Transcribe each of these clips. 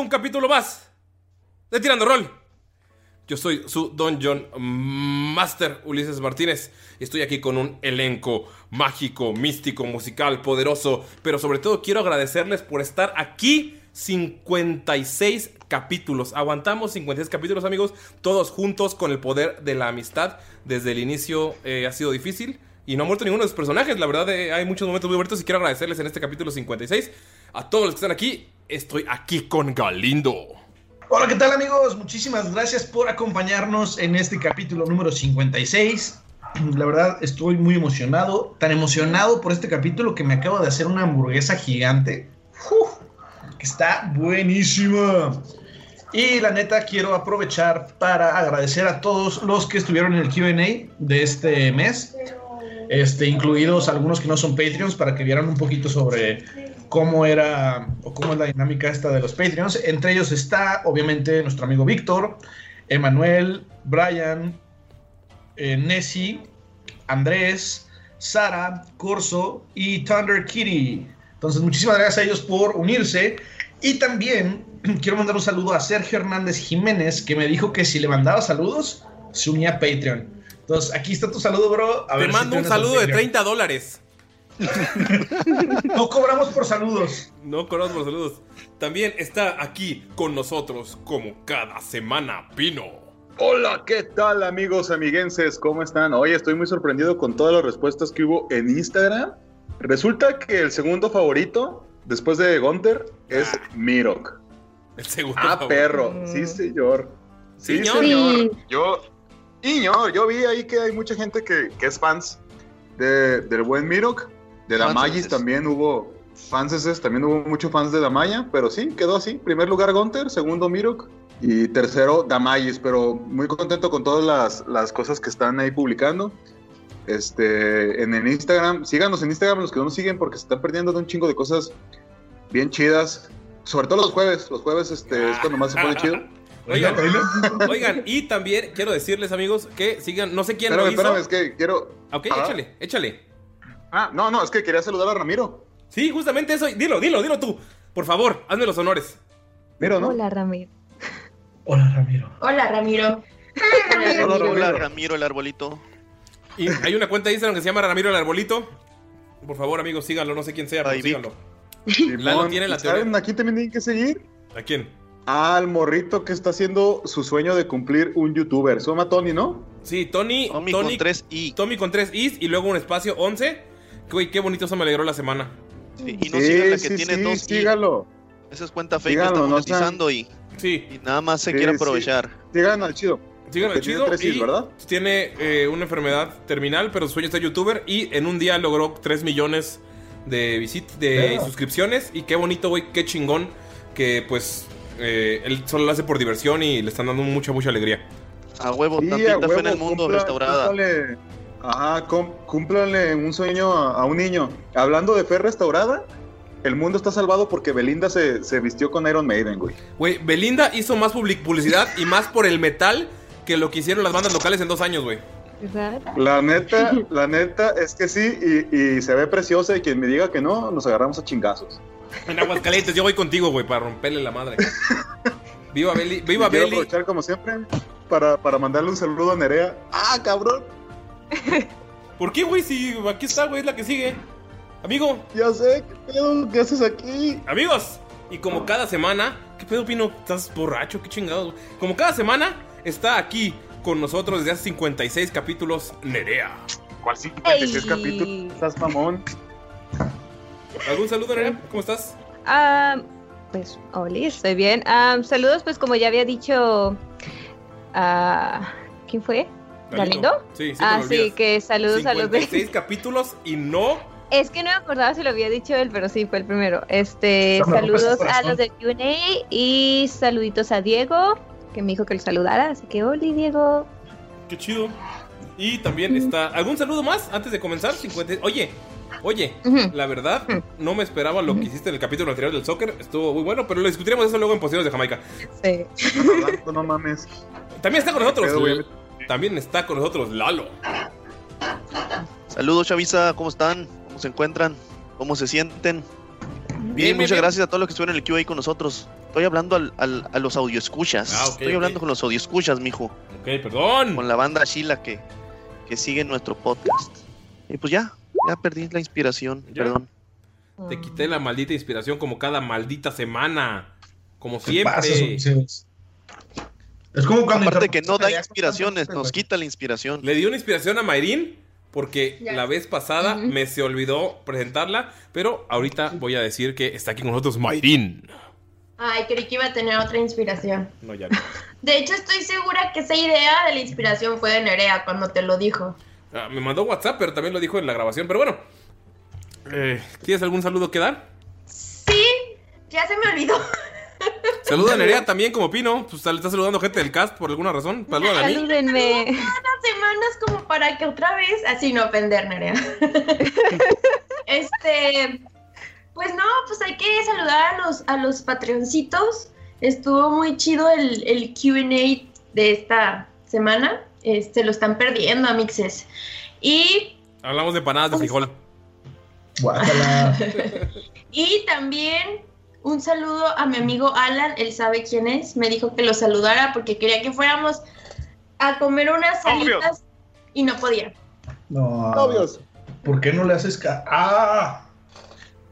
un capítulo más de Tirando Rol. Yo soy su Dungeon Master Ulises Martínez estoy aquí con un elenco mágico, místico, musical, poderoso, pero sobre todo quiero agradecerles por estar aquí 56 capítulos. Aguantamos 56 capítulos amigos, todos juntos con el poder de la amistad. Desde el inicio eh, ha sido difícil y no ha muerto ninguno de los personajes. La verdad eh, hay muchos momentos muy bonitos y quiero agradecerles en este capítulo 56 a todos los que están aquí. Estoy aquí con Galindo. Hola, ¿qué tal amigos? Muchísimas gracias por acompañarnos en este capítulo número 56. La verdad estoy muy emocionado, tan emocionado por este capítulo que me acabo de hacer una hamburguesa gigante. ¡Uf! que está buenísima. Y la neta quiero aprovechar para agradecer a todos los que estuvieron en el QA de este mes, este, incluidos algunos que no son Patreons, para que vieran un poquito sobre cómo era o cómo es la dinámica esta de los Patreons. Entre ellos está, obviamente, nuestro amigo Víctor, Emanuel, Brian, eh, Nessie, Andrés, Sara, Corso y Thunder Kitty. Entonces, muchísimas gracias a ellos por unirse. Y también quiero mandar un saludo a Sergio Hernández Jiménez, que me dijo que si le mandaba saludos, se unía a Patreon. Entonces, aquí está tu saludo, bro. A Te ver mando un saludo de Patreon. 30 dólares. No cobramos por saludos. No conozco los saludos. También está aquí con nosotros, como cada semana, Pino. Hola, ¿qué tal amigos amiguenses? ¿Cómo están? Hoy estoy muy sorprendido con todas las respuestas que hubo en Instagram. Resulta que el segundo favorito, después de Gunter, es Mirok. El segundo. Ah, favorito. perro. Sí, señor. Sí, Señor. señor. Yo, señor, yo vi ahí que hay mucha gente que, que es fans de, del buen Mirok. De Damayis Fanses. también hubo fanses, también hubo muchos fans de Damaya, pero sí, quedó así. Primer lugar Gunter, segundo Mirok y tercero Damayis, pero muy contento con todas las, las cosas que están ahí publicando. Este, en el Instagram, síganos en Instagram los que no nos siguen porque se están perdiendo de un chingo de cosas bien chidas. Sobre todo los jueves, los jueves este, es cuando más se pone chido. Oigan, oigan, y también quiero decirles, amigos, que sigan, no sé quién Espérame, lo hizo. espérame, es que quiero... Ok, Ah. échale, échale. Ah, no, no, es que quería saludar a Ramiro. Sí, justamente eso. Dilo, dilo, dilo tú. Por favor, hazme los honores. Miro, ¿no? Hola, Ramiro. Hola, Ramiro. Hola, Ramiro. Hola, Ramiro. Ramiro, el arbolito. Y hay una cuenta de Instagram que se llama Ramiro el Arbolito. Por favor, amigos, síganlo. No sé quién sea, pero Ay, síganlo. Lalo tiene la ¿y ¿Saben teoría. a quién también tienen que seguir? ¿A quién? Al morrito que está haciendo su sueño de cumplir un youtuber. Se llama Tony, ¿no? Sí, Tony. Tommy Tony con 3 i. Tommy con 3 is y luego un espacio 11. Güey, qué bonito eso me alegró la semana. Sí, y no sigan la que sí, tiene sí, dos i. sígalo. Esa es cuenta fake Síganlo, que está no sean- monetizando y, Sí. y nada más se Sí, quiere sí. aprovechar. Sigan al chido. Síganlo Que tiene chido. tres hits, y ¿verdad? Tiene eh, una enfermedad terminal, pero su sueño es ser youtuber. Y en un día logró 3 millones de visit de Yeah. suscripciones. Y qué bonito, güey, qué chingón. Que pues eh, él solo lo hace por diversión y le están dando mucha, mucha alegría. A huevo, Sí, tantita a fe en el mundo cumpla- restaurada. cúmplale- ajá, cúmplanle un sueño a, a un niño. Hablando de fe restaurada, el mundo está salvado porque Belinda se, se vistió con Iron Maiden, güey. Güey, Belinda hizo más public- publicidad y más por el metal que lo que hicieron las bandas locales en dos años, güey. La neta, la neta es que sí, y, y se ve preciosa y quien me diga que no, nos agarramos a chingazos. En Aguascalientes, yo voy contigo, güey, para romperle la madre. Viva Beli, viva Y quiero Beli. aprovechar como siempre para, para mandarle un saludo a Nerea. ¡Ah, cabrón! ¿Por qué, güey? Si aquí está, güey, es la que sigue. Amigo, Ya sé, ¿qué pedo? ¿Qué haces aquí? amigos. Y como cada semana, ¿qué pedo, Pino? ¿Estás borracho? ¿Qué chingados? güey? Como cada semana, está aquí con nosotros desde hace 56 capítulos, Nerea. ¿Cuál 56 Ey. capítulos? ¿Estás mamón? ¿Algún saludo, Nerea? ¿Cómo estás? Ah, pues, Oli, estoy bien. Ah, saludos, pues como ya había dicho, ah, ¿quién fue? ¿Galindo? Sí, sí, Ah, sí, que saludos a los de... 56 capítulos y no. Es que no me acordaba si lo había dicho él, pero sí, fue el primero. Este, No saludos a los de Q&A y saluditos a Diego, que me dijo que lo saludara, así que Oli, Diego. Qué chido. Y también está. ¿Algún saludo más antes de comenzar? 50... Oye, oye, la verdad, no me esperaba lo que hiciste en el capítulo anterior del soccer. Estuvo muy bueno, pero lo discutiremos eso luego en Posiciones de Jamaica. Sí. No mames. También está con nosotros. También está con nosotros Lalo. Saludos, Chavisa, ¿cómo están? ¿Cómo se encuentran? ¿Cómo se sienten? Bien, bien, muchas bien. gracias a todos los que estuvieron en el QA con nosotros. Estoy hablando al, al- a los audioscuchas. Ah, Estoy hablando con los audioscuchas, mijo. Ok, perdón. Con la banda Sheila que, que sigue nuestro podcast. Y pues ya, ya perdí la inspiración, Ya. perdón. Te quité la maldita inspiración como cada maldita semana. Como ¿Qué pasa, siempre. Es como cuando Aparte que no da inspiraciones, nos quita la inspiración. Le dio una inspiración a Mayrin porque Ya. la vez pasada me se olvidó presentarla, pero ahorita voy a decir que está aquí con nosotros Mayrin. Ay, creí que iba a tener otra inspiración. No, ya no. De hecho, estoy segura que esa idea de la inspiración fue de Nerea cuando te lo dijo. Ah, me mandó WhatsApp, pero también lo dijo en la grabación. Pero bueno, Eh, ¿tienes algún saludo que dar? Sí, ya se me olvidó. Saluda a Nerea también como Pino. Pues le está saludando gente del cast por alguna razón. Saluda a mí. Salúdenme. Unas semanas como para que otra vez, así no ofender, Nerea. este, pues no, pues hay que saludar a los, a los patreoncitos. Estuvo muy chido el, el QA de esta semana. Este, lo están perdiendo, amixes. Y Hablamos de panadas de frijol. Y también un saludo a mi amigo Alan, él sabe quién es, me dijo que lo saludara porque quería que fuéramos a comer unas salitas y no podía. No. Novios. ¿Por qué no le haces ca... ¡Ah!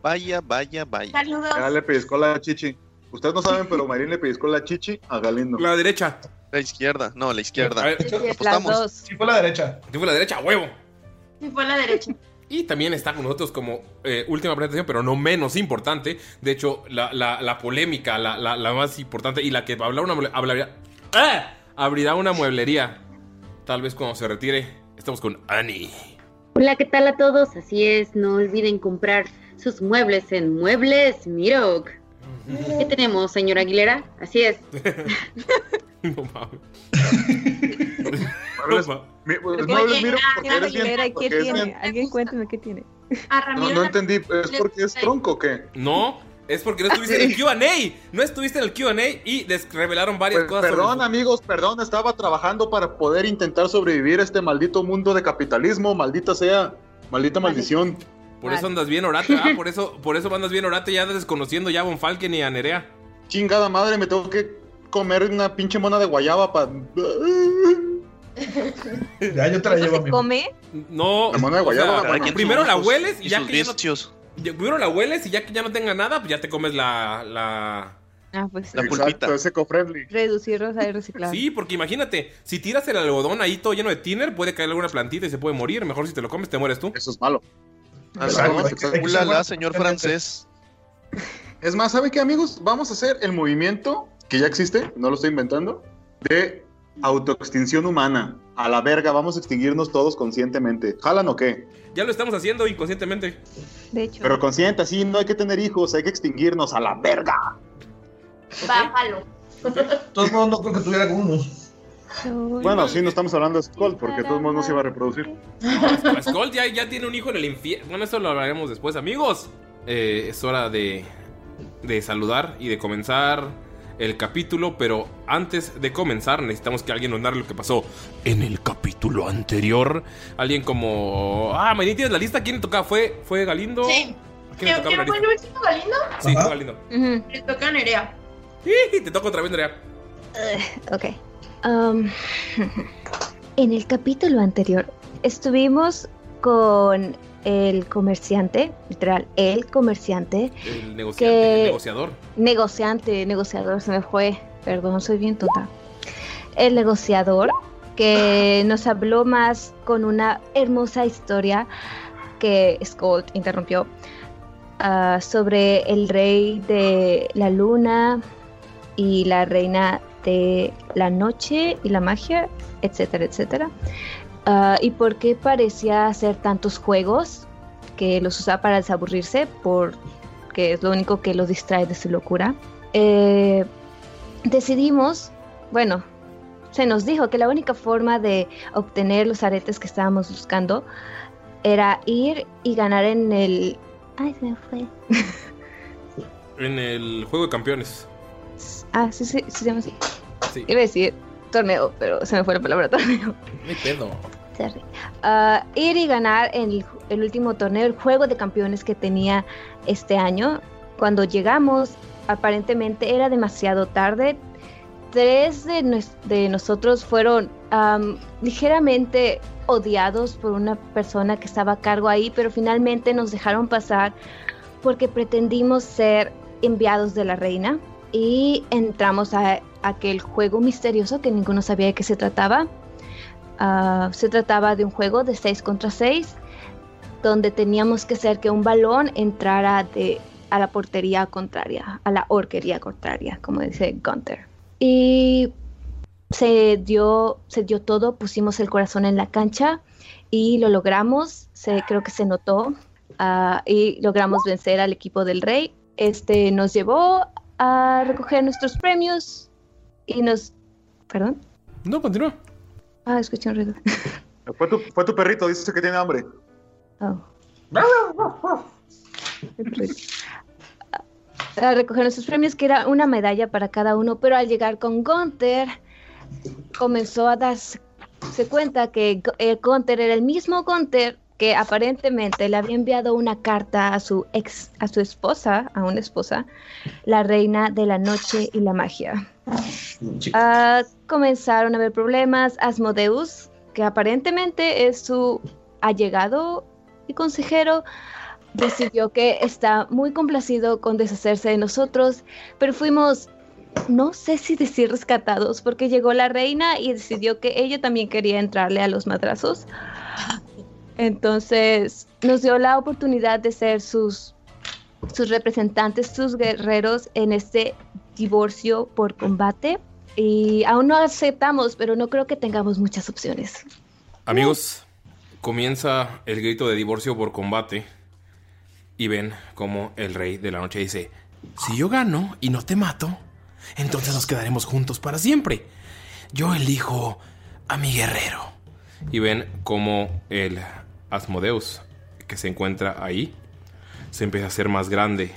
Vaya, vaya, vaya. Saludos. Ya le pellizcó la chichi. Ustedes no saben, pero Marín le pellizcó la chichi a Galindo. La derecha. La izquierda, no, la A izquierda. ver, Las Apostamos. dos. Sí, fue la derecha. ¿qué fue la derecha? ¡Huevo! Sí, fue a la derecha. Y también está con nosotros como eh, última presentación, pero no menos importante. De hecho, la, la- la polémica, la, la- la más importante y la que hablará una, hablaría- ¡Ah! abrirá una mueblería. Tal vez cuando se retire. Estamos con Annie. Hola, ¿qué tal a todos? Así es, no olviden comprar sus muebles en Muebles Mirok. ¿Qué tenemos, señora Aguilera? Así es. No mames. No pues, miro, ah, porque ya, eres bien- ¿qué porque tiene? bien- Alguien cuénteme qué tiene. No, no entendí, ¿es porque es tronco o qué? No, es porque no estuviste en el QA. No estuviste en el QA y des- revelaron varias Pues, cosas. perdón, amigos, perdón, estaba trabajando para poder intentar sobrevivir a este maldito mundo de capitalismo, maldita sea, maldita maldición. Por eso andas bien orate, ¿ah? Por eso, por eso andas bien orate y andas desconociendo ya a Von Falken y a Nerea. Chingada madre, me tengo que comer una pinche mona de guayaba para... Ya yo te la llevo, ¿Se come? No. La mona de o guayaba, sea, bueno, Cada quien primero la hueles y, y ya sus que ya no, ya- primero la hueles y ya que ya no tenga nada, pues ya te comes la, la... Ah, pues La pulpita. Exacto, es reciclar. Sí, porque imagínate, si tiras el algodón ahí todo lleno de tiner, puede caer alguna plantita y se puede morir. Mejor si te lo comes, te mueres tú. Eso es malo. Bueno. señor francés. Es más, ¿saben qué, amigos? Vamos a hacer el movimiento que ya existe, no lo estoy inventando, de autoextinción humana. A la verga, vamos a extinguirnos todos conscientemente. ¿Jalan o qué? Ya lo estamos haciendo inconscientemente. De hecho. Pero consciente, así no hay que tener hijos, hay que extinguirnos a la verga. Bájalo. Todos modos, no creo que tuviera con unos. Bueno, sí, no estamos hablando de Skull, porque de todos modos no se iba a reproducir. Skull ya, ya tiene un hijo en el infierno. Bueno, eso lo hablaremos después, amigos. Eh, es hora de, de saludar y de comenzar el capítulo, pero antes de comenzar necesitamos que alguien nos narre lo que pasó en el capítulo anterior. Alguien como... Ah, Marín, ¿tienes la lista? ¿Quién le tocaba? ¿Fue, fue Galindo? Sí. ¿A quién le tocaba la ¿Quién fue el último Galindo? Sí, fue Galindo. Le toca a Nerea. Sí, te toca otra vez, Nerea. Ok. Um, en el capítulo anterior estuvimos con el comerciante, literal, el comerciante, El negociante, Que- el negociador. negociante, negociador, se me fue, perdón, soy bien tonta. El negociador que nos habló más con una hermosa historia que Skull interrumpió ah, sobre el rey de la luna y la reina la noche y la magia, etcétera, etcétera. Ah, y por qué parecía hacer tantos juegos que los usaba para desaburrirse, porque es lo único que los distrae de su locura. Eh, decidimos, bueno, se nos dijo que la única forma de obtener los aretes que estábamos buscando era ir y ganar en el... Ay, se me fue. En el juego de campeones. Ah, sí, sí, sí, se llama así. Sí. Iba a decir torneo, pero se me fue la palabra torneo. Pedo. Ah, ir y ganar en el, el último torneo, el juego de campeones que tenía este año. Cuando llegamos, aparentemente era demasiado tarde. Tres de, de nosotros fueron am, ligeramente odiados por una persona que estaba a cargo ahí, pero finalmente nos dejaron pasar porque pretendimos ser enviados de la reina y entramos a aquel juego misterioso que ninguno sabía de qué se trataba. Ah, se trataba de un juego de 6 contra 6 donde teníamos que hacer que un balón entrara de, a la portería contraria, a la orquería contraria, como dice Gunther. Y se dio, se dio todo, pusimos el corazón en la cancha y lo logramos, se, creo que se notó, ah, y logramos vencer al equipo del rey. Este nos llevó a recoger nuestros premios y nos... ¿Perdón? No, continúa. Ah, escuché un ruido. Fue tu, fue tu perrito, dice que tiene hambre. Oh. A recoger nuestros premios, que era una medalla para cada uno, pero al llegar con Gunther, comenzó a darse cuenta que eh, Gunther era el mismo Gunther aparentemente le había enviado una carta a su ex, a su esposa, a una esposa, la reina de la noche y la magia. Ah, comenzaron a haber problemas. Asmodeus, que aparentemente es su allegado y consejero, decidió que está muy complacido con deshacerse de nosotros, pero fuimos, no sé si decir rescatados, porque llegó la reina y decidió que ella también quería entrarle a los madrazos. Entonces nos dio la oportunidad de ser sus, sus representantes, sus guerreros en este divorcio por combate. Y aún no aceptamos, pero no creo que tengamos muchas opciones. Amigos, comienza el grito de divorcio por combate. Y ven como el rey de la noche dice: Si yo gano y no te mato, entonces nos quedaremos juntos para siempre. Yo elijo a mi guerrero. Y ven como el Asmodeus que se encuentra ahí se empieza a hacer más grande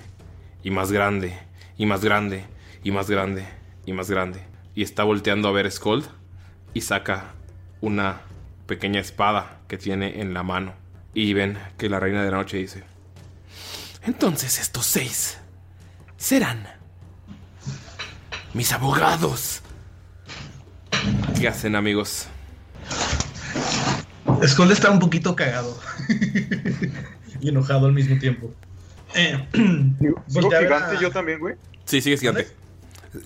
y más grande y más grande y más grande y más grande. Y está volteando a ver a Skold y saca una pequeña espada que tiene en la mano. Y ven que la reina de la noche dice: Entonces estos seis serán mis abogados. ¿Qué hacen, amigos? Skull está un poquito cagado. y enojado al mismo tiempo. Eh, ¿Sigo gigante a- yo también, güey? Sí, sigue gigante.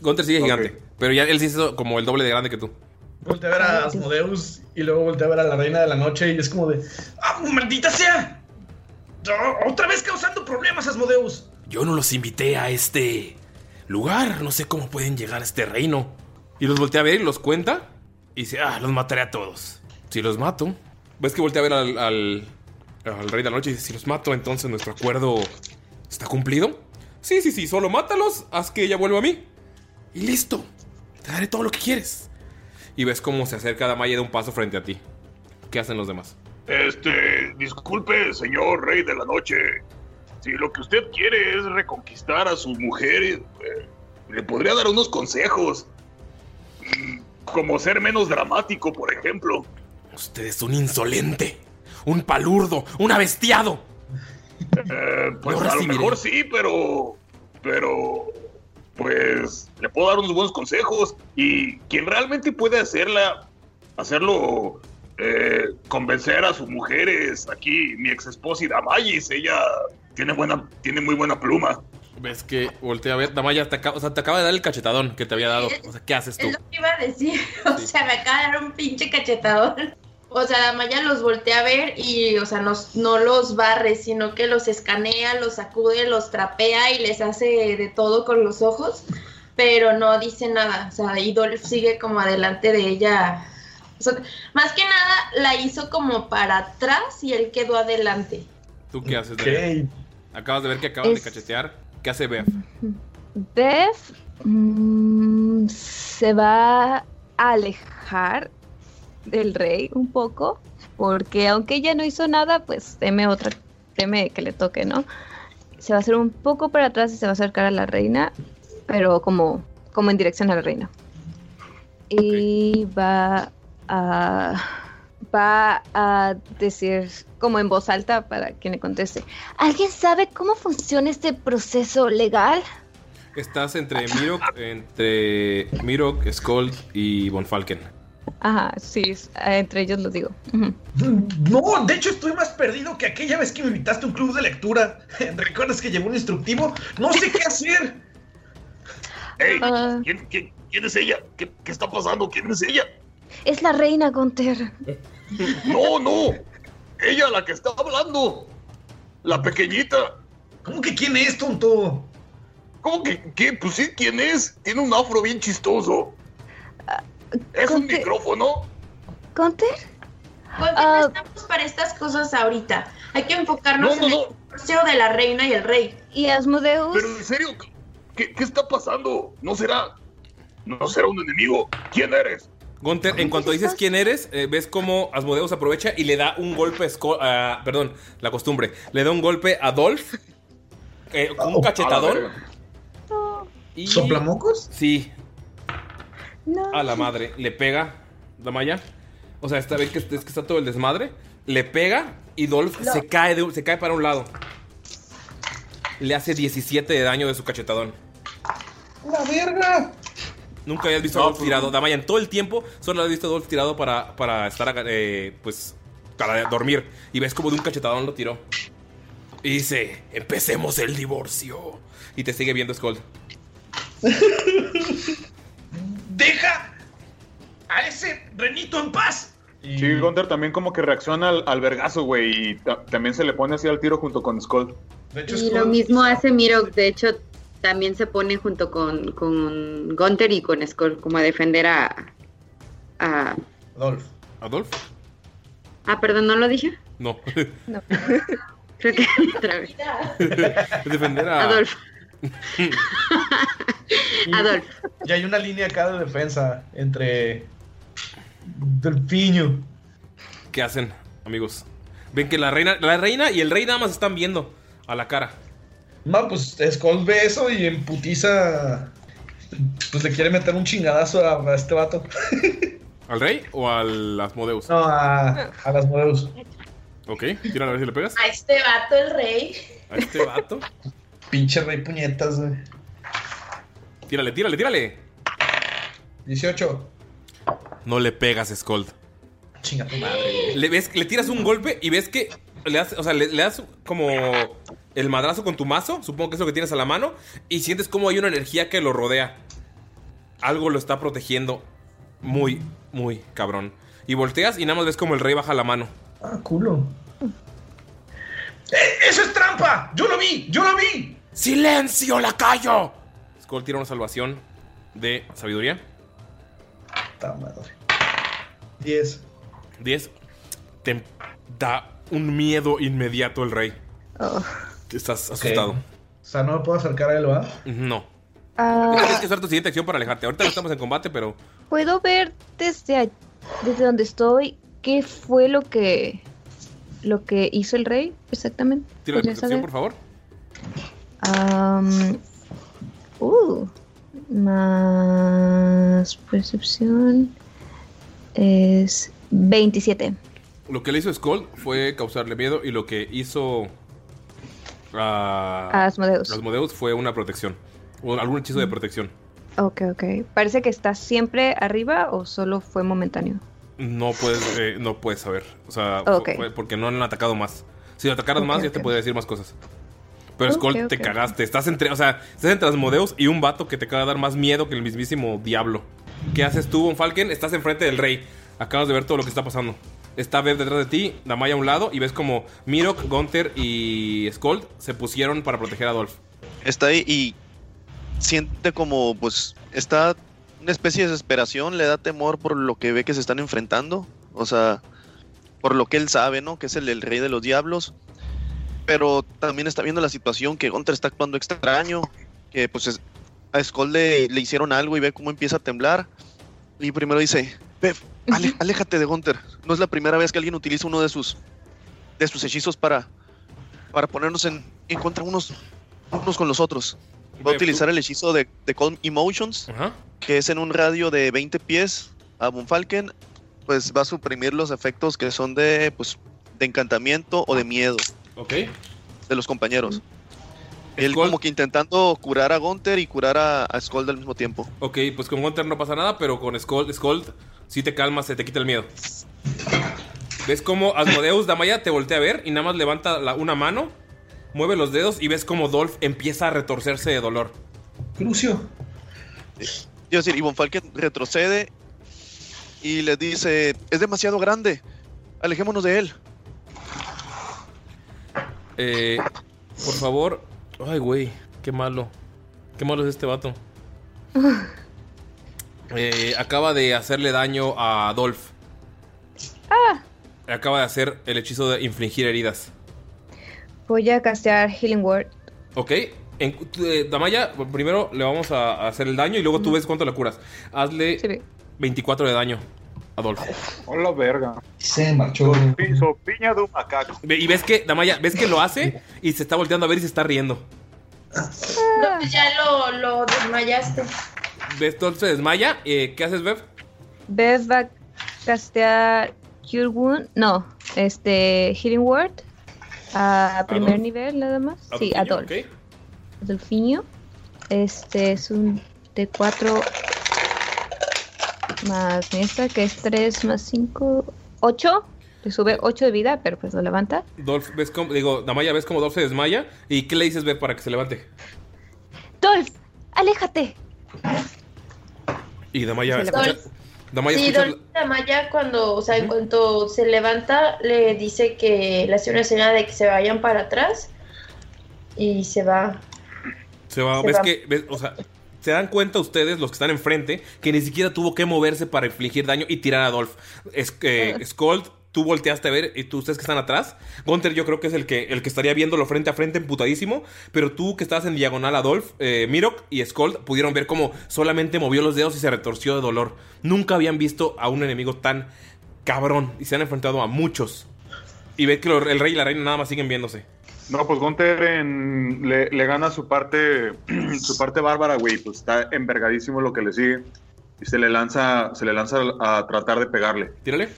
Gunter sigue gigante. Pero ya él sí hizo como el doble de grande que tú. Voltea a ver a Asmodeus y luego voltea a ver a la reina de la noche y es como de ¡Ah, maldita sea! ¡Oh, Otra vez causando problemas, Asmodeus. Yo no los invité a este lugar. No sé cómo pueden llegar a este reino. Y los voltea a ver y los cuenta. Y dice, ah, los mataré a todos. Si los mato. ¿Ves que voltea a ver al, rey de la noche y dice, si los mato, entonces nuestro acuerdo está cumplido? Sí, sí, sí, solo mátalos, haz que ella vuelva a mí. Y listo. Te daré todo lo que quieres. Y ves cómo se acerca Damaya de un paso frente a ti. ¿Qué hacen los demás? Este, disculpe, señor rey de la noche. Si lo que usted quiere es reconquistar a sus mujeres, eh, le podría dar unos consejos. Mm, Como ser menos dramático, por ejemplo. Usted es un insolente, un palurdo, un avestiado. Eh, pues a lo mejor sí, pero. Pero. Pues le puedo dar unos buenos consejos. Y quien realmente puede hacerla. Hacerlo. eh, convencer a sus mujeres. Aquí, mi ex esposa y Damayis, ella tiene buena. Tiene muy buena pluma. Ves que voltea a ver, Damaya te acaba, o sea, te acaba de dar el cachetadón que te había dado. O sea, ¿qué haces tú? Es lo que iba a decir. O sea, me acaba de dar un pinche cachetadón. O sea, Damaya los voltea a ver y, o sea, no, no los barre, sino que los escanea, los sacude, los trapea y les hace de todo con los ojos. Pero no dice nada. O sea, y Dolph sigue como adelante de ella. O sea, más que nada la hizo como para atrás y él quedó adelante. ¿Tú qué haces? Beth? Acabas de ver que acaban Es- de cachetear. ¿Qué hace Beth? Beth mm, se va a alejar del rey un poco, porque aunque ella no hizo nada, pues teme otra, teme que le toque, ¿no? Se va a hacer un poco para atrás y se va a acercar a la reina, pero como, como en dirección a la reina. Y va a va a decir como en voz alta para quien le conteste. ¿Alguien sabe cómo funciona este proceso legal? Estás entre Mirok, entre Mirok, Skold y Von Falken. Ajá, sí, eh, entre ellos lo digo. No, de hecho estoy más perdido que aquella vez que me invitaste a un club de lectura. ¿Recuerdas que llevó un instructivo? No sé qué hacer. Ey, Ah. ¿quién, quién- quién es ella? ¿Qué, qué está pasando? ¿Quién es ella? Es la reina Gunther. No, no. Ella la que está hablando. La pequeñita. ¿Cómo que quién es, tonto? ¿Cómo que qué? Pues sí, ¿quién es? Tiene un afro bien chistoso. Es un micrófono. ¿Gunther? Porque Ah. no estamos para estas cosas ahorita. Hay que enfocarnos No, no, en el divorcio de la reina y el rey. ¿Y Asmodeus? Pero en serio, ¿qué, qué está pasando? ¿No será? ¿No será un enemigo? ¿Quién eres? Gunther, en cuanto dices quién eres, eh, ves cómo Asmodeus aprovecha y le da un golpe a a- perdón, la costumbre. Le da un golpe a Dolph. eh, con un cachetadón. Y... ¿Soplamocos? Sí, No. a la madre. Le pega, Damaya. O sea, esta vez que, es que está todo el desmadre. Le pega y Dolph se, cae de un- se cae para un lado. Le hace 17 de daño de su cachetadón. ¡La verga! Nunca habías visto a Dolph tirado. Damaya, en todo el tiempo solo has visto a Dolph tirado para, para estar, eh, pues, para dormir. Y ves como de un cachetadón lo tiró. Y dice, empecemos el divorcio. Y te sigue viendo Skull. ¡Deja a ese renito en paz! Sí, Gunter también como que reacciona al, al vergazo, güey, y ta- también se le pone así al tiro junto con Skull. De hecho, Y Skull- lo mismo hace Mirok, de hecho, también se pone junto con, con Gunter y con Skull, como a defender a, a... Adolf. ¿Adolf? Ah, perdón, ¿no lo dije? No. No. Creo que otra vez. Defender a. Adolf. Adolf. Y hay una línea acá de defensa entre Delfiño. ¿Qué hacen, amigos? Ven que la reina, la reina y el rey nada más están viendo a la cara. No, pues Skull ve eso y en putiza. Pues le quiere meter un chingadazo a, a este vato. ¿Al rey o al Asmodeus? No, a, a las modelos. Ok, tira a ver si le pegas. A este vato, el rey. A este vato. Pinche rey puñetas, güey. Tírale, tírale, tírale. 18. No le pegas, Skold. Chinga tu madre. Le, ves, le tiras un golpe y ves que le das, o sea, le, le das como el madrazo con tu mazo, supongo que es lo que tienes a la mano, y sientes como hay una energía que lo rodea. Algo lo está protegiendo muy, muy cabrón. Y volteas y nada más ves como el rey baja la mano. Ah, culo. ¡Eh, ¡Eso es trampa! ¡Yo lo vi! ¡Yo lo vi! ¡Silencio, lacayo! Skull tira una salvación de sabiduría. Puta madre. 10. 10. Te da un miedo inmediato el rey. Oh. Estás asustado. O sea, no me puedo acercar a él, ¿va? No. Ah, Tienes que usar tu siguiente acción para alejarte. Ahorita no estamos en combate, pero ¿Puedo ver desde, desde donde estoy qué fue lo que lo que hizo el rey exactamente? tira la ¿Podría percepción, saber? por favor. Am, uh, más percepción es 27. Lo que le hizo Skull fue causarle miedo y lo que hizo a A Asmodeus. Asmodeus fue una protección. O algún hechizo de Mm. protección. Ok, ok. ¿Parece que está siempre arriba o solo fue momentáneo? No puedes, eh, no puedes saber. O sea, porque no han atacado más. Si lo atacaras Ok, más, ya te podría decir más cosas. Pero Skull, te ok. cagaste. Estás entre, o sea, estás entre Asmodeus y un vato que te acaba de dar más miedo que el mismísimo diablo. ¿Qué haces tú, Von Falken? Estás enfrente del rey. Acabas de ver todo lo que está pasando. Está Bev detrás de ti, Damaya a un lado, y ves como Mirok, Gunther y Skull se pusieron para proteger a Dolph. Está ahí y siente como, pues, está una especie de desesperación, le da temor por lo que ve que se están enfrentando, o sea, por lo que él sabe, ¿no? Que es el, el rey de los diablos, pero también está viendo la situación que Gunter está actuando extraño, que pues es- a Skull le, le hicieron algo y ve cómo empieza a temblar, y primero dice, Bev, ale- aléjate de Gunter, no es la primera vez que alguien utiliza uno de sus, de sus hechizos para, para ponernos en, en contra unos, unos con los otros. Va a utilizar el hechizo de, de Calm Emotions, que es en un radio de 20 pies a Bonfalken, pues va a suprimir los efectos que son de, pues, de encantamiento o de miedo Ok. de los compañeros. Él como que intentando curar a Gunther y curar a, a Skold al mismo tiempo. Ok, pues con Gunther no pasa nada, pero con Skull, Skull sí te calmas, se te quita el miedo. ¿Ves cómo Asmodeus Damaya te voltea a ver y nada más levanta la- una mano, mueve los dedos y ves como Dolph empieza a retorcerse de dolor? Crucio. Quiero decir, y Bonfalken retrocede y le dice, es demasiado grande, alejémonos de él. Eh, por favor. Ay, güey, qué malo. Qué malo es este vato. Eh, acaba de hacerle daño a Dolph. Ah, Acaba de hacer el hechizo de infligir heridas. voy a castear Healing Word. Ok. En, eh, Damaya, primero le vamos a a hacer el daño y luego tú ves cuánto le curas. Hazle 24 de daño a Dolph. Hola, verga. Se marchó. Sopiña de un macaco. Y ves que, Damaya, ves que lo hace y se está volteando a ver y se está riendo. No, pues ya lo, lo desmayaste. Ves, se desmaya. Eh, ¿Qué haces, Bev? Bev va a castear Cure Wound. No, este. Healing Word. A primer nivel, nada más. ¿A Sí, Dolphinho? a Dolph. Ok. Dolfinio. Este es un D4 más esta, que es 3 más 5. 8. Le sube 8 de vida, pero pues lo levanta. Dolph, ves como, digo, Damaya, ves como Dolph se desmaya. ¿Y qué le dices, Bev, para que se levante? Dolph, aléjate. Y Damaya escucha. Damaya Sí, escucha. Dolph Damaya cuando, o sea, en cuanto se levanta, le dice que le hace una señal de que se vayan para atrás y se va. Se va, Se ves va. que, ves, o sea, se dan cuenta ustedes, los que están enfrente, que ni siquiera tuvo que moverse para infligir daño y tirar a Dolph. Es que Skold, tú volteaste a ver y tú, ustedes que están atrás. Gunter, yo creo que es el que, el que estaría viéndolo frente a frente, emputadísimo. Pero tú que estabas en diagonal a Dolph, eh, Mirok y Skold pudieron ver cómo solamente movió los dedos y se retorció de dolor. Nunca habían visto a un enemigo tan cabrón y se han enfrentado a muchos. Y ve que lo- el rey y la reina nada más siguen viéndose. No, pues Gunter en- le, le gana su parte, su parte bárbara, güey. Pues está envergadísimo lo que le sigue. Y se le lanza, se le lanza a tratar de pegarle. Tírale.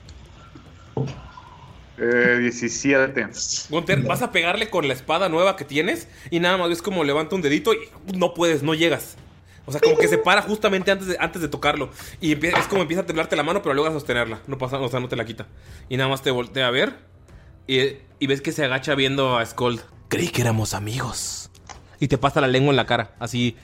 Eh, 17. Gunter, vas a pegarle con la espada nueva que tienes y nada más ves como levanta un dedito y no puedes, no llegas. O sea, como que se para justamente antes de, antes de tocarlo. Y empieza, es como empieza a temblarte la mano, pero luego a sostenerla. No pasa, o sea, no te la quita. Y nada más te voltea a ver y, y ves que se agacha viendo a Skold. Creí que éramos amigos. Y te pasa la lengua en la cara, así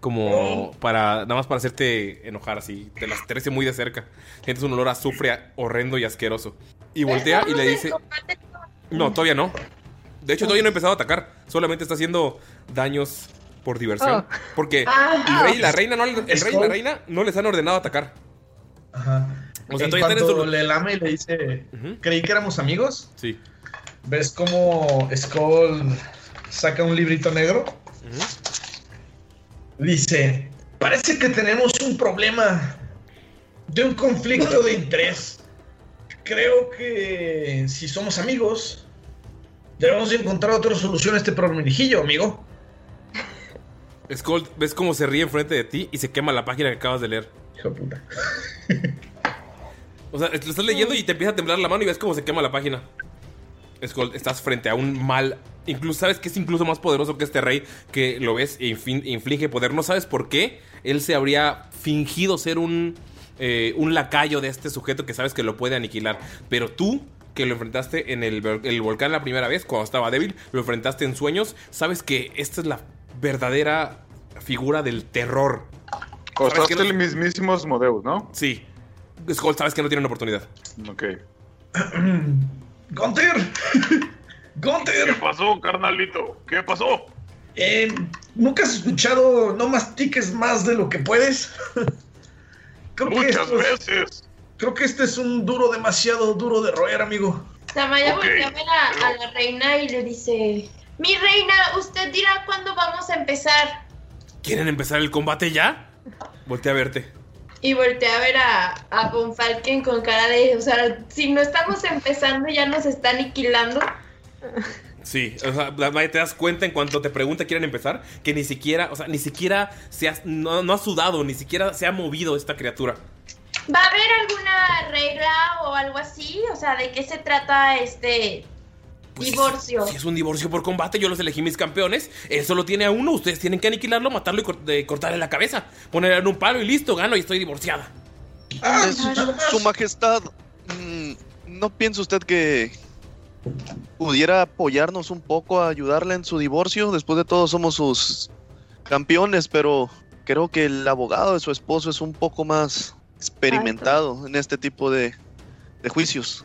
como para, nada más para hacerte enojar, así. Te las trece muy de cerca. Sientes un olor a azufre horrendo y asqueroso. Y voltea y le dice... No, todavía no. De hecho, todavía no ha empezado a atacar. Solamente está haciendo daños por diversión. Oh. Porque Ah. el rey y la reina no, el rey y la reina no les han ordenado atacar. Ajá. O sea, en todavía cuanto un- le lame y le dice, creí que éramos amigos. Sí. ¿Ves cómo Skull saca un librito negro? Dice, parece que tenemos un problema de un conflicto de interés. Creo que si somos amigos, debemos de encontrar otra solución a este problemijillo, amigo. Skull, ves cómo se ríe enfrente de ti y se quema la página que acabas de leer. Hijo de puta. O sea, lo estás leyendo y te empieza a temblar la mano y ves cómo se quema la página. Skull, estás frente a un mal. Incluso sabes que es incluso más poderoso que este rey que lo ves e inflige poder. No sabes por qué él se habría fingido ser un, eh, un lacayo de este sujeto que sabes que lo puede aniquilar. Pero tú, que lo enfrentaste en el, vol- el volcán la primera vez, cuando estaba débil, lo enfrentaste en sueños, sabes que esta es la verdadera figura del terror. Costaste ¿Sabes que el mismísimo Modeus, ¿no? Sí. Skull, sabes que no tiene una oportunidad. Ok. ¡Gunter! ¡Gunter! ¿Qué pasó, carnalito? ¿Qué pasó? Eh, ¿Nunca has escuchado no mastiques más de lo que puedes? creo que Muchas es- veces. creo que este es un duro demasiado duro de roer, amigo. Tamaya Ok, voltea a ver a, a la reina y le dice: Mi reina, usted dirá cuándo vamos a empezar. ¿Quieren empezar el combate ya? Voltea a verte. Y voltea a ver a, a Von Falken con cara de: O sea, si no estamos empezando, ya nos está aniquilando. Sí, o sea, te das cuenta en cuanto te pregunta quieren empezar, que ni siquiera, o sea, ni siquiera se ha, no, no ha sudado, ni siquiera se ha movido esta criatura. ¿Va a haber alguna regla o algo así? O sea, ¿de qué se trata este divorcio? Si es un divorcio por combate, yo los elegí mis campeones. Él solo tiene a uno, ustedes tienen que aniquilarlo, matarlo y cor- de- cortarle la cabeza. Ponerle en un palo y listo, gano y estoy divorciada. Eh, su, su majestad, mm, ¿no piensa usted que pudiera apoyarnos un poco a ayudarle en su divorcio? Después de todo somos sus campeones, pero creo que el abogado de su esposo es un poco más experimentado en este tipo de, de juicios.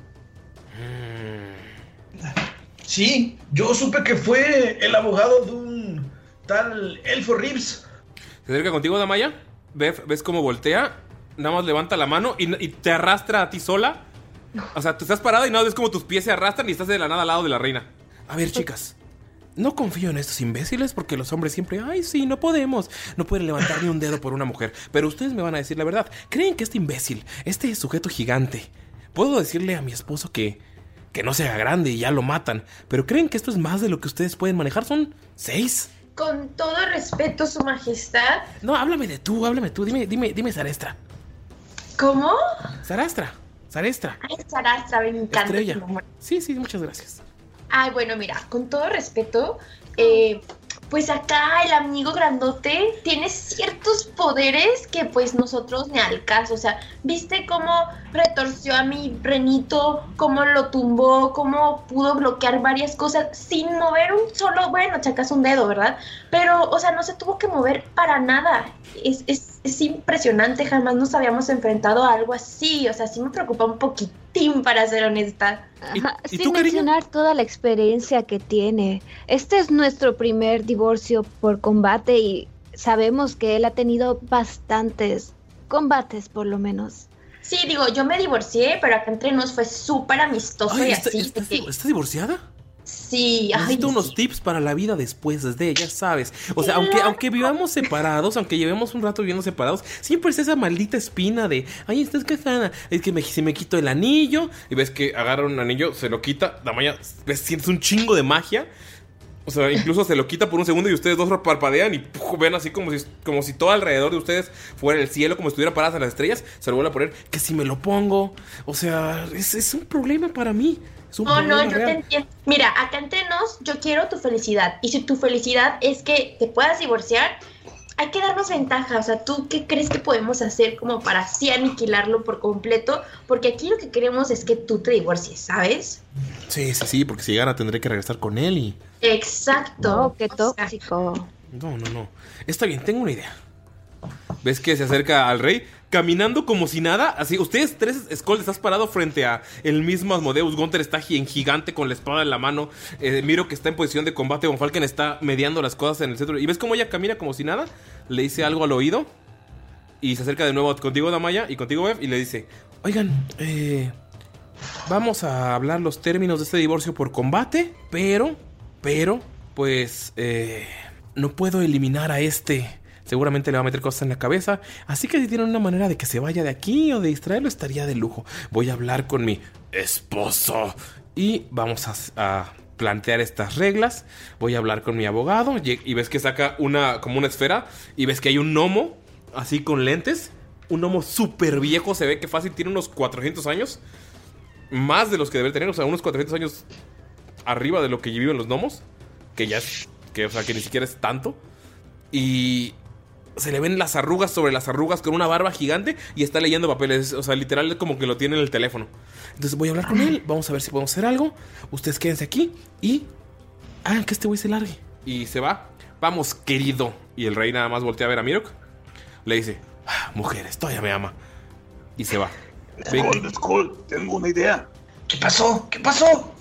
Sí, yo supe que fue el abogado de un tal Elfo Reeves. Se acerca contigo, Damaya. Ves, ves cómo voltea, nada más levanta la mano y, y te arrastra a ti sola. O sea, tú estás parada y nada, ves como tus pies se arrastran y estás de la nada al lado de la reina. A ver, chicas. No confío en estos imbéciles porque los hombres siempre, ay, sí, no podemos. No pueden levantar ni un dedo por una mujer. Pero ustedes me van a decir la verdad. ¿Creen que este imbécil, este sujeto gigante, puedo decirle a mi esposo que, que no sea grande y ya lo matan? Pero ¿creen que esto es más de lo que ustedes pueden manejar? ¿Son seis? Con todo respeto, su majestad. No, háblame de tú, háblame tú. Dime, dime, dime, Zarestra. ¿Cómo? Zarastra, Zarestra. Ay, Sarastra, me encanta. Sí, sí, muchas gracias. Ay, bueno, mira, con todo respeto, eh, pues acá el amigo grandote tiene ciertos poderes que pues nosotros ni al caso. O sea, ¿viste cómo retorció a mi renito? ¿Cómo lo tumbó? ¿Cómo pudo bloquear varias cosas sin mover un solo, bueno, si acaso un dedo, ¿verdad? Pero, o sea, no se tuvo que mover para nada. Es, es, es impresionante, jamás nos habíamos enfrentado a algo así. O sea, sí me preocupa un poquitín, para ser honesta. Ajá, sin mencionar toda la experiencia que tiene. Este es nuestro primer divorcio por combate y sabemos que él ha tenido bastantes combates por lo menos. Sí, digo, yo me divorcié, pero acá entre nos fue súper amistoso Ay, y ¿está- así. ¿estás, de que- ¿estás divorciada? Sí, ay, Necesito unos tips para la vida después de, ya sabes. O sea, aunque, aunque vivamos separados, aunque llevemos un rato viviendo separados, siempre es esa maldita espina de, ay, estás casada. Es que me, si me quito el anillo. Y ves que agarra un anillo, se lo quita. Damaya, ves, sientes un chingo de magia. O sea, incluso se lo quita por un segundo y ustedes dos parpadean y ¡puf! ven así como si, como si todo alrededor de ustedes fuera el cielo, como si estuvieran paradas en las estrellas. Se lo vuelve a poner. Que si me lo pongo. O sea, es, es un problema para mí. Es un No, no, yo real. te entiendo. Mira, acá entre nos, yo quiero tu felicidad. Y si tu felicidad es que te puedas divorciar, hay que darnos ventaja. O sea, ¿tú qué crees que podemos hacer como para así aniquilarlo por completo? Porque aquí lo que queremos es que tú te divorcies, ¿sabes? Sí, sí, sí, porque si llegara tendré que regresar con él y... Exacto. No, qué tóxico. No, no, no. Está bien, tengo una idea. ¿Ves que se acerca al rey? Caminando como si nada. Así, ustedes tres, Skull, estás parado frente a el mismo Asmodeus. Gunther está en gigante con la espada en la mano. Eh, Miro que está en posición de combate. Von Falken está mediando las cosas en el centro. ¿Y ves cómo ella camina como si nada? Le dice algo al oído. Y se acerca de nuevo contigo, Damaya, y contigo, Bev. Y le dice: Oigan, eh, vamos a hablar los términos de este divorcio por combate, pero, pero, pues, eh, no puedo eliminar a este. Seguramente le va a meter cosas en la cabeza. Así que si tienen una manera de que se vaya de aquí o de distraerlo, estaría de lujo. Voy a hablar con mi esposo. Y vamos a, plantear estas reglas. Voy a hablar con mi abogado. Y, y ves que saca una, como una esfera. Y ves que hay un gnomo, así con lentes. Un gnomo súper viejo. Se ve que fácil tiene unos 400 años. Más de los que debe tener. O sea, unos 400 años arriba de lo que viven los gnomos. Que ya es. Que, o sea, que ni siquiera es tanto. Y se le ven las arrugas sobre las arrugas con una barba gigante y está leyendo papeles. O sea, literal es como que lo tiene en el teléfono. Entonces voy a hablar con él, vamos a ver si podemos hacer algo. Ustedes quédense aquí y hagan que este güey se largue. Y se va. Vamos, querido. Y el rey nada más voltea a ver a Mirok. Le dice, "Ah, mujeres, todavía me ama. Y se va. Skull, Skull, tengo una idea. ¿Qué pasó? ¿Qué pasó?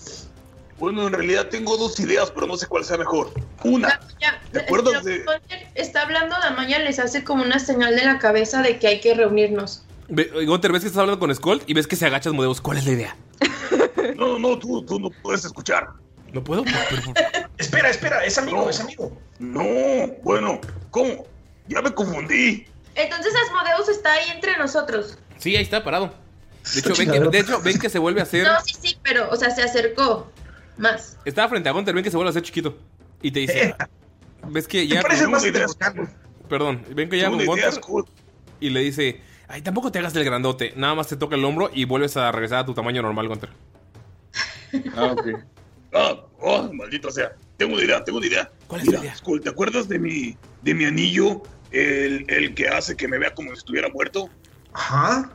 Bueno, en realidad tengo dos ideas, pero no sé cuál sea mejor. Una, Ya, ¿te acuerdas pero de...? Gunter Está hablando Damaya, les hace como una señal de la cabeza de que hay que reunirnos. Ve- Gunter, ves que estás hablando con Skull y ves que se agacha Asmodeus. ¿Cuál es la idea? No, no, tú, tú no puedes escuchar. ¿No puedo? Espera, espera, es amigo, es amigo. No, bueno, ¿cómo? Ya me confundí. Entonces Asmodeus está ahí entre nosotros. Sí, ahí está parado. De hecho, ven que, de hecho, ven que se vuelve a hacer. No, sí, sí, pero, o sea, se acercó más. Estaba frente a Gunter, ven que se vuelve a hacer chiquito. Y te dice. ¿Ves que ya. parece más. Perdón, ven que ya con Gunter. Y le dice. Ay, tampoco te hagas el grandote. Nada más te toca el hombro y vuelves a regresar a tu tamaño normal, Gunter. Ah, ok. Ah, oh, maldita sea. Tengo una idea, tengo una idea. ¿Cuál es Mira, la idea? Skull, ¿te acuerdas de mi, de mi anillo? El, el que hace que me vea como si estuviera muerto. Ajá.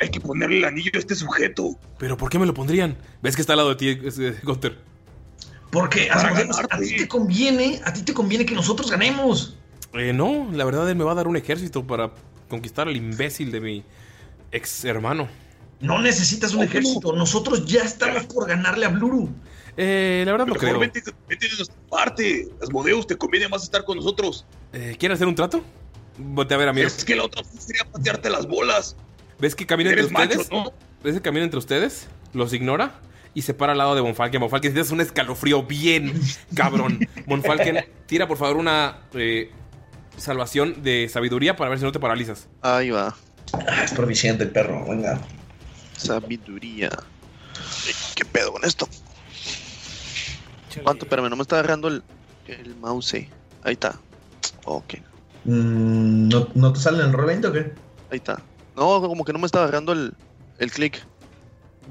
Hay que ponerle el anillo a este sujeto. Pero ¿por qué me lo pondrían? ¿Ves que está al lado de ti, Gunter? Porque a ti te conviene, a ti te conviene que nosotros ganemos. Eh, no, la verdad él me va a dar un ejército para conquistar al imbécil de mi ex hermano. No necesitas un ejército. Nosotros ya estamos por ganarle a Bluru. Eh, la verdad no Pero creo. mejor vete, vete de nuestra parte. Asmodeus, te conviene más estar con nosotros. Eh, ¿Quieren hacer un trato? Volte a ver a mí. Es que la otra opción sería patearte las bolas. ¿Ves que camina entre macho, ustedes? ¿no? ¿Ves que camina entre ustedes? Los ignora y se para al lado de Bonfalken. Bonfalken, tienes un escalofrío bien cabrón. Bonfalken, tira por favor una eh, salvación de sabiduría para ver si no te paralizas. Ahí va. Ah, es proficiente el perro, venga. Sabiduría. ¿Qué pedo con esto? ¿Cuánto? Espérame, no me está agarrando el, el mouse. Ahí está. Ok, Mm, ¿no, ¿No te sale en el rol 20 o qué? ahí está. No, como que no me está agarrando el, el clic.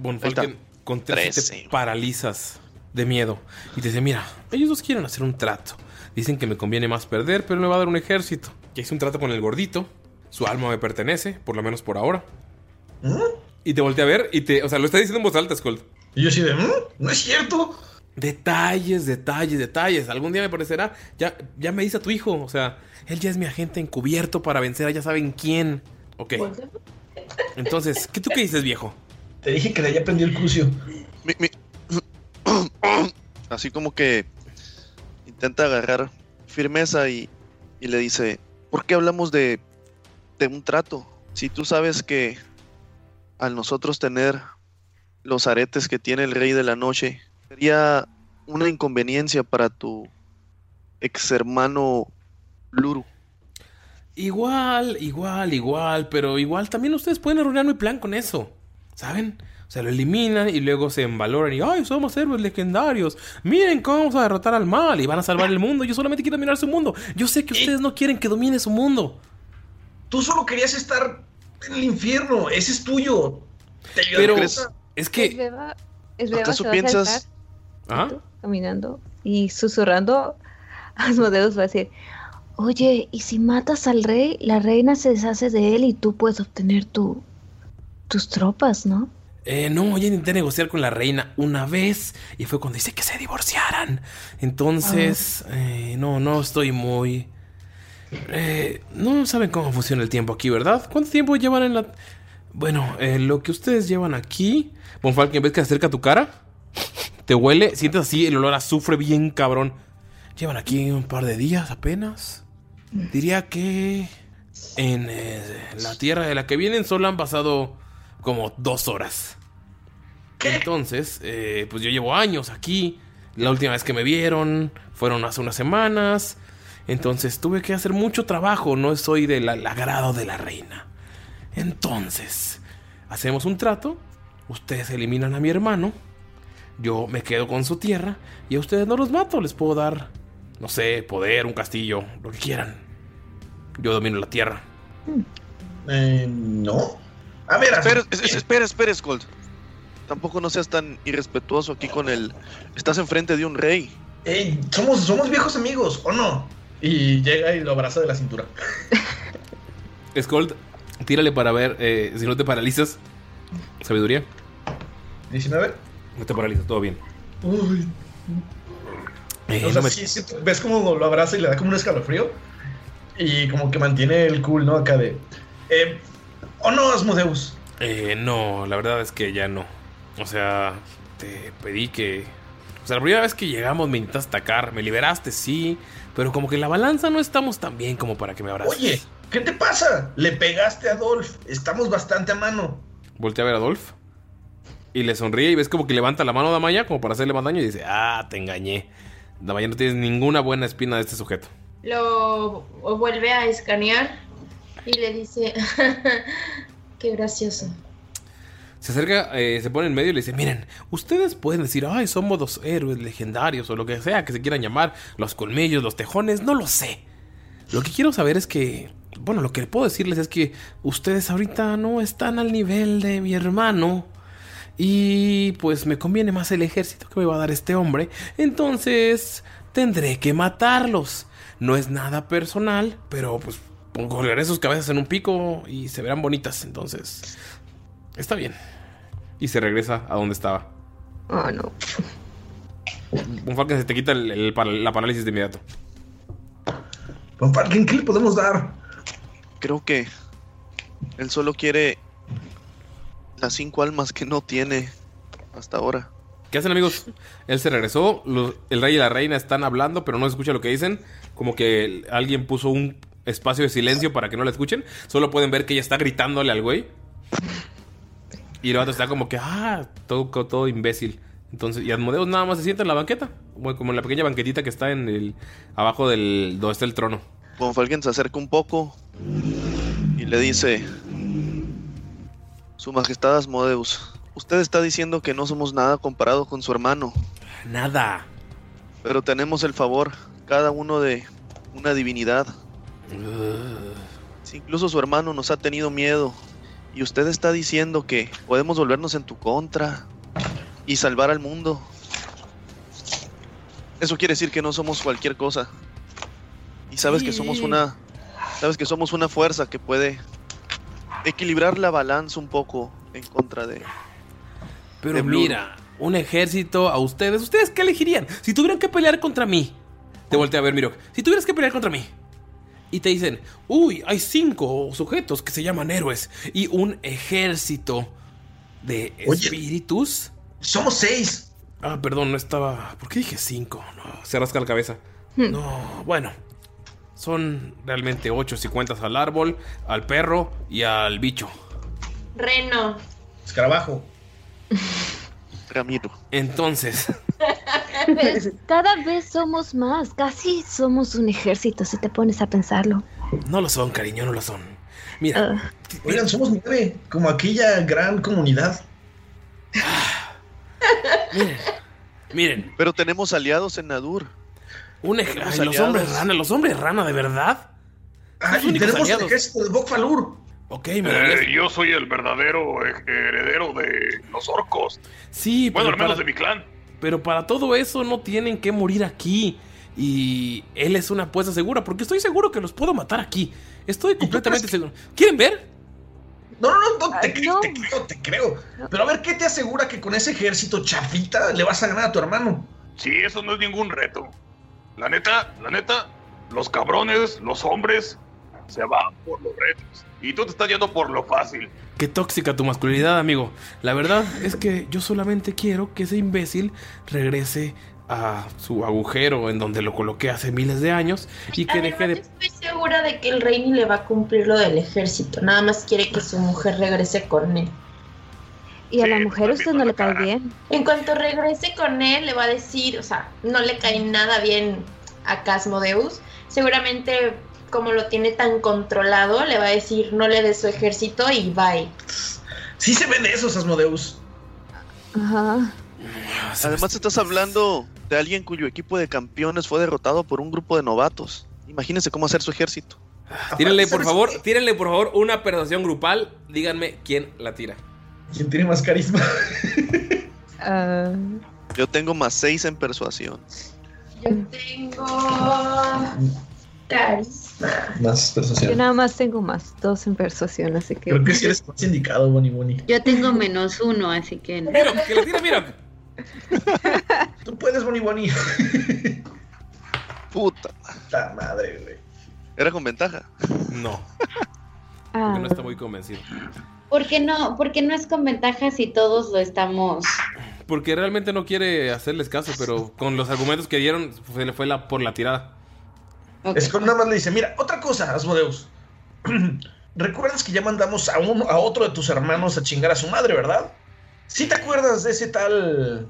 Bonfalken, con 13 te Trece. paralizas de miedo. Y te dice, mira, ellos dos quieren hacer un trato. Dicen que me conviene más perder, pero me va a dar un ejército. Ya hice un trato con el gordito. Su alma me pertenece, por lo menos por ahora. Y te voltea a ver y te... O sea, lo está diciendo en voz alta, Skull. Y yo así de, "¿Mm? no es cierto. Detalles, detalles, detalles. Algún día me parecerá. Ya, ya me dice a tu hijo. O sea, él ya es mi agente encubierto para vencer a ya saben quién. Ok. Entonces, ¿qué tú qué dices, viejo? Te dije que de ahí aprendió el crucio. Mi- mi- Así como que intenta agarrar firmeza y, y le dice, ¿por qué hablamos de, de un trato? Si tú sabes que al nosotros tener los aretes que tiene el rey de la noche, sería una inconveniencia para tu ex hermano Luru. Igual, igual, igual, pero igual también ustedes pueden arruinar mi plan con eso. ¿Saben? O sea, lo eliminan y luego se envaloran y ¡ay, somos héroes legendarios! Miren cómo vamos a derrotar al mal y van a salvar el mundo. Yo solamente quiero dominar su mundo. Yo sé que ustedes no quieren que domine su mundo. Tú solo querías estar en el infierno. Ese es tuyo. Te Pero es Es que... Beba, es Beba ¿Acaso se va a piensas- ¿Ah? caminando y susurrando. Asmodeus va a decir, oye, ¿y si matas al rey, la reina se deshace de él y tú puedes obtener tu, tus tropas, ¿no? Eh, no, ya intenté negociar con la reina una vez y fue cuando dice que se divorciaran. Entonces, eh, no, no estoy muy... Eh, no saben cómo funciona el tiempo aquí, ¿verdad? ¿Cuánto tiempo llevan en la... Bueno, eh, lo que ustedes llevan aquí... Bonfalken, ¿ves que se acerca a tu cara? Te huele, sientes así el olor a azufre bien cabrón. Llevan aquí un par de días apenas. Diría que... En eh, la tierra de la que vienen solo han pasado como dos horas. Entonces, eh, pues yo llevo años aquí. La última vez que me vieron fueron hace unas semanas. Entonces tuve que hacer mucho trabajo. No soy del agrado de la reina. Entonces, hacemos un trato. Ustedes eliminan a mi hermano. Yo me quedo con su tierra. Y a ustedes no los mato. Les puedo dar, no sé, poder, un castillo, lo que quieran. Yo domino la tierra. Eh, no. A ver, Espera, es- es- espera, espera, Skull. Tampoco no seas tan irrespetuoso aquí con el. Estás enfrente de un rey. Ey, somos, somos viejos amigos, ¿o no? Y llega y lo abraza de la cintura. Scold, tírale para ver eh, si no te paralizas. Sabiduría. 19. No te paralizas, todo bien. Uy. Eh, o sea, no me- sí, sí, ves como lo abraza y le da como un escalofrío. Y como que mantiene el cool, ¿no? Acá de. Eh, ¿O no, Asmodeus? Eh, no, la verdad es que ya no. O sea, te pedí que. O sea, la primera vez que llegamos me intentaste atacar, me liberaste, sí. Pero como que en la balanza no estamos tan bien como para que me abraces. Oye, ¿qué te pasa? Le pegaste a Adolf. Estamos bastante a mano. Voltea a ver a Adolf. Y le sonríe y ves como que levanta la mano a Damaya como para hacerle más daño y dice, ah, te engañé. Damaya no tienes ninguna buena espina de este sujeto. Lo vuelve a escanear y le dice, qué gracioso. Se acerca, eh, se pone en medio y le dice, miren, ustedes pueden decir, ay, somos los héroes legendarios o lo que sea que se quieran llamar, los colmillos, los tejones, no lo sé. Lo que quiero saber es que, bueno, lo que puedo decirles es que ustedes ahorita no están al nivel de mi hermano. Y pues me conviene más el ejército que me va a dar este hombre. Entonces tendré que matarlos. No es nada personal, pero pues colgaré sus cabezas en un pico y se verán bonitas. Entonces, está bien. Y se regresa a donde estaba. Oh, no. Un Falcon se te quita el- la parálisis de inmediato. Don Falken, ¿qué le podemos dar? Creo que él solo quiere las cinco almas que no tiene hasta ahora. ¿Qué hacen amigos? Él se regresó, el rey y la reina están hablando, pero no se escucha lo que dicen. Como que alguien puso un espacio de silencio para que no la escuchen. Solo pueden ver que ella está gritándole al güey. Y el otro está como que, ah, todo, todo imbécil. Entonces, y Asmodeus nada más se sienta en la banqueta. Bueno, como en la pequeña banquetita que está en el. abajo del. donde está el trono. Von Falken se acerca un poco y le dice: Su Majestad Asmodeus, usted está diciendo que no somos nada comparado con su hermano. Nada. Pero tenemos el favor, cada uno de una divinidad. Si incluso su hermano nos ha tenido miedo y usted está diciendo que podemos volvernos en tu contra y salvar al mundo. Eso quiere decir que no somos cualquier cosa. Y sabes que somos una sabes que somos una fuerza que puede equilibrar la balanza un poco en contra de Pero de mira, un ejército a ustedes. ¿Ustedes qué elegirían? Si tuvieran que pelear contra mí. Te voltea a ver, Mirok. Si tuvieras que pelear contra mí. Y te dicen, uy, hay cinco sujetos que se llaman héroes. Y un ejército de espíritus. Somos seis. Ah, perdón, no estaba. ¿Por qué dije cinco? No, se rasca la cabeza. Hmm. No, bueno. Son realmente ocho si cuentas al árbol, al perro y al bicho. Reno. Escarabajo. Ramiro. Entonces, Pues, cada vez somos más. Casi somos un ejército si te pones a pensarlo. no lo son, cariño, no lo son. Mira, Ah. Oigan, somos nueve. Como aquella gran comunidad. miren. Pero tenemos aliados en Nadur. Un ej- Tenemos Ay, los hombres rana, los hombres rana, ¿de verdad? Ah, Los y tenemos el aliados. ejército de Bokfalur. Ok, Eh, yo soy el verdadero heredero de los orcos. Sí, Bueno, pero al menos para- de mi clan. Pero para todo eso no tienen que morir aquí. Y él es una apuesta segura, porque estoy seguro que los puedo matar aquí. Estoy completamente seguro. ¿Quieren ver? No, no, no, no, te, creo, te creo, te creo. Pero a ver, ¿qué te asegura que con ese ejército chafita le vas a ganar a tu hermano? Sí, eso no es ningún reto. La neta, la neta, los cabrones, los hombres, se van por los retos. Y tú te estás yendo por lo fácil. Qué tóxica tu masculinidad, amigo. La verdad es que yo solamente quiero que ese imbécil regrese a su agujero en donde lo coloqué hace miles de años y que deje de... Estoy segura de que el rey ni le va a cumplir lo del ejército. Nada más quiere que su mujer regrese con él. Y a la mujer usted no le cae bien. En cuanto regrese con él, le va a decir, o sea, no le cae nada bien a Casmodeus. Seguramente, como lo tiene tan controlado, le va a decir, no le dé su ejército y bye. Sí se ven esos, Asmodeus. Ajá. Además estás hablando de alguien cuyo equipo de campeones fue derrotado por un grupo de novatos. Imagínense cómo hacer su ejército. Tírenle, por favor, tírenle, por favor, una persuasión grupal. Díganme quién la tira. ¿Quién tiene más carisma? Ah, Yo tengo más 6 en persuasión. Yo tengo carisma. Más yo persuasión. nada más tengo más dos en persuasión, así que. Creo que sí eres más indicado, Bonnie Bonnie. Yo tengo menos uno, así que. no. Mira, que la tira, mira. Tú puedes, Bonnie Bonnie. Puta. La madre, güey. Era con ventaja. No, Ah, porque no está muy convencido. ¿Por qué no, por qué no es con ventaja si todos lo estamos? Porque realmente no quiere hacerles caso, pero con los argumentos que dieron, se le fue la, por la tirada. Es que nada más le dice, mira, otra cosa, Asmodeus. ¿Recuerdas que ya mandamos a, uno, a otro de tus hermanos a chingar a su madre, verdad? ¿Sí te acuerdas de ese tal...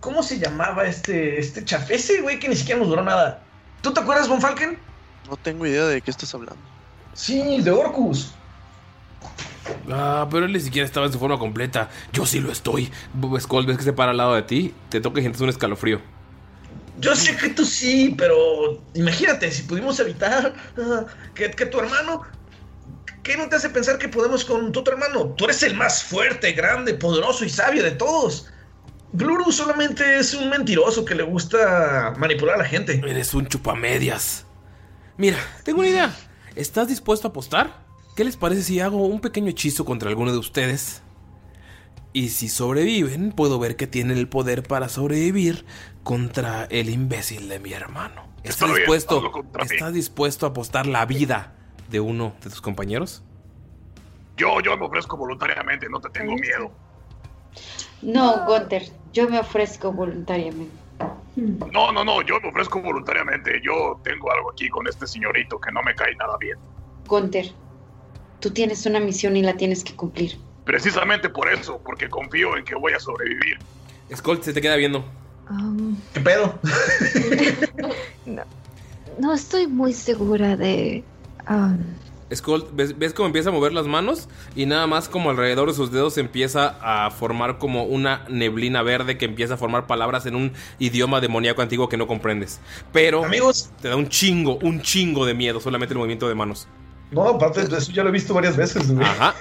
¿Cómo se llamaba este, este chaf? Ese güey que ni siquiera nos duró nada. ¿Tú te acuerdas, Von Falken? No tengo idea de qué estás hablando. Sí, el de Orcus. Ah, pero él ni siquiera estaba en su forma completa. Yo sí lo estoy. Skull, ves que se para al lado de ti, te toca y sientes un escalofrío. Yo sé que tú sí, pero imagínate, si pudimos evitar ah, que, que tu hermano... ¿Qué no te hace pensar que podemos con tu otro hermano? Tú eres el más fuerte, grande, poderoso y sabio de todos. Bluru solamente es un mentiroso que le gusta manipular a la gente. Eres un chupamedias. Mira, tengo una idea. ¿Estás dispuesto a apostar? ¿Qué les parece si hago un pequeño hechizo contra alguno de ustedes? Y si sobreviven, puedo ver que tienen el poder para sobrevivir contra el imbécil de mi hermano. Está ¿Estás bien, dispuesto, hazlo contra mí. ¿Estás dispuesto a apostar la vida de uno de tus compañeros? Yo, yo me ofrezco voluntariamente, no te tengo miedo. No, Gunter, yo me ofrezco voluntariamente. No, no, no, yo me ofrezco voluntariamente. Yo tengo algo aquí con este señorito que no me cae nada bien. Gunter, tú tienes una misión y la tienes que cumplir. Precisamente por eso, porque confío en que voy a sobrevivir. Skull se te queda viendo. um, ¿Qué pedo? no, no estoy muy segura de. um, Skull, ¿ves, ves cómo empieza a mover las manos? Y nada más como alrededor de sus dedos empieza a formar como una neblina verde que empieza a formar palabras en un idioma demoníaco antiguo que no comprendes. Pero Amigos. te da un chingo, un chingo de miedo solamente el movimiento de manos. No, aparte de eso ya lo he visto varias veces, güey. Ajá.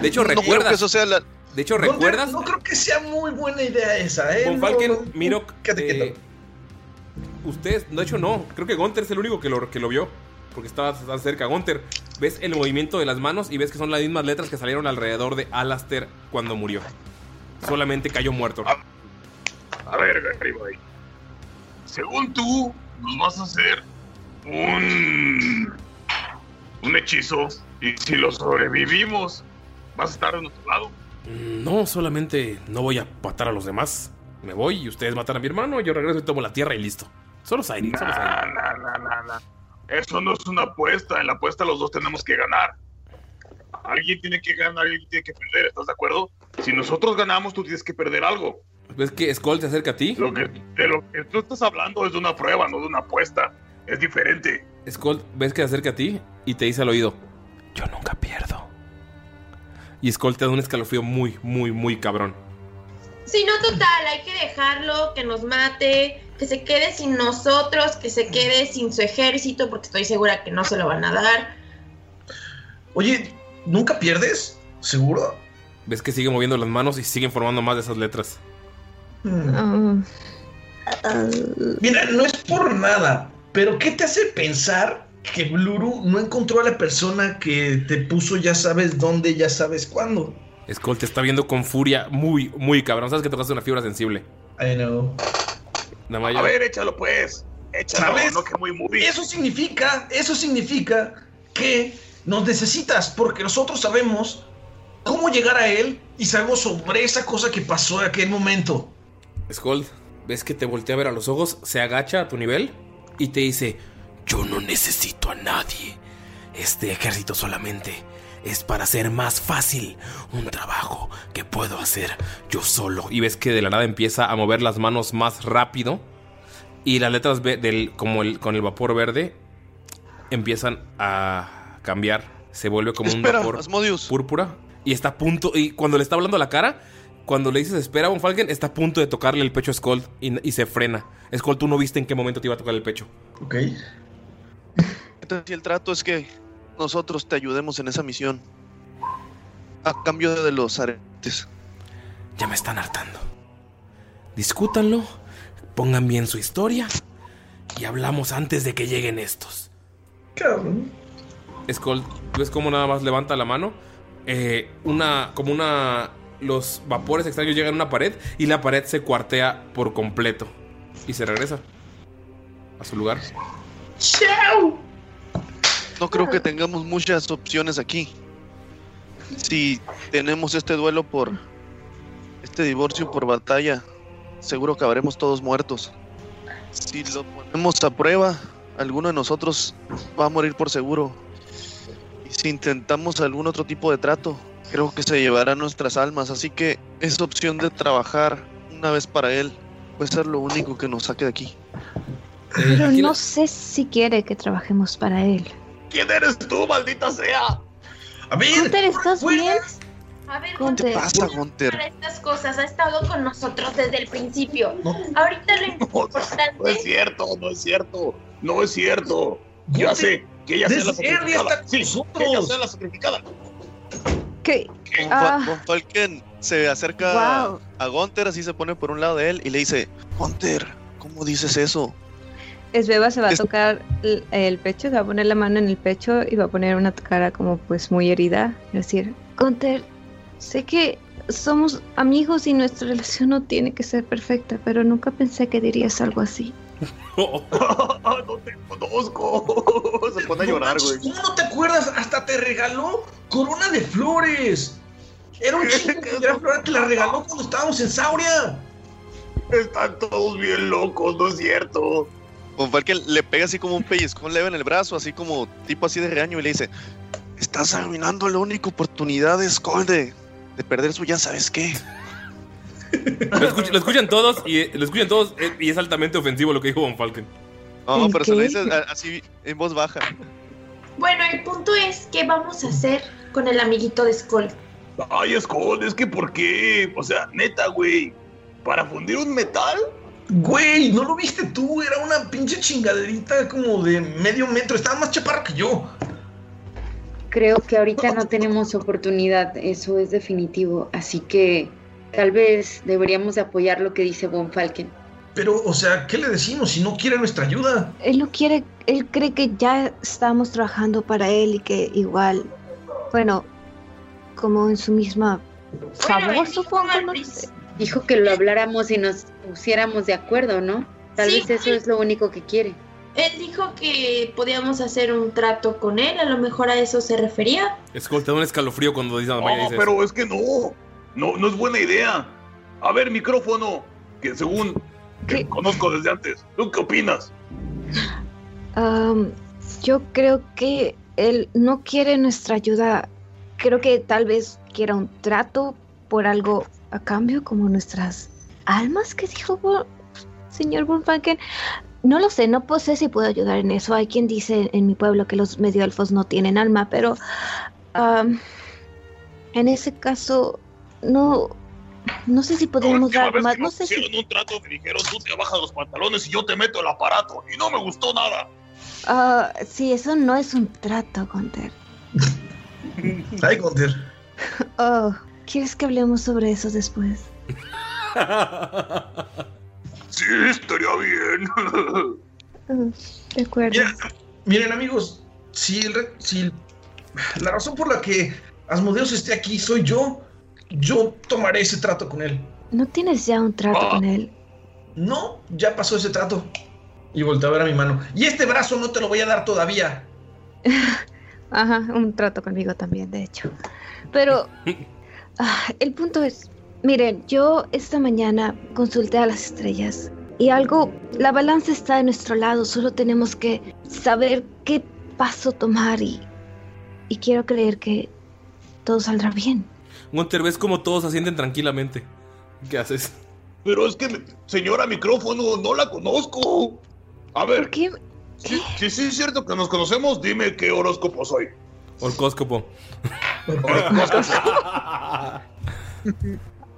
De hecho, No creo recuerdas. que eso sea la. De hecho, ¿recuerdas? No creo que sea muy buena idea esa, ¿eh? Von No, Falken, no, Mirok, quédate eh, quieto. ustedes, de hecho no, creo que Gunter es el único que lo, que lo vio, porque estaba tan cerca. Gunter, ves el movimiento de las manos y ves que son las mismas letras que salieron alrededor de Alastair cuando murió. Solamente cayó muerto. A ver, Gariboy. Según tú, nos vas a hacer un. Un hechizo. Y si lo sobrevivimos, ¿vas a estar de nuestro lado? Mm, No, solamente no voy a matar a los demás. Me voy y ustedes matan a mi hermano, yo regreso y tomo la tierra y listo. Solo Siren. Nah, nah, nah. Eso no es una apuesta. En la apuesta los dos tenemos que ganar. Alguien tiene que ganar, alguien tiene que perder. ¿Estás de acuerdo? Si nosotros ganamos, tú tienes que perder algo. ¿Ves que Skull se acerca a ti? Lo que, de lo que tú estás hablando es de una prueba, no de una apuesta. Es diferente. Skull, ves que se acerca a ti y te dice al oído: Yo nunca pierdo. Y Skull te da un escalofrío muy, muy, muy cabrón. Si no, total, hay que dejarlo, que nos mate, que se quede sin nosotros, que se quede sin su ejército, porque estoy segura que no se lo van a dar. Oye, ¿nunca pierdes? ¿Seguro? Ves que sigue moviendo las manos y siguen formando más de esas letras. um, Mira, no es por nada, pero ¿qué te hace pensar que Bluru no encontró a la persona que te puso ya sabes dónde, ya sabes cuándo? Skull te está viendo con furia muy, muy cabrón. Sabes que tocaste una fibra sensible. I know. Namaya, A ver, échalo pues. Échalo, ¿Sabes? no que muy muy. Eso significa, eso significa que nos necesitas porque nosotros sabemos cómo llegar a él y sabemos sobre esa cosa que pasó en aquel momento. Skull, ves que te voltea a ver a los ojos, se agacha a tu nivel y te dice: Yo no necesito a nadie. Este ejército solamente es para hacer más fácil un trabajo que puedo hacer yo solo. Y ves que de la nada empieza a mover las manos más rápido. Y las letras del, como el, con el vapor verde empiezan a cambiar. Se vuelve como Espera, un vapor púrpura. Y está a punto. Y cuando le está hablando a la cara, cuando le dices espera a Von Falken, está a punto de tocarle el pecho a Skull y, y se frena. Skull, tú no viste en qué momento te iba a tocar el pecho. Ok. Entonces, el trato es que nosotros te ayudemos en esa misión. A cambio de los aretes. Ya me están hartando. Discútanlo, pongan bien su historia y hablamos antes de que lleguen estos. Cabrón. Skull, ¿ves cómo nada más levanta la mano? Eh, una, como una... Los vapores extraños llegan a una pared y la pared se cuartea por completo. Y se regresa a su lugar. ¡Chao! No creo que tengamos muchas opciones aquí. Si tenemos este duelo por este divorcio por batalla, seguro acabaremos todos muertos. Si lo ponemos a prueba, alguno de nosotros va a morir por seguro. Y si intentamos algún otro tipo de trato, creo que se llevará nuestras almas. Así que esa opción de trabajar una vez para él puede ser lo único que nos saque de aquí. Pero no sé si quiere que trabajemos para él. ¿Quién eres tú, maldita sea? A ver, Gunter, ¿estás bien? A ver, Gunter. pasa, para Gunter? estas cosas ha estado con nosotros desde el principio. Ahorita lo importante No es cierto, no es cierto, no es cierto. Ya sé que ella sea la sacrificada. Sí, que ella nosotros. sea la sacrificada. Von, Ah. Von Falken se acerca Wow. a Gunter, así se pone por un lado de él y le dice, Gunter, ¿cómo dices eso? Esbeba se va a tocar el, el pecho, se va a poner la mano en el pecho y va a poner una cara como pues muy herida. Es decir, Gunter, sé que somos amigos y nuestra relación no tiene que ser perfecta, pero nunca pensé que dirías algo así. No te conozco. Se pone a llorar, güey. ¿Cómo no te acuerdas? Hasta te regaló corona de flores. Era un chico que era flor que la regaló cuando estábamos en Sauria. Están todos bien locos, no es cierto. Von Falken le pega así como un pellizcón leve en el brazo, así como tipo así de regaño y le dice, estás arruinando la única oportunidad de Skull de, de perder su ya sabes qué. Lo, escuch- lo escuchan todos y lo escuchan todos eh, y es altamente ofensivo lo que dijo Von Falken. No, ¿El pero se lo qué? dice a- así en voz baja. Bueno, el punto es qué vamos a hacer con el amiguito de Skull. Ay, Skull, es que ¿por qué? O sea, neta, güey. ¿Para fundir un metal? Güey, ¿no lo viste tú? Era una pinche chingaderita como de medio metro. Estaba más chaparro que yo. Creo que ahorita no tenemos oportunidad, eso es definitivo, así que tal vez deberíamos de apoyar lo que dice Von Falken. Pero, o sea, ¿qué le decimos si no quiere nuestra ayuda? Él no quiere, él cree que ya estamos trabajando para él y que igual, bueno, como en su misma favor, supongo, no sé. Dijo que lo habláramos y nos pusiéramos de acuerdo, ¿no? Tal Sí, vez eso es lo único que quiere. Él dijo que podíamos hacer un trato con él, a lo mejor a eso se refería. Da un escalofrío cuando dice No, dice pero es que no. No, no es buena idea. A ver, micrófono, que según que ¿Qué? conozco desde antes. ¿Tú qué opinas? Yo creo que él no quiere nuestra ayuda. Creo que tal vez quiera un trato por algo a cambio, como nuestras almas, que dijo Bo- señor Bonfanken. No lo sé, no sé si puedo ayudar en eso. Hay quien dice en mi pueblo que los medio elfos no tienen alma, pero en ese caso no, no sé si última dar más. No sé si hicieron un trato me dijeron tú te bajas los pantalones y yo te meto el aparato y no me gustó nada. Ah, sí, eso no es un trato, Gunter. Ay, Gunter. Oh, ¿quieres que hablemos sobre eso después? Sí, estaría bien. Ah, de acuerdo. Mira, miren, amigos, si, el si el- la razón por la que Asmodeus esté aquí soy yo, yo tomaré ese trato con él. ¿No tienes ya un trato Ah. con él? No, ya pasó ese trato. Y volteé a ver a mi mano. Y este brazo no te lo voy a dar todavía. Ajá, un trato conmigo también, de hecho. Pero ah, el punto es, miren, yo esta mañana consulté a las estrellas y algo, la balanza está de nuestro lado, solo tenemos que saber qué paso tomar y, y quiero creer que todo saldrá bien. Gunter, ves como todos asienten tranquilamente. ¿Qué haces? Pero es que, señora micrófono, no la conozco. A ver. ¿Qué? Si, si sí es cierto que nos conocemos, dime qué horóscopo soy. Orcóscopo.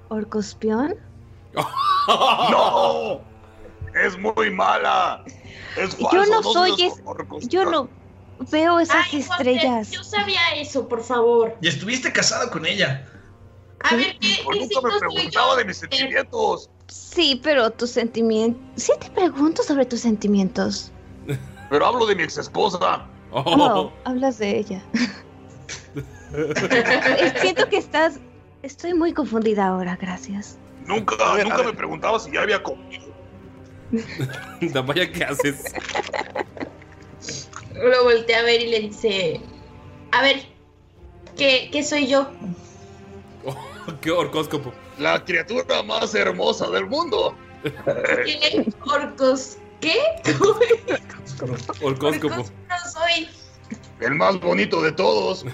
¿Orcospión? ¡No! Es muy mala. Es falso. Yo no soy es, yo no veo esas Ay, estrellas. Yo sabía eso, por favor. Y estuviste casado con ella. A ver, ¿qué, Por nunca me preguntaba de mis sentimientos. Sí, pero tus sentimientos. Sí te pregunto sobre tus sentimientos. Pero hablo de mi ex esposa. Oh, hablas de ella. Siento que estás. Estoy muy confundida ahora, gracias. Nunca, nunca me preguntaba si ya había comido. Damaya, ¿qué haces? Lo voltea a ver y le dice: A ver, ¿qué, qué soy yo? ¿Qué orcóscopo? La criatura más hermosa del mundo. ¿Qué orcos? ¿Qué? Orcóscopo. No soy. El más bonito de todos.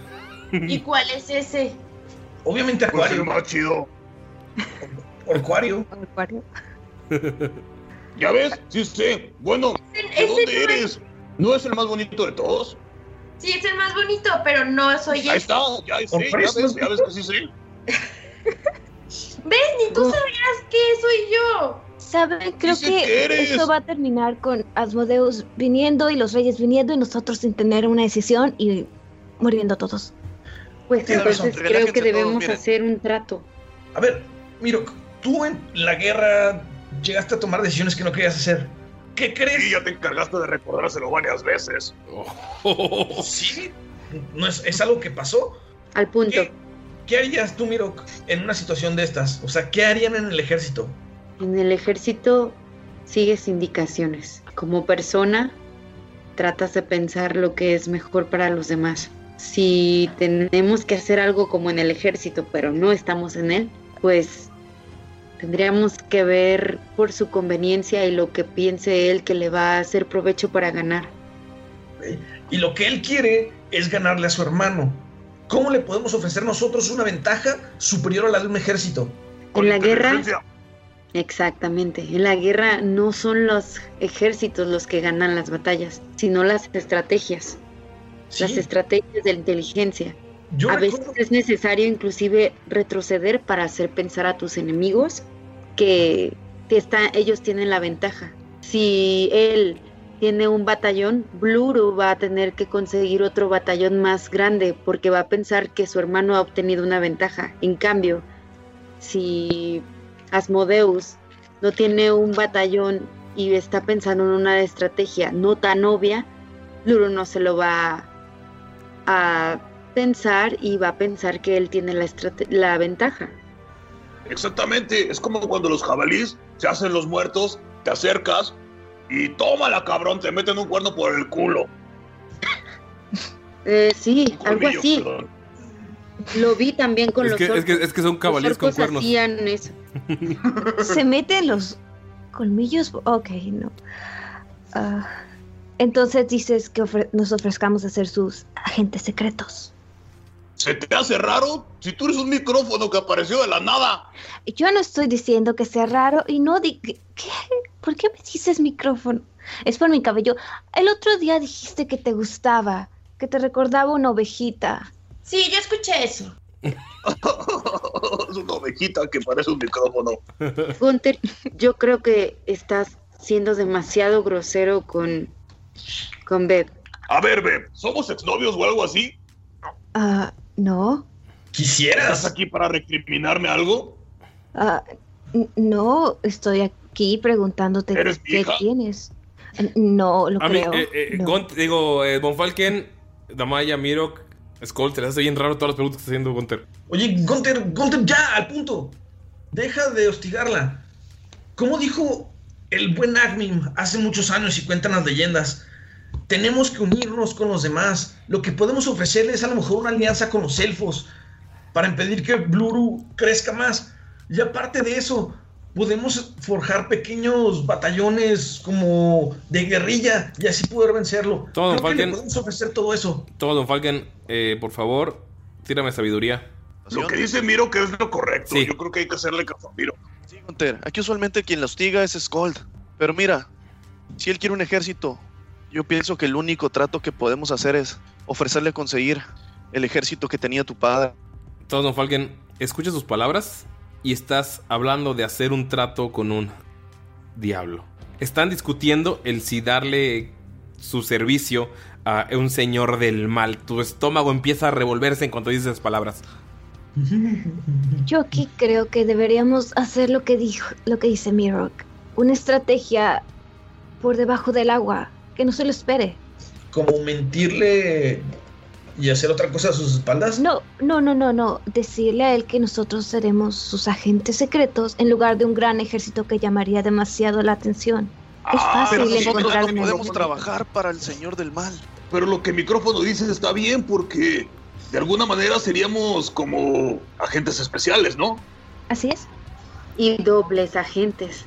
¿Y cuál es ese? Obviamente Pues Acuario. el más chido. Acuario. Acuario. ¿Ya ves? Sí sé. Bueno, ¿de dónde eres? ¿No es el más bonito de todos? Sí, es el más bonito, pero no soy Ahí ese. está, ya sé, ya ves, ya ves que sí sé. ¿Ves? Ni tú sabías que soy yo. ¿Saben? Creo que que eres. esto va a terminar con Asmodeus viniendo y los reyes viniendo y nosotros sin tener una decisión y muriendo todos. Pues Tienes razón, entonces creo que todos, debemos hacer un trato. A ver, Miro, tú en la guerra llegaste a tomar decisiones que no querías hacer. ¿Qué crees? Sí, ya te encargaste de recordárselo varias veces. ¿Sí? ¿No es, es algo que pasó? Al punto. ¿Qué, qué harías tú, Miro, en una situación de estas? O sea, ¿qué harían en el ejército? En el ejército sigues indicaciones. Como persona, tratas de pensar lo que es mejor para los demás. Si tenemos que hacer algo como en el ejército, pero no estamos en él, pues tendríamos que ver por su conveniencia y lo que piense él que le va a hacer provecho para ganar. Y lo que él quiere es ganarle a su hermano. ¿Cómo le podemos ofrecer nosotros una ventaja superior a la de un ejército? En la guerra, exactamente, en la guerra no son los ejércitos los que ganan las batallas, sino las estrategias, las estrategias de la inteligencia. Yo a recuerdo- veces es necesario inclusive retroceder para hacer pensar a tus enemigos que te está, ellos tienen la ventaja. Si él tiene un batallón, Bluru va a tener que conseguir otro batallón más grande porque va a pensar que su hermano ha obtenido una ventaja. En cambio, si Asmodeus no tiene un batallón y está pensando en una estrategia no tan obvia, Bluru no se lo va a pensar y va a pensar que él tiene la, la ventaja. Exactamente, es como cuando los jabalís se hacen los muertos, te acercas y tómala, cabrón, te meten un cuerno por el culo. Eh, sí, algo así. perdón. Lo vi también con Es los que, orcos. es, que, es que son caballeros con cuernos. hacían eso. ¿Se meten los colmillos? Ok, no. Ah, entonces dices que ofre- nos ofrezcamos a ser sus agentes secretos. ¿Se te hace raro? Si tú eres un micrófono que apareció de la nada. Yo no estoy diciendo que sea raro y no di ¿Qué? ¿Por qué me dices micrófono? Es por mi cabello. El otro día dijiste que te gustaba, que te recordaba una ovejita. Sí, yo escuché eso. es una ovejita que parece un micrófono. Gunther, yo creo que estás siendo demasiado grosero con, con Beb. A ver, Beb, ¿somos exnovios o algo así? Ah, no. ¿Estás aquí para recriminarme algo? Ah, n- no, estoy aquí preguntándote ¿Eres qué hija? tienes. No, lo A mí, creo. eh, eh, no. Gunt- digo, eh, Bonfalken, Damaya, Mirok, Skull, te las hace bien raro todas las preguntas que está haciendo Gunter. Oye, Gunter, Gunter, ya, al punto. Deja de hostigarla. Como dijo el buen Agmim hace muchos años y cuentan las leyendas, tenemos que unirnos con los demás. Lo que podemos ofrecerles es a lo mejor una alianza con los elfos para impedir que Bluru crezca más. Y aparte de eso, podemos forjar pequeños batallones como de guerrilla y así poder vencerlo. Todo, don Creo que le Falken. podemos ofrecer todo eso. Todo, don Falken, eh, por favor, tírame sabiduría. Lo que dice Miro que es lo correcto. Yo creo que hay que hacerle caso a Miro. Sí, Gunter, aquí usualmente quien la hostiga es Skold. Pero mira, si él quiere un ejército, yo pienso que el único trato que podemos hacer es ofrecerle conseguir el ejército que tenía tu padre. Todo, don Falken, escucha sus palabras y estás hablando de hacer un trato con un diablo. Están discutiendo el si darle su servicio a un señor del mal. Tu estómago empieza a revolverse en cuanto dices esas palabras. Yo aquí creo que deberíamos hacer lo que dijo, lo que dice Mirok. Una estrategia por debajo del agua, que no se lo espere. Como mentirle y hacer otra cosa a sus espaldas. No, no, no, no, no. Decirle a él que nosotros seremos sus agentes secretos en lugar de un gran ejército que llamaría demasiado la atención. Es Ah, pero fácil nosotros encontrar no una podemos trabajar para el señor del mal. Pero lo que el micrófono dice está bien porque de alguna manera seríamos como agentes especiales, ¿no? Así es. Y dobles agentes.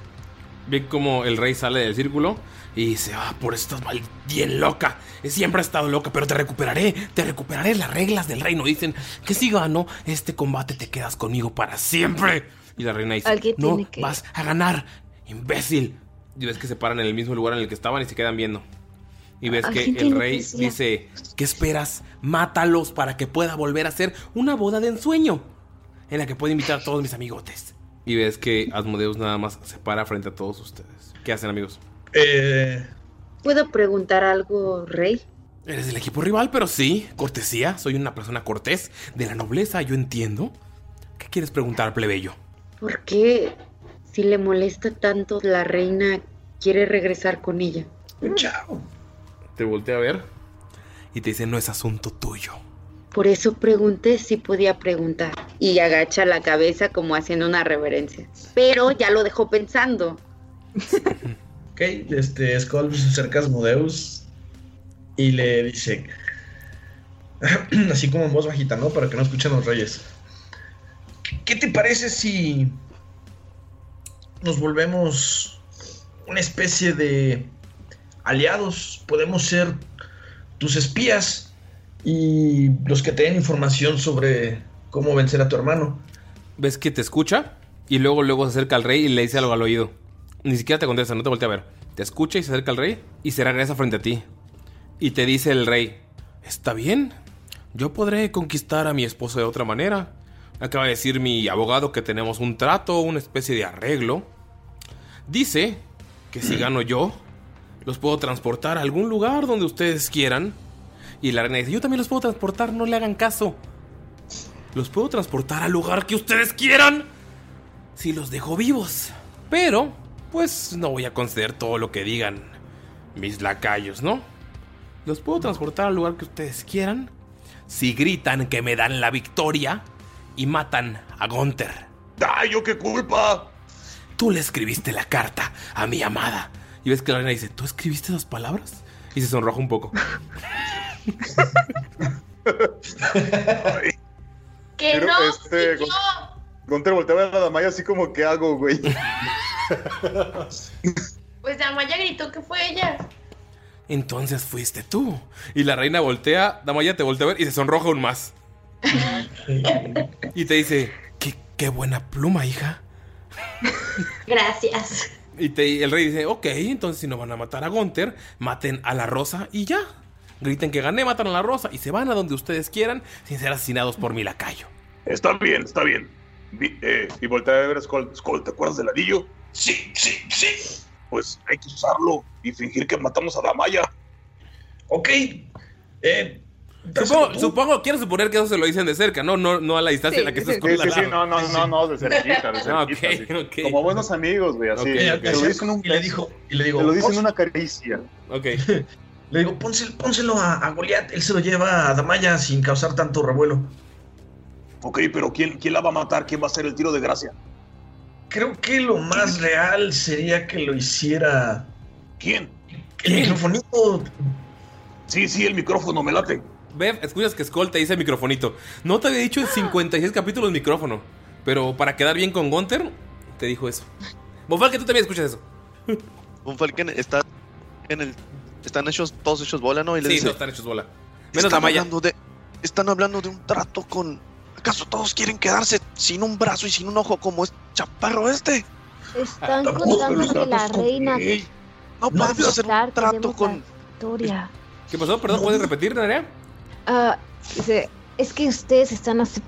Ve como el rey sale del círculo y dice, ah, por eso estás mal, bien loca. Siempre he estado loca, pero te recuperaré, te recuperaré. Las reglas del reino dicen que si gano este combate te quedas conmigo para siempre. Y la reina dice, Alguien no, que- vas a ganar, imbécil. Y ves que se paran en el mismo lugar en el que estaban y se quedan viendo. Y ves que el que rey dice, ¿qué esperas? Mátalos para que pueda volver a hacer una boda de ensueño. En la que pueda invitar a todos mis amigotes. Y ves que Asmodeus nada más se para frente a todos ustedes. ¿Qué hacen amigos? Eh, ¿Puedo preguntar algo, Rey? Eres del equipo rival, pero sí, cortesía. Soy una persona cortés, de la nobleza, yo entiendo. ¿Qué quieres preguntar, plebeyo? ¿Por qué, si le molesta tanto, la reina quiere regresar con ella? Chao. Te voltea a ver y te dice, no es asunto tuyo. Por eso pregunté si podía preguntar. Y agacha la cabeza como haciendo una reverencia. Pero ya lo dejó pensando. Ok, este, Skull se acerca a Asmodeus y le dice, así como en voz bajita, ¿no? Para que no escuchen los reyes. ¿Qué te parece si nos volvemos una especie de aliados? Podemos ser tus espías y los que te den información sobre cómo vencer a tu hermano. Ves que te escucha y luego luego se acerca al rey y le dice algo al oído. Ni siquiera te contesta, no te voltea a ver. Te escucha y se acerca al rey y se regresa frente a ti. Y te dice el rey, está bien, yo podré conquistar a mi esposo de otra manera. Acaba de decir mi abogado que tenemos un trato, una especie de arreglo. Dice que si gano yo, los puedo transportar a algún lugar donde ustedes quieran. Y la reina dice, yo también los puedo transportar, no le hagan caso. Los puedo transportar al lugar que ustedes quieran. Si los dejo vivos. Pero, pues no voy a conceder todo lo que digan mis lacayos, ¿no? Los puedo transportar al lugar que ustedes quieran. Si gritan que me dan la victoria y matan a Gunther. ¡Ay, yo qué culpa! Tú le escribiste la carta a mi amada. Y ves que la reina dice, ¿tú escribiste esas palabras? Y se sonroja un poco. Que Pero, no, este, fui yo. Gunter voltea a la Damaya así como, ¿qué hago, güey? Pues Damaya gritó que fue ella. Entonces fuiste tú. Y la reina voltea, Damaya te voltea a ver y se sonroja aún más. y te dice, qué, qué buena pluma, hija. Gracias. Y te- y el rey dice, ok, entonces si no van a matar a Gunther, maten a la rosa y ya. Griten que gané, matan a la rosa y se van a donde ustedes quieran sin ser asesinados por mi lacayo. Está bien, está bien. Eh, y voltea a ver a Skull. Skull, ¿te acuerdas del anillo? Sí, sí, sí. Pues hay que usarlo y fingir que matamos a Damaya. Ok. Eh, Supongo, supongo, quiero suponer que eso se lo dicen de cerca, no, no, no a la distancia en la que se Sí, sí, sí, no, no, no, no, de cerquita, de cerquita. sí. Como buenos amigos, güey, así. Ok, ok. Te lo dicen un Y le dijo, y le digo, Te lo dicen "Pons- una caricia. Ok. Le digo, pónselo, pónselo a, a Goliat, él se lo lleva a Damaya sin causar tanto revuelo. Ok, pero ¿quién, ¿quién la va a matar? ¿Quién va a hacer el tiro de gracia? Creo que lo más real sería que lo hiciera. ¿Quién? El microfonito. Sí, sí, el micrófono, me late. Bev, escuchas que Skull te dice microfonito. No te había dicho en 56 capítulos micrófono. Pero para quedar bien con Gunther, te dijo eso. Bonfalken, tú también escuchas eso. Un Falken está en el. Están hechos, todos hechos bola, ¿no? Y le Sí, dice, no, están hechos bola. Menos están hablando de. Están hablando de un trato con. ¿Acaso todos quieren quedarse sin un brazo y sin un ojo como es chaparro este? Están contando que la reina. No podemos hacer un trato con. victoria. ¿Qué pasó? Perdón, ¿puedes repetir, Nerea? Ah, dice, es que ustedes están, acep-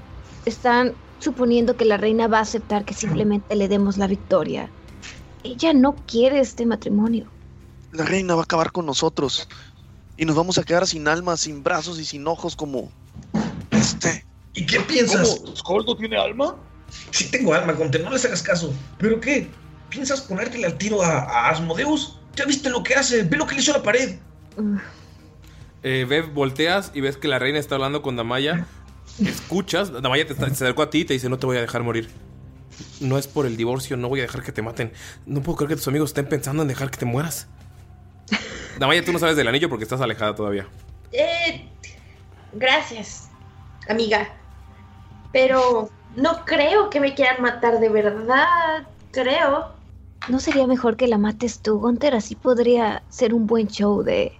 están suponiendo que la reina va a aceptar que simplemente le demos la victoria. Ella no quiere este matrimonio. La reina va a acabar con nosotros. Y nos vamos a quedar sin alma, sin brazos y sin ojos como. Este. ¿Y qué piensas? ¿Cómo? ¿Skull no tiene alma? Sí tengo alma, Gunter, no les hagas caso. ¿Pero qué? ¿Piensas ponértele al tiro a, a Asmodeus? ¿Ya viste lo que hace? Ve lo que le hizo a la pared. Eh, Bev, volteas y ves que la reina está hablando con Damaya. Escuchas, Damaya te, está- se acercó a ti y te dice, no te voy a dejar morir. No es por el divorcio, no voy a dejar que te maten. No puedo creer que tus amigos estén pensando en dejar que te mueras. Damaya, tú no sabes del anillo porque estás alejada todavía. Eh, gracias, amiga. Pero no creo que me quieran matar de verdad. Creo. ¿No sería mejor que la mates tú, Gunter? Así podría ser un buen show de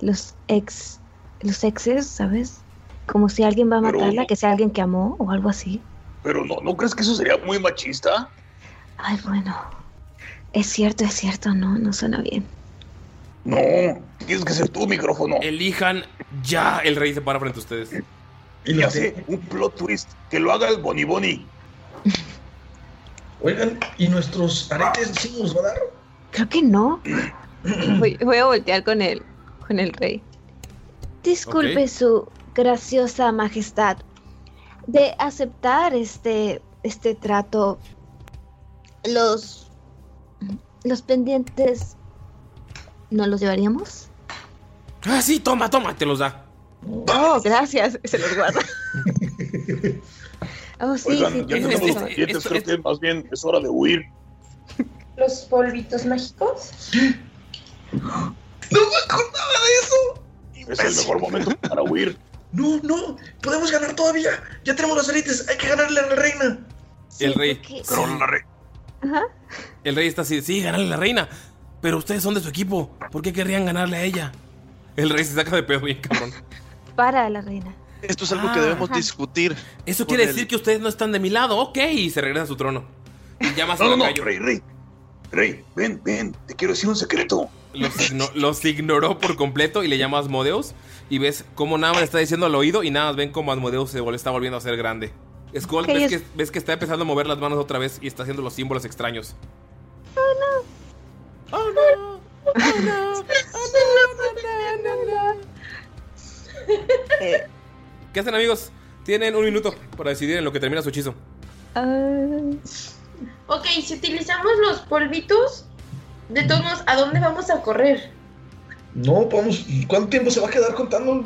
los ex, los exes, ¿sabes? Como si alguien va a Pero- matarla, que sea alguien que amó o algo así. Pero no, ¿no crees que eso sería muy machista? Ay, bueno. Es cierto, es cierto, no, no suena bien. No, tienes que ser tu micrófono. Elijan ya. El rey se para frente a ustedes. Y ya sé, un plot twist. Que lo haga el Bonnie Bonnie. Oigan, ¿y nuestros aretes sí nos va a dar? Creo que no. Voy, voy a voltear con él, con el rey. Disculpe su graciosa majestad de aceptar este, este trato. Los, los pendientes, ¿no los llevaríamos? Ah, sí, toma, toma, te los da. Oh, gracias. Se los guarda. Oh, sí, Oigan, sí, ya tienes tenemos los razón. pendientes, creo que más bien es hora de huir. Los polvitos mágicos. ¡No me acordaba de eso! Es el mejor momento para huir. No, no, podemos ganar todavía. Ya tenemos los aretes, hay que ganarle a la reina. el rey. Pero la re- El rey está así, sí, ganarle a la reina. Pero ustedes son de su equipo. ¿Por qué querrían ganarle a ella? El rey se saca de pedo bien, cabrón. Para la reina. Esto es algo que debemos discutir. Eso quiere el- decir que ustedes no están de mi lado. Ok, y se regresa a su trono. Y llama a su No, no, no, lacayo. Rey, Rey. Rey, ven, ven, te quiero decir un secreto. Los, igno- los ignoró por completo y le llama a Asmodeus. Y ves cómo nada más le está diciendo al oído y nada más ven cómo Asmodeus se está volviendo a ser grande. Skull, ves, es- que, ves que está empezando a mover las manos otra vez y está haciendo los símbolos extraños. ¿Qué hacen, amigos? Tienen un minuto para decidir en lo que termina su hechizo. Ok, si utilizamos los polvitos, de todos modos, ¿a dónde vamos a correr? No, podemos. ¿Cuánto tiempo se va a quedar contando?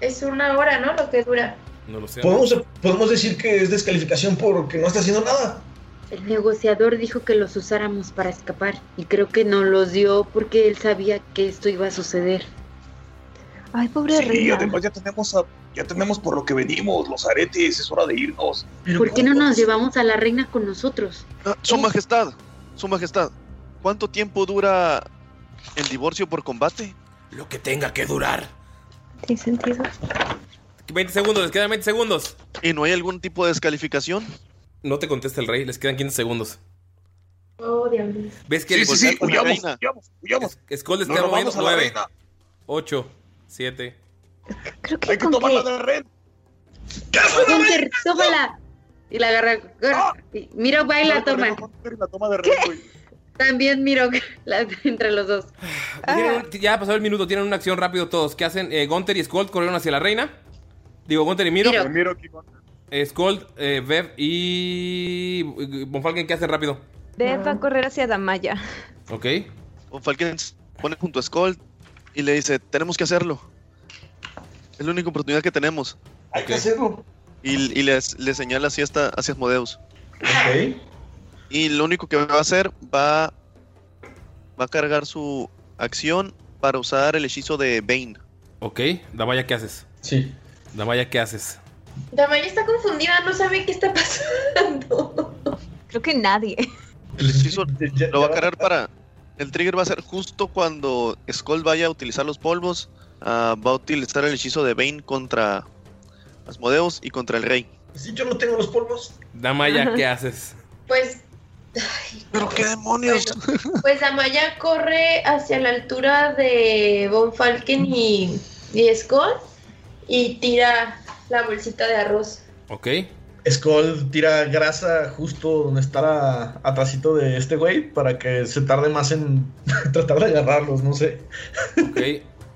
Es una hora, ¿no? Lo que dura. No lo sé. Podemos, podemos decir que es descalificación porque no está haciendo nada. El negociador dijo que los usáramos para escapar y creo que nos los dio porque él sabía que esto iba a suceder. Ay, pobre Sí, reina. además ya tenemos, a- ya tenemos por lo que venimos, los aretes, es hora de irnos. ¿Por qué no nos llevamos a la reina con nosotros? Ah, su majestad, su majestad. ¿Cuánto tiempo dura el divorcio por combate? Lo que tenga que durar. ¿Tiene sentido? 20 segundos, les quedan 20 segundos. ¿Y no hay algún tipo de descalificación? No te contesta el rey, les quedan 15 segundos. Oh, diablos. ¿Ves que Sí, sí, sí, huyamos, huyamos, huyamos. Skull robamos moviendo a la 9, reina. 8, 7. Creo que Hay que tomarla que- de red. Gunter, tómala. Y la agarra. y Miro va y la toma. La toma de red, güey. También Miro la- entre los dos. Un- ya pasó el minuto, tienen una acción rápido todos. ¿Qué hacen? Eh, Gunter y Skull corrieron hacia la reina. Digo, Gunter y Miro. Miro. Miro aquí, Eh, Skull, eh, Bev y. Bonfalken, ¿qué hacen rápido? Bev va a correr hacia Damaya. Ok. Von Falken se pone junto a Skull y le dice, tenemos que hacerlo. Es la única oportunidad que tenemos. Hay que hacerlo. Y, y les, le señala hacia, esta, hacia Asmodeus. Ok. Y lo único que va a hacer va, va a cargar su acción para usar el hechizo de Bane. Ok. Damaya, ¿qué haces? Sí. Damaya, ¿qué haces? Damaya está confundida, no sabe qué está pasando. Creo que nadie. El hechizo lo va a cargar para. El trigger va a ser justo cuando Skull vaya a utilizar los polvos. ah, va a utilizar el hechizo de Bane contra Asmodeus y contra el rey. Si yo no tengo los polvos. Damaya, ¿qué haces? Pues, ¿Pero qué demonios? pues Amaya corre hacia la altura de Von Falken y, y Skull y tira la bolsita de arroz. Ok. Skull tira grasa justo donde está la- atrásito de este güey para que se tarde más en tratar de agarrarlos, no sé. Ok.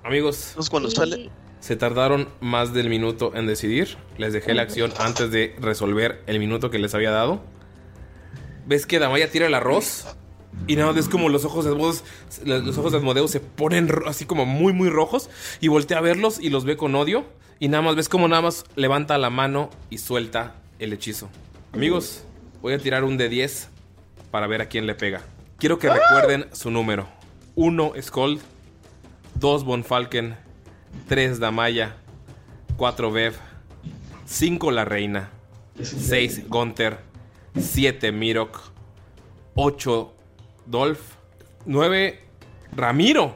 Amigos. cuando sale. Se tardaron más del minuto en decidir. Les dejé la acción antes de resolver el minuto que les había dado. ¿Ves que Damaya tira el arroz? Y nada, ves como los ojos de Asmodeus, los ojos de Asmodeus se ponen así como muy muy rojos y voltea a verlos y los ve con odio y nada más ves como nada más levanta la mano y suelta el hechizo. Amigos, voy a tirar un de 10 para ver a quién le pega. Quiero que recuerden su número. 1 Skold, 2 Bonfalken, 3 Damaya, 4 Bev, 5 La Reina, 6 Gunther, 7 Mirok, 8 Dolph, 9 Ramiro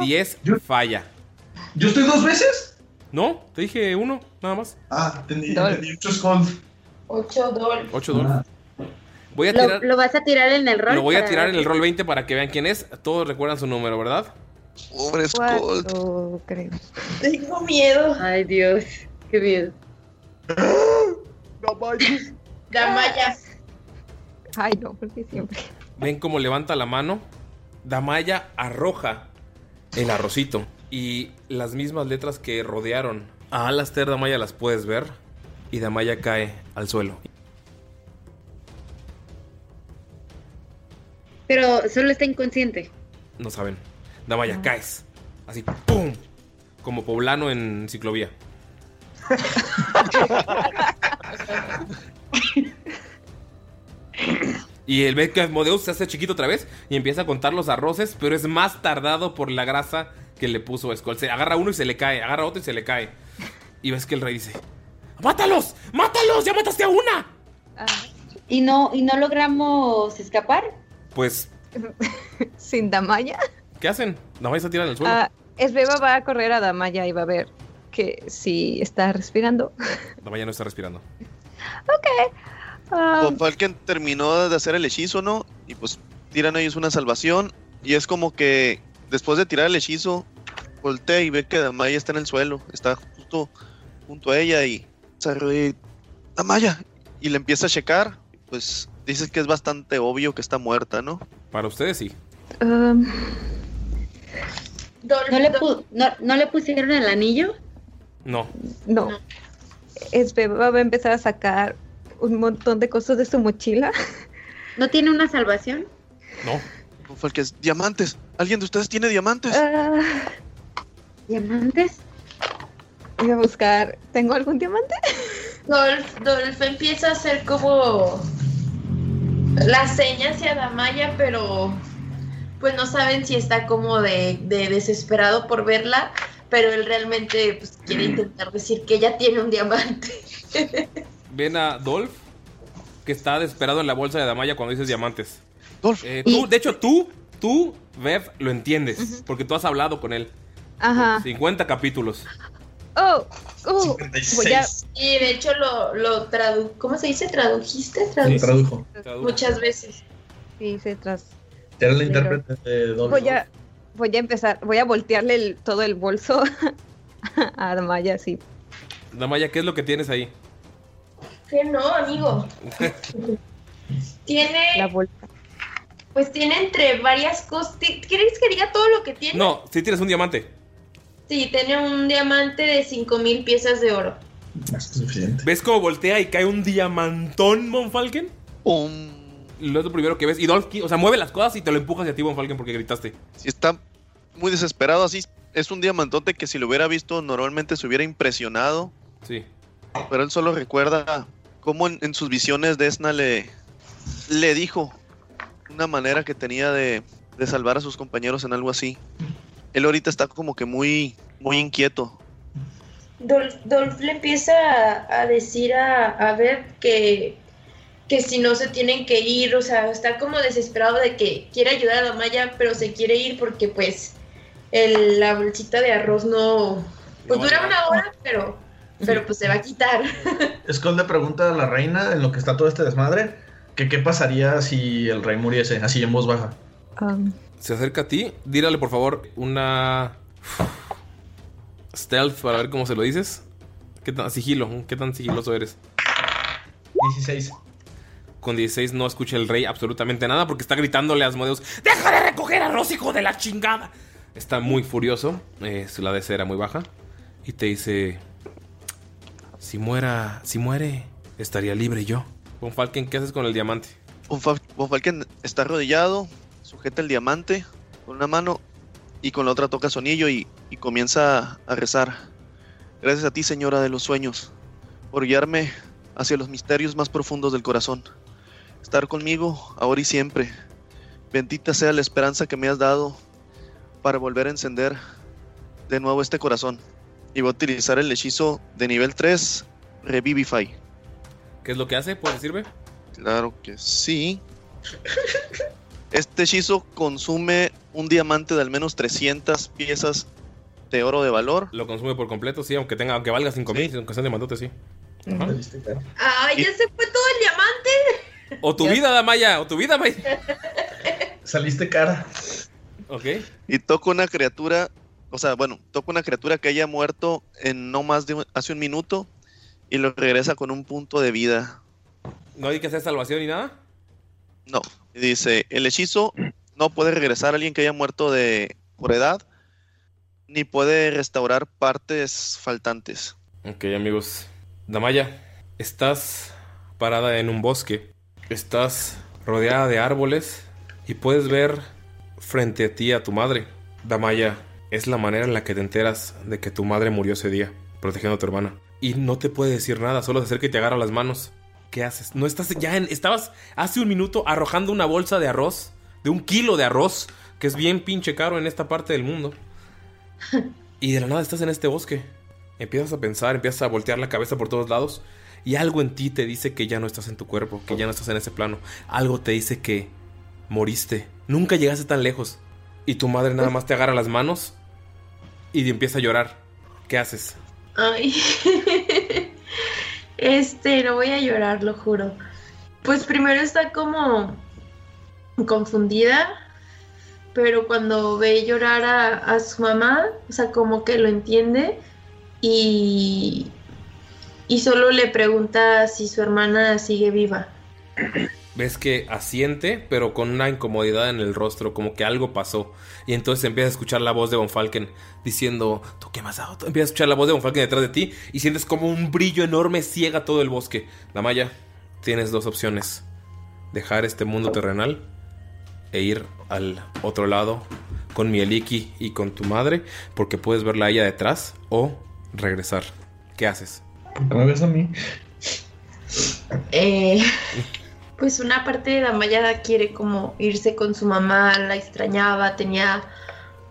y 10 Falla. ¿Yo estoy dos veces? No, te dije uno, nada más. Ah, entendí, entendí mucho Skull. 8 dólares. 8 Dolph. Voy a ¿Lo, tirar, lo vas a tirar en el rol? lo voy a tirar ver en el rol 20 para que vean quién es. Todos recuerdan su número, ¿verdad? Pobre Cuatro, creo. Tengo miedo. Ay, Dios. Qué miedo. Damaya. Ay, no, porque siempre. Ven cómo levanta la mano. Damaya arroja el arrocito. Y las mismas letras que rodearon a Alastair Damaya las puedes ver. Y Damaya cae al suelo. Pero solo está inconsciente. No saben. Damaya, caes. Así, ¡pum! Como poblano en ciclovía. Y el ve que Asmodeus se hace chiquito otra vez y empieza a contar los arroces, pero es más tardado por la grasa que le puso Skull. Se agarra uno y se le cae, agarra otro y se le cae. Y ves que el rey dice: ¡Mátalos! ¡Mátalos! ¡Ya mataste a una! ¿Y no, ¿Y no logramos escapar? Pues, Sin Damaya. ¿qué hacen? Damaya se tira en el suelo. Ah, Esbeba va a correr a Damaya y va a ver que si está respirando. Damaya no está respirando. Ok. Ah, Von Falken terminó de hacer el hechizo, ¿no? Y pues tiran ellos una salvación. Y es como que después de tirar el hechizo, voltea y ve que Damaya está en el suelo. Está justo junto a ella y se arrodilla, Damaya. Y le empieza a checar. Pues dice que es bastante obvio que está muerta, ¿no? Para ustedes sí. um, ¿No le, pu- no, ¿No le pusieron el anillo? No. no. Esbeba va a empezar a sacar un montón de cosas de su mochila. ¿No tiene una salvación? No. Diamantes. ¿Alguien de ustedes tiene diamantes? Ah, ¿Diamantes? voy a buscar. ¿Tengo algún diamante? Dolph, Dolph empieza a hacer como la seña hacia Damaya, pero pues no saben si está como de, de desesperado por verla, pero él realmente pues, quiere intentar decir que ella tiene un diamante. Ven a Dolph, que está desesperado en la bolsa de Damaya cuando dices diamantes. Eh, tú, de hecho, tú, tú, Bev, lo entiendes, porque tú has hablado con él. Ajá. 50 capítulos. Oh, oh. A, Y de hecho lo, lo tradu... ¿Cómo se dice? ¿Tradujiste? Sí, Traduc- tradujo. Muchas veces. sí, se tras. Era el intérprete de Dolph. Voy a, voy a empezar. Voy a voltearle el- todo el bolso a Damaya, así. Damaya, ¿qué es lo que tienes ahí? Que no, amigo. Tiene... La bolsa. Pues tiene entre varias cosas. ¿Ti- ¿Quieres que diga todo lo que tiene? No, sí tienes un diamante. Sí, tiene un diamante de 5000 piezas de oro. ¿Ves cómo voltea y cae un diamantón, Monfalken? Lo es lo primero que ves. Y Dolph, o sea, mueve las cosas y te lo empuja hacia ti, Monfalken, porque gritaste. Si está muy desesperado así, es un diamantote que si lo hubiera visto normalmente se hubiera impresionado. Sí. Pero él solo recuerda cómo en, en sus visiones Desna le, le dijo una manera que tenía de, de salvar a sus compañeros en algo así. Él ahorita está como que muy, muy inquieto. Dolph, Dolph le empieza a, a decir a, a ver que, que si no se tienen que ir, o sea, está como desesperado de que quiere ayudar a Damaya, pero se quiere ir porque pues el- la bolsita de arroz no, pues No, dura una hora, pero, pero pues se va a quitar. Skull le pregunta a la reina en lo que está todo este desmadre qué pasaría si el rey muriese, así en voz baja. Se acerca a ti. Dírale, por favor, una. Stealth para ver cómo se lo dices. ¿Qué tan sigilo? ¿Qué tan sigiloso eres? 16. Con 16 no escucha el rey absolutamente nada porque está gritándole a Asmodeus: ¡Deja de recoger arroz, hijo de la chingada! Está muy furioso. eh, su la DC era muy baja. Y te dice: Si muera, si muere, estaría libre yo. Von Falken, ¿qué haces con el diamante? Von Fal- Von Falken está arrodillado, sujeta el diamante con una mano y con la otra toca su anillo y, y comienza a rezar. Gracias a ti, señora de los sueños, por guiarme hacia los misterios más profundos del corazón. Estar conmigo ahora y siempre. Bendita sea la esperanza que me has dado para volver a encender de nuevo este corazón. Y voy a utilizar el hechizo de nivel 3, Revivify. ¿Qué es lo que hace? ¿Puedes decirme? Claro que sí. Este hechizo consume un diamante de al menos 300 piezas de oro de valor. Lo consume por completo, sí, aunque tenga, aunque valga 5000, aunque sea diamantote, sí. Ajá. ¡Ay, ya se fue todo el diamante! O tu vida, Damaya, o tu vida, Damaya. Saliste cara. Ok. Y toca una criatura, o sea, bueno, toca una criatura que haya muerto en no más de un- hace un minuto y lo regresa con un punto de vida. ¿No hay que hacer salvación ni nada? No. Dice, el hechizo no puede regresar a alguien que haya muerto de por edad, ni puede restaurar partes faltantes. Ok, amigos. Damaya, estás parada en un bosque. Estás rodeada de árboles y puedes ver frente a ti a tu madre. Damaya, es la manera en la que te enteras de que tu madre murió ese día, protegiendo a tu hermana. Y no te puede decir nada, solo se acerca y te agarra las manos. ¿Qué haces? No estás ya en. Estabas hace un minuto arrojando una bolsa de arroz, de un kilo de arroz, que es bien pinche caro en esta parte del mundo. Y de la nada estás en este bosque. Empiezas a pensar, empiezas a voltear la cabeza por todos lados. Y algo en ti te dice que ya no estás en tu cuerpo, que ya no estás en ese plano. Algo te dice que moriste. Nunca llegaste tan lejos. Y tu madre nada más te agarra las manos y empieza a llorar. ¿Qué haces? Ay. Este, no voy a llorar, lo juro. Pues primero está como confundida, pero cuando ve llorar a, a su mamá, o sea, como que lo entiende y, y solo le pregunta si su hermana sigue viva. Ves que asiente, pero con una incomodidad en el rostro, como que algo pasó. Y entonces empiezas a escuchar la voz de Von Falken diciendo, ¿tú qué me has dado? Empiezas a escuchar la voz de Von Falken detrás de ti y sientes como un brillo enorme ciega todo el bosque. Damaya, tienes dos opciones. Dejar este mundo terrenal e ir al otro lado con Mieliki y con tu madre, porque puedes verla a ella detrás, o regresar. ¿Qué haces? ¿Por qué me ves a mí? Eh, pues una parte de Damaya quiere como irse con su mamá, la extrañaba, tenía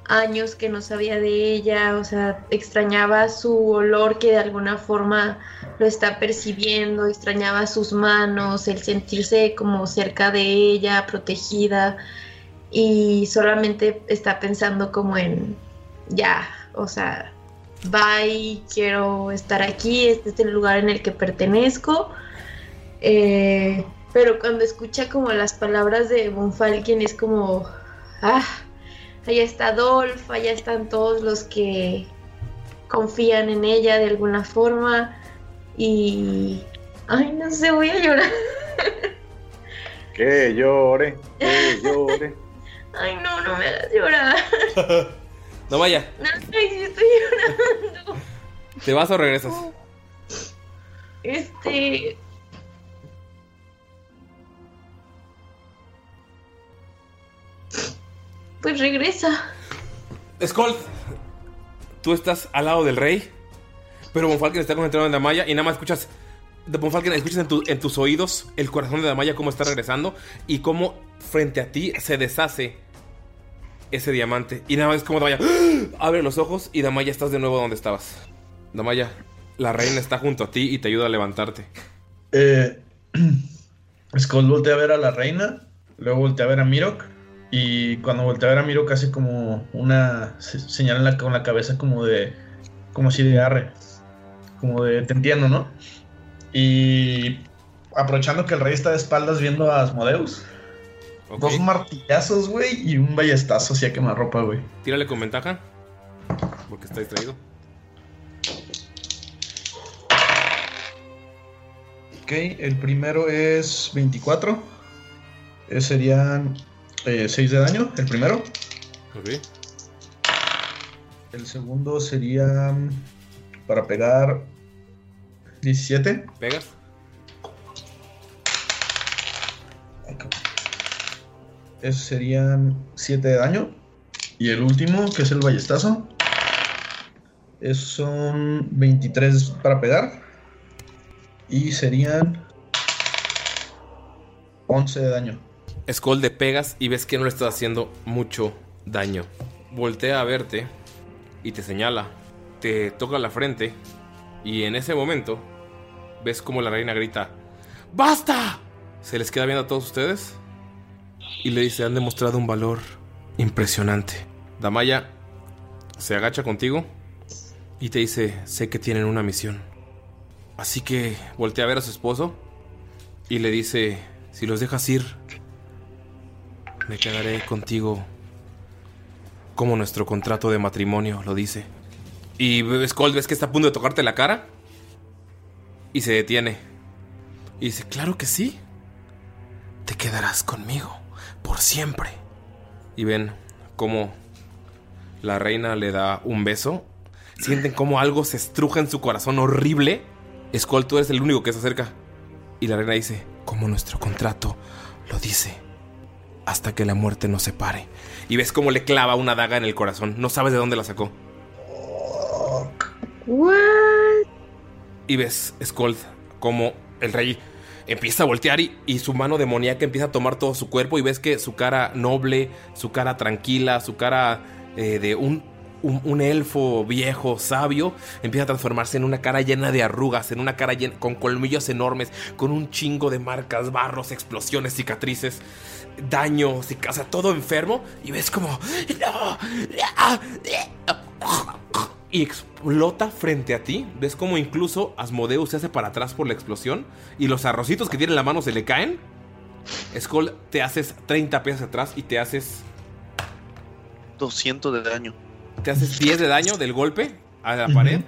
años que no sabía de ella, o sea, extrañaba su olor que de alguna forma lo está percibiendo, extrañaba sus manos, el sentirse como cerca de ella, protegida, y solamente está pensando como en, ya, o sea, bye, quiero estar aquí, este es el lugar en el que pertenezco. Eh, pero cuando escucha como las palabras de Von Falken es como, ah, allá está Dolph, allá están todos los que confían en ella de alguna forma y, ay, no sé, voy a llorar. Que llore, que llore. Ay, no, no me hagas llorar. No sé si estoy llorando. ¿te vas o regresas? Este. Pues regresa. Skull, tú estás al lado del rey, pero Von Falken está concentrado en Damaya y nada más escuchas. De Von Falken, escuchas en, tu- en tus oídos el corazón de Damaya cómo está regresando y cómo frente a ti se deshace ese diamante. Y nada más es como Damaya ¡ah! abre los ojos y Damaya estás de nuevo donde estabas. Damaya, la reina está junto a ti y te ayuda a levantarte. Eh, Skull voltea a ver a la reina, luego voltea a ver a Mirok. Y cuando voltea a ver a Mirok hace como una se- señal en la- con la cabeza como de. como si de arre. Como de te entiendo, ¿no? Y aprovechando que el rey está de espaldas viendo a Asmodeus. Dos martillazos, güey, y un ballestazo hacia quemarropa, güey. Tírale con ventaja. Porque está distraído. Ok, el primero es 24. Eh, serían 6 de daño, el primero. Ok. El segundo sería mm, para pegar 17. ¿Pegas? Esos serían 7 de daño. Y el último, que es el ballestazo. Esos son 23 para pegar. Y serían 11 de daño. Skull pegas y ves que no le estás haciendo mucho daño. Voltea a verte y te señala. Te toca la frente y en ese momento ves como la reina grita ¡Basta! Se les queda viendo a todos ustedes y le dice han demostrado un valor impresionante. Damaya se agacha contigo y te dice sé que tienen una misión. Así que voltea a ver a su esposo y le dice si los dejas ir me quedaré contigo como nuestro contrato de matrimonio lo dice. Y Skull ves que está a punto de tocarte la cara y se detiene. Y dice, claro que sí. Te quedarás conmigo por siempre. Y ven cómo la reina le da un beso. Sienten como algo se estruja en su corazón horrible. Skull, tú eres el único que se acerca. Y la reina dice, como nuestro contrato lo dice hasta que la muerte nos separe. Y ves cómo le clava una daga en el corazón. No sabes de dónde la sacó. What? Y ves, Skold, como el rey empieza a voltear y, y su mano demoníaca empieza a tomar todo su cuerpo. Y ves que su cara noble, su cara tranquila, su cara eh, de un, un, un elfo viejo, sabio, empieza a transformarse en una cara llena de arrugas, en una cara llena, con colmillos enormes, con un chingo de marcas, barros, explosiones, cicatrices, daño, cic- o sea, todo enfermo. Y ves como. Y explota frente a ti. Ves como incluso Asmodeus se hace para atrás por la explosión. Y los arrocitos que tiene en la mano se le caen. Skull, te haces 30 pies atrás y te haces. 200 de daño. Te haces 10 de daño del golpe a la pared.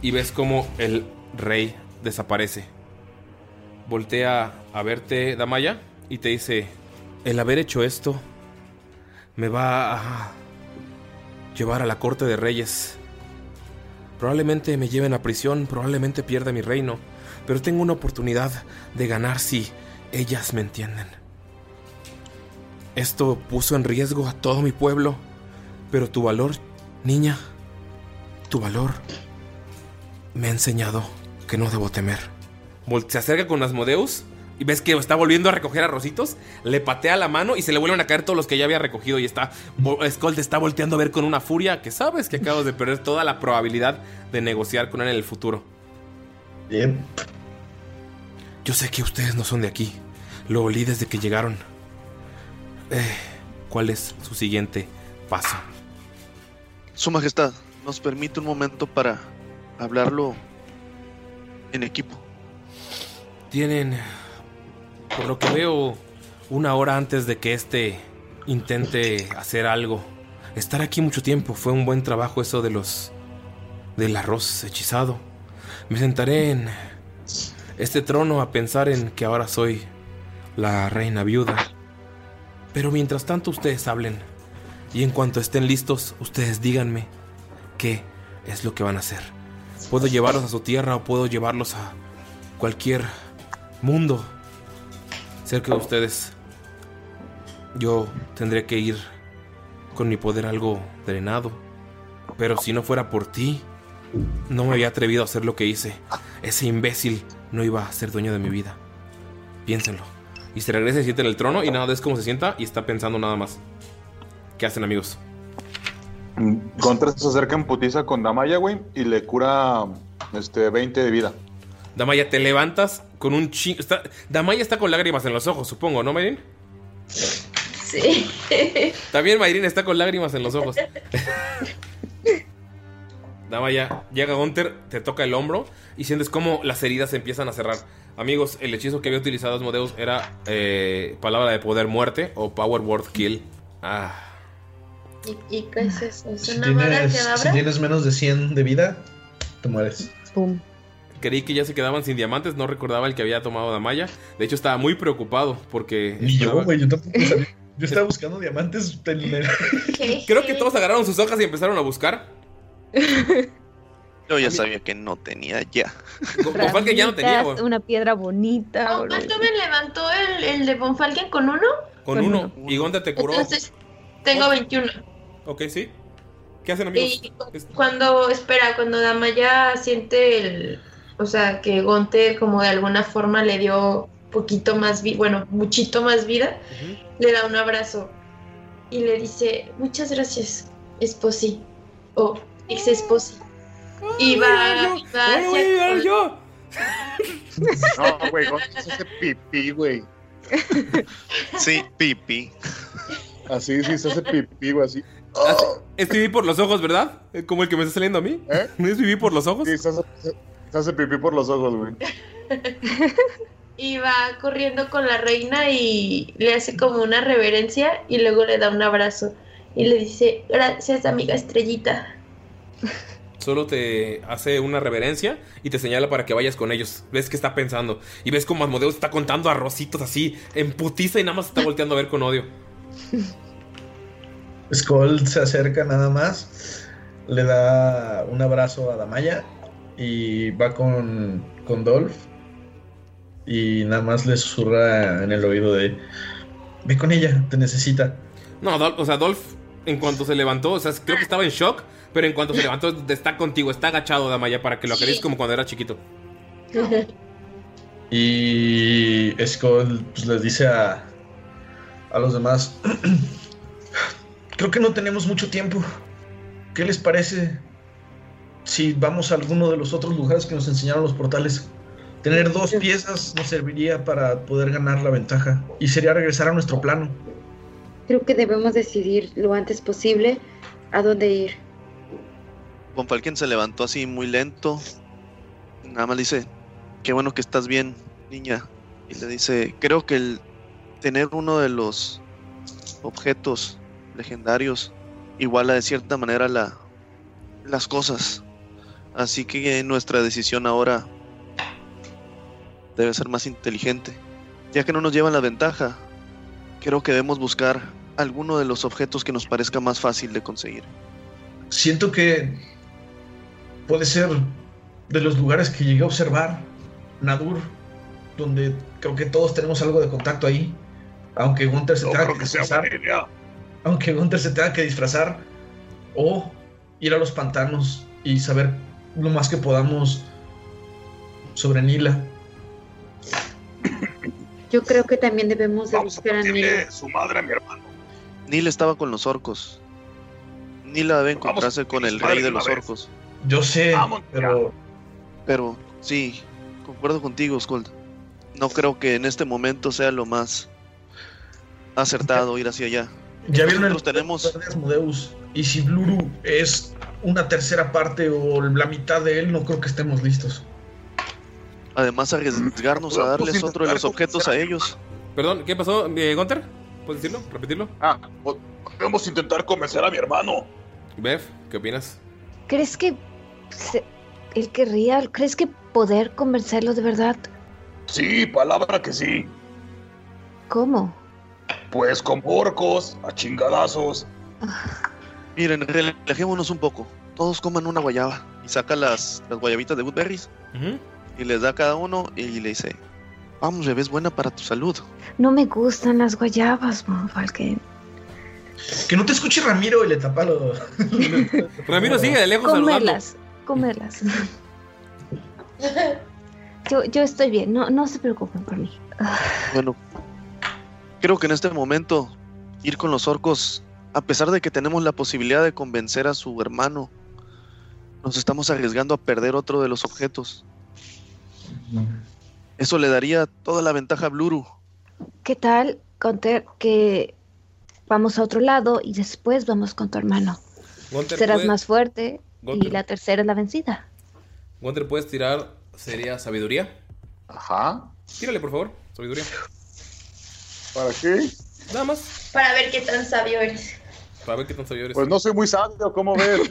Y ves como el rey desaparece. Voltea a verte, Damaya, y te dice: El haber hecho esto me va a llevar a la corte de reyes. Probablemente me lleven a prisión, probablemente pierda mi reino, pero tengo una oportunidad de ganar si ellas me entienden. Esto puso en riesgo a todo mi pueblo, pero tu valor, niña, tu valor me ha enseñado que no debo temer. Se acerca con Asmodeus y ves que está volviendo a recoger arrocitos, le patea la mano y se le vuelven a caer todos los que ya había recogido y está Skull te está volteando a ver con una furia que sabes que acabas de perder toda la probabilidad de negociar con él en el futuro. Bien. Yo sé que ustedes no son de aquí. Lo olí desde que llegaron. Eh, ¿Cuál es su siguiente paso? Su Majestad, ¿nos permite un momento para hablarlo en equipo? Tienen, por lo que veo, una hora antes de que este intente hacer algo. Estar aquí mucho tiempo fue un buen trabajo eso de los del arroz hechizado. Me sentaré en este trono a pensar en que ahora soy la reina viuda. Pero mientras tanto ustedes hablen y en cuanto estén listos, ustedes díganme qué es lo que van a hacer. Puedo llevarlos a su tierra o puedo llevarlos a cualquier mundo cerca de ustedes. Yo tendré que ir con mi poder algo drenado. Pero si no fuera por ti, no me había atrevido a hacer lo que hice. Ese imbécil no iba a ser dueño de mi vida. Piénsenlo. Y se regresa y se sienta en el trono y nada ves cómo se sienta y está pensando nada más. ¿Qué hacen amigos? Contra se acerca en putiza con Damaya, güey, y le cura este 20 de vida. Damaya, te levantas con un chingo. Está... Damaya está con lágrimas en los ojos, supongo, ¿no, Mayrin? Sí. También Mayrin está con lágrimas en los ojos. Damaya, llega Gunter, te toca el hombro y sientes como las heridas se empiezan a cerrar. Amigos, el hechizo que había utilizado Asmodeus era eh, palabra de poder muerte o power word kill. Ah. ¿Y, y qué es eso? ¿Es Si una mala tienes, si tienes menos de 100 de vida, te mueres. Creí que ya se quedaban sin diamantes, no recordaba el que había tomado Damaya. De hecho, estaba muy preocupado porque. Ni yo, güey, yo tampoco sabía. Yo estaba buscando diamantes Creo que todos agarraron sus hojas y empezaron a buscar. Yo ya sabía que no tenía ya. Con que ya no tenía. Una piedra bonita. ¿Cuánto me levantó el, el de Bonfalken con uno? Con uno. Y Gunter te curó. Entonces, tengo 21. Ok, sí. ¿Qué hacen, amigos? Y cu- cuando, espera, cuando Damaya siente el, o sea, que Gonte como de alguna forma le dio poquito más vida, bueno, muchito más vida, le da un abrazo y le dice, muchas gracias, esposi, o ex esposi. Y va, y va hacia yo. No, güey, Gonzalo se hace pipí, güey. Sí, pipí. Así, sí, se hace pipí, güey, así. Es pipí por los ojos, ¿verdad? Eh, Como el que me está saliendo a mí. ¿Eh? ¿No es pipí por los ojos? Sí, se hace, se hace pipí por los ojos, güey. y va corriendo con la reina y le hace como una reverencia y luego le da un abrazo y le dice, gracias amiga estrellita. Solo te hace una reverencia y te señala para que vayas con ellos. Ves que está pensando. Y ves como Asmodeus está contando arrocitos así, en putiza y nada más está volteando a ver con odio. Skull se acerca nada más, le da un abrazo a Damaya y va con, con Dolph y nada más le susurra en el oído de, ve con ella, te necesita. No, Dolph, o sea, Dolph, en cuanto se levantó, o sea, creo que estaba en shock, pero en cuanto se levantó, está contigo, está agachado, Damaya, para que lo acaricies como cuando era chiquito. Y Skull pues, les dice a, a los demás, creo que no tenemos mucho tiempo. ¿Qué les parece si vamos a alguno de los otros lugares que nos enseñaron los portales? Tener dos piezas nos serviría para poder ganar la ventaja y sería regresar a nuestro plano. Creo que debemos decidir lo antes posible a dónde ir. Von Falken se levantó así muy lento. Nada más le dice, qué bueno que estás bien, niña. Y le dice, creo que el tener uno de los objetos legendarios iguala de cierta manera la, las cosas. Así que nuestra decisión ahora debe ser más inteligente. Ya que no nos llevan la ventaja, creo que debemos buscar alguno de los objetos que nos parezca más fácil de conseguir. Siento que puede ser de los lugares que llegué a observar, Nadur, donde creo que todos tenemos algo de contacto ahí. Aunque Gunther se No tenga que que disfrazar. Aunque Gunther se tenga que disfrazar. O ir a los pantanos y saber lo más que podamos sobre Nila. Yo creo que también debemos de buscar a Nila. su madre a mi hermano. Nila estaba con los orcos. Nila debe encontrarse con el rey de los orcos. Yo sé, pero Pero sí, concuerdo contigo, Skull. No creo que en este momento sea lo más acertado ir hacia allá. ya vieron el tenemos Asmodeus. Y si Bluru es una tercera parte o la mitad de él, no creo que estemos listos. además arriesgarnos a darles otro de los objetos a ellos. Perdón, ¿qué pasó, eh, Gunter? ¿Puedes decirlo? ¿Repetirlo? Ah, podemos intentar convencer a mi hermano. Bev, ¿qué opinas? ¿Crees que se- él querría? ¿Crees que poder convencerlo de verdad? Sí, palabra que sí. ¿Cómo? Pues con orcos, a chingadazos. Miren, relajémonos un poco. Todos coman una guayaba. Y saca las, las guayabitas de Woodberries. Y les da a cada uno y le dice, vamos, bebé, es buena para tu salud. No me gustan las guayabas, Monfalken. Que no te escuche Ramiro y le tapa lo. Ramiro sigue de lejos saludando. Comerlas, comerlas. Yo, yo estoy bien, no, no se preocupen por mí. Bueno, creo que en este momento ir con los orcos, a pesar de que tenemos la posibilidad de convencer a su hermano, nos estamos arriesgando a perder otro de los objetos. Eso le daría toda la ventaja a Bluru. ¿Qué tal, Gunter, que vamos a otro lado y después vamos con tu hermano? Gunter, Serás ¿puede- más fuerte y la tercera es la vencida. Gunter, ¿puedes tirar? ¿Sería sabiduría? Ajá. Tírale, por favor. Sabiduría. ¿Para qué? Nada más. Para ver qué tan sabio eres. Para ver qué tan sabio eres. Pues no soy muy sabio, ¿cómo ves?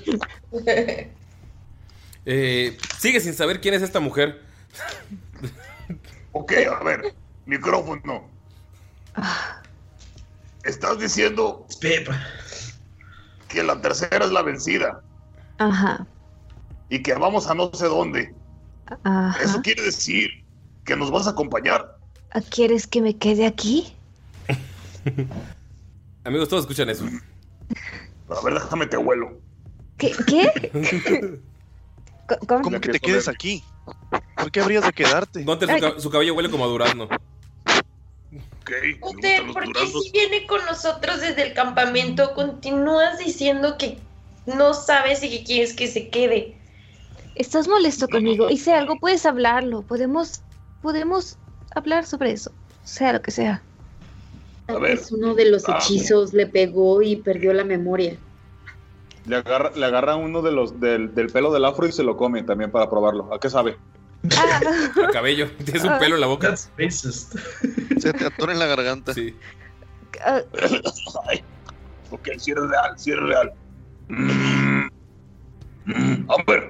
Eh, sigue sin saber quién es esta mujer. Ok, a ver, micrófono. Estás diciendo que la tercera es la vencida Ajá. y que vamos a no sé dónde. Ajá. Eso quiere decir que nos vas a acompañar. ¿Quieres que me quede aquí? Amigos, todos escuchan eso. A ver, déjame te vuelo. ¿Qué? ¿Cómo? ¿Cómo que te quedes aquí? ¿Por qué habrías de quedarte? Gunter, su, ca- su cabello huele como a durazno. Usted, ¿por qué si viene con nosotros desde el campamento continúas diciendo que no sabes y que quieres que se quede? Estás molesto conmigo. Hice algo, puedes hablarlo. Podemos, podemos hablar sobre eso. Sea lo que sea. Tal vez uno de los hechizos le pegó y perdió la memoria. Le agarra, le agarra uno de los del, del pelo del afro y se lo come también para probarlo. ¿A qué sabe? A cabello. Tienes un pelo en la boca. Se te atora en la garganta. Sí. Ay, ok, si eres real, si eres real. Mm, mm, Amber,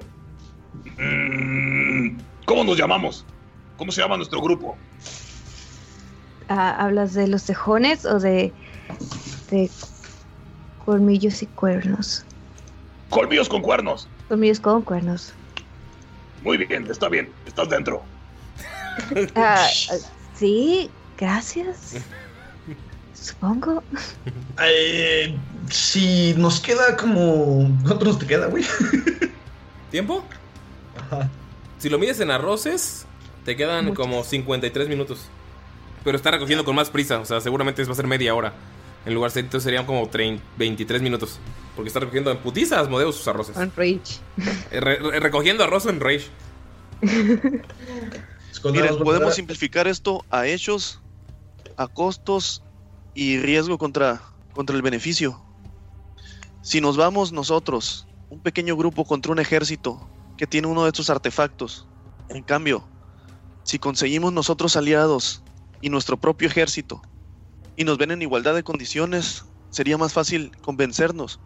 mm, ¿cómo nos llamamos? ¿Cómo se llama nuestro grupo? Ah, ¿Hablas de los tejones o de, de colmillos y cuernos? Colmillos con cuernos. Colmillos con cuernos. Muy bien, está bien, estás dentro. Ah, sí, gracias. Supongo. Eh, si nos queda como. ¿Cuánto nos te queda, güey? ¿Tiempo? Si lo mides en arroces, te quedan como 53 minutos. Pero está recogiendo con más prisa, o sea, seguramente va a ser media hora. En lugar de entonces serían como 30 23 minutos. Porque está recogiendo en putizas Asmodeo sus arroces. On Rage. Eh, re- re- recogiendo arroz en Rage. Miren, podemos simplificar esto a hechos, a costos y riesgo contra, contra el beneficio. Si nos vamos nosotros, un pequeño grupo contra un ejército que tiene uno de estos artefactos, en cambio, si conseguimos nosotros aliados y nuestro propio ejército y nos ven en igualdad de condiciones, sería más fácil convencernos.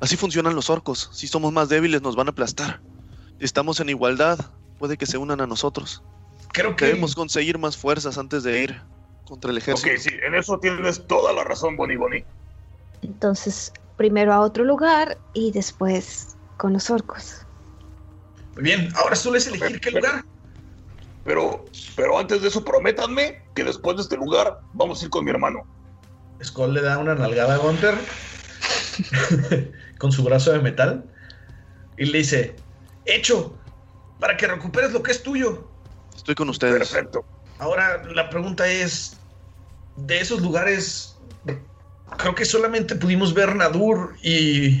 Así funcionan los orcos. Si somos más débiles nos van a aplastar. Si estamos en igualdad, puede que se unan a nosotros. Creo que Debemos conseguir más fuerzas antes de ir contra el ejército. Ok, sí, en eso tienes toda la razón, Bonnie Bonnie. Entonces, primero a otro lugar y después con los orcos. Muy bien, ahora solo es elegir qué lugar. Pero, pero antes de eso, prométanme que después de este lugar vamos a ir con mi hermano. Skull le da una nalgada a Gunter con su brazo de metal y le dice: Hecho, para que recuperes lo que es tuyo. Estoy con ustedes. Perfecto. Ahora la pregunta es: de esos lugares, creo que solamente pudimos ver Nadur y,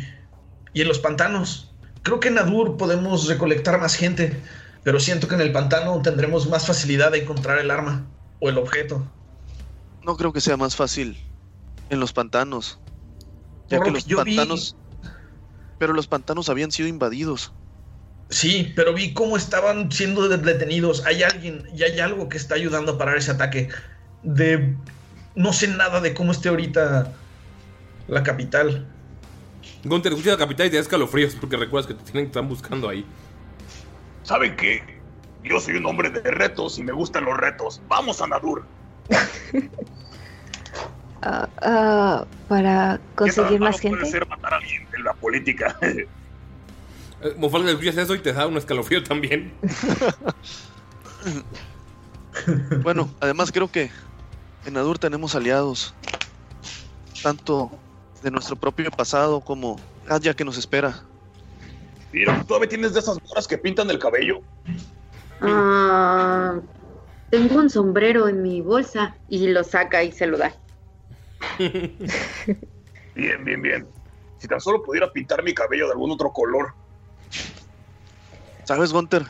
y en los pantanos. Creo que en Nadur podemos recolectar más gente, pero siento que en el pantano tendremos más facilidad de encontrar el arma o el objeto. No creo que sea más fácil en los pantanos. Ya Por que lo los vi- pantanos. Pero los pantanos habían sido invadidos. Sí, pero vi cómo estaban siendo de- detenidos. Hay alguien y hay algo que está ayudando a parar ese ataque. De. No sé nada de cómo esté ahorita la capital. Gunter, escucha la capital y te da escalofríos porque recuerdas que te tienen, están buscando ahí. ¿Saben qué? Yo soy un hombre de retos y me gustan los retos. Vamos a Nadur. Ah, ah, para conseguir más ¿Qué tan malo gente. puede ser matar a alguien en la política? Eh, Mofalga, escuchas eso y te da un escalofrío también. Bueno, además creo que en Adur tenemos aliados. Tanto de nuestro propio pasado como Adya que nos espera. Mira, ¿todavía tienes de esas morras que pintan el cabello? Ah, tengo un sombrero en mi bolsa y lo saca y se lo da. Bien, bien, bien. Si tan solo pudiera pintar mi cabello de algún otro color. ¿Sabes, Gunter?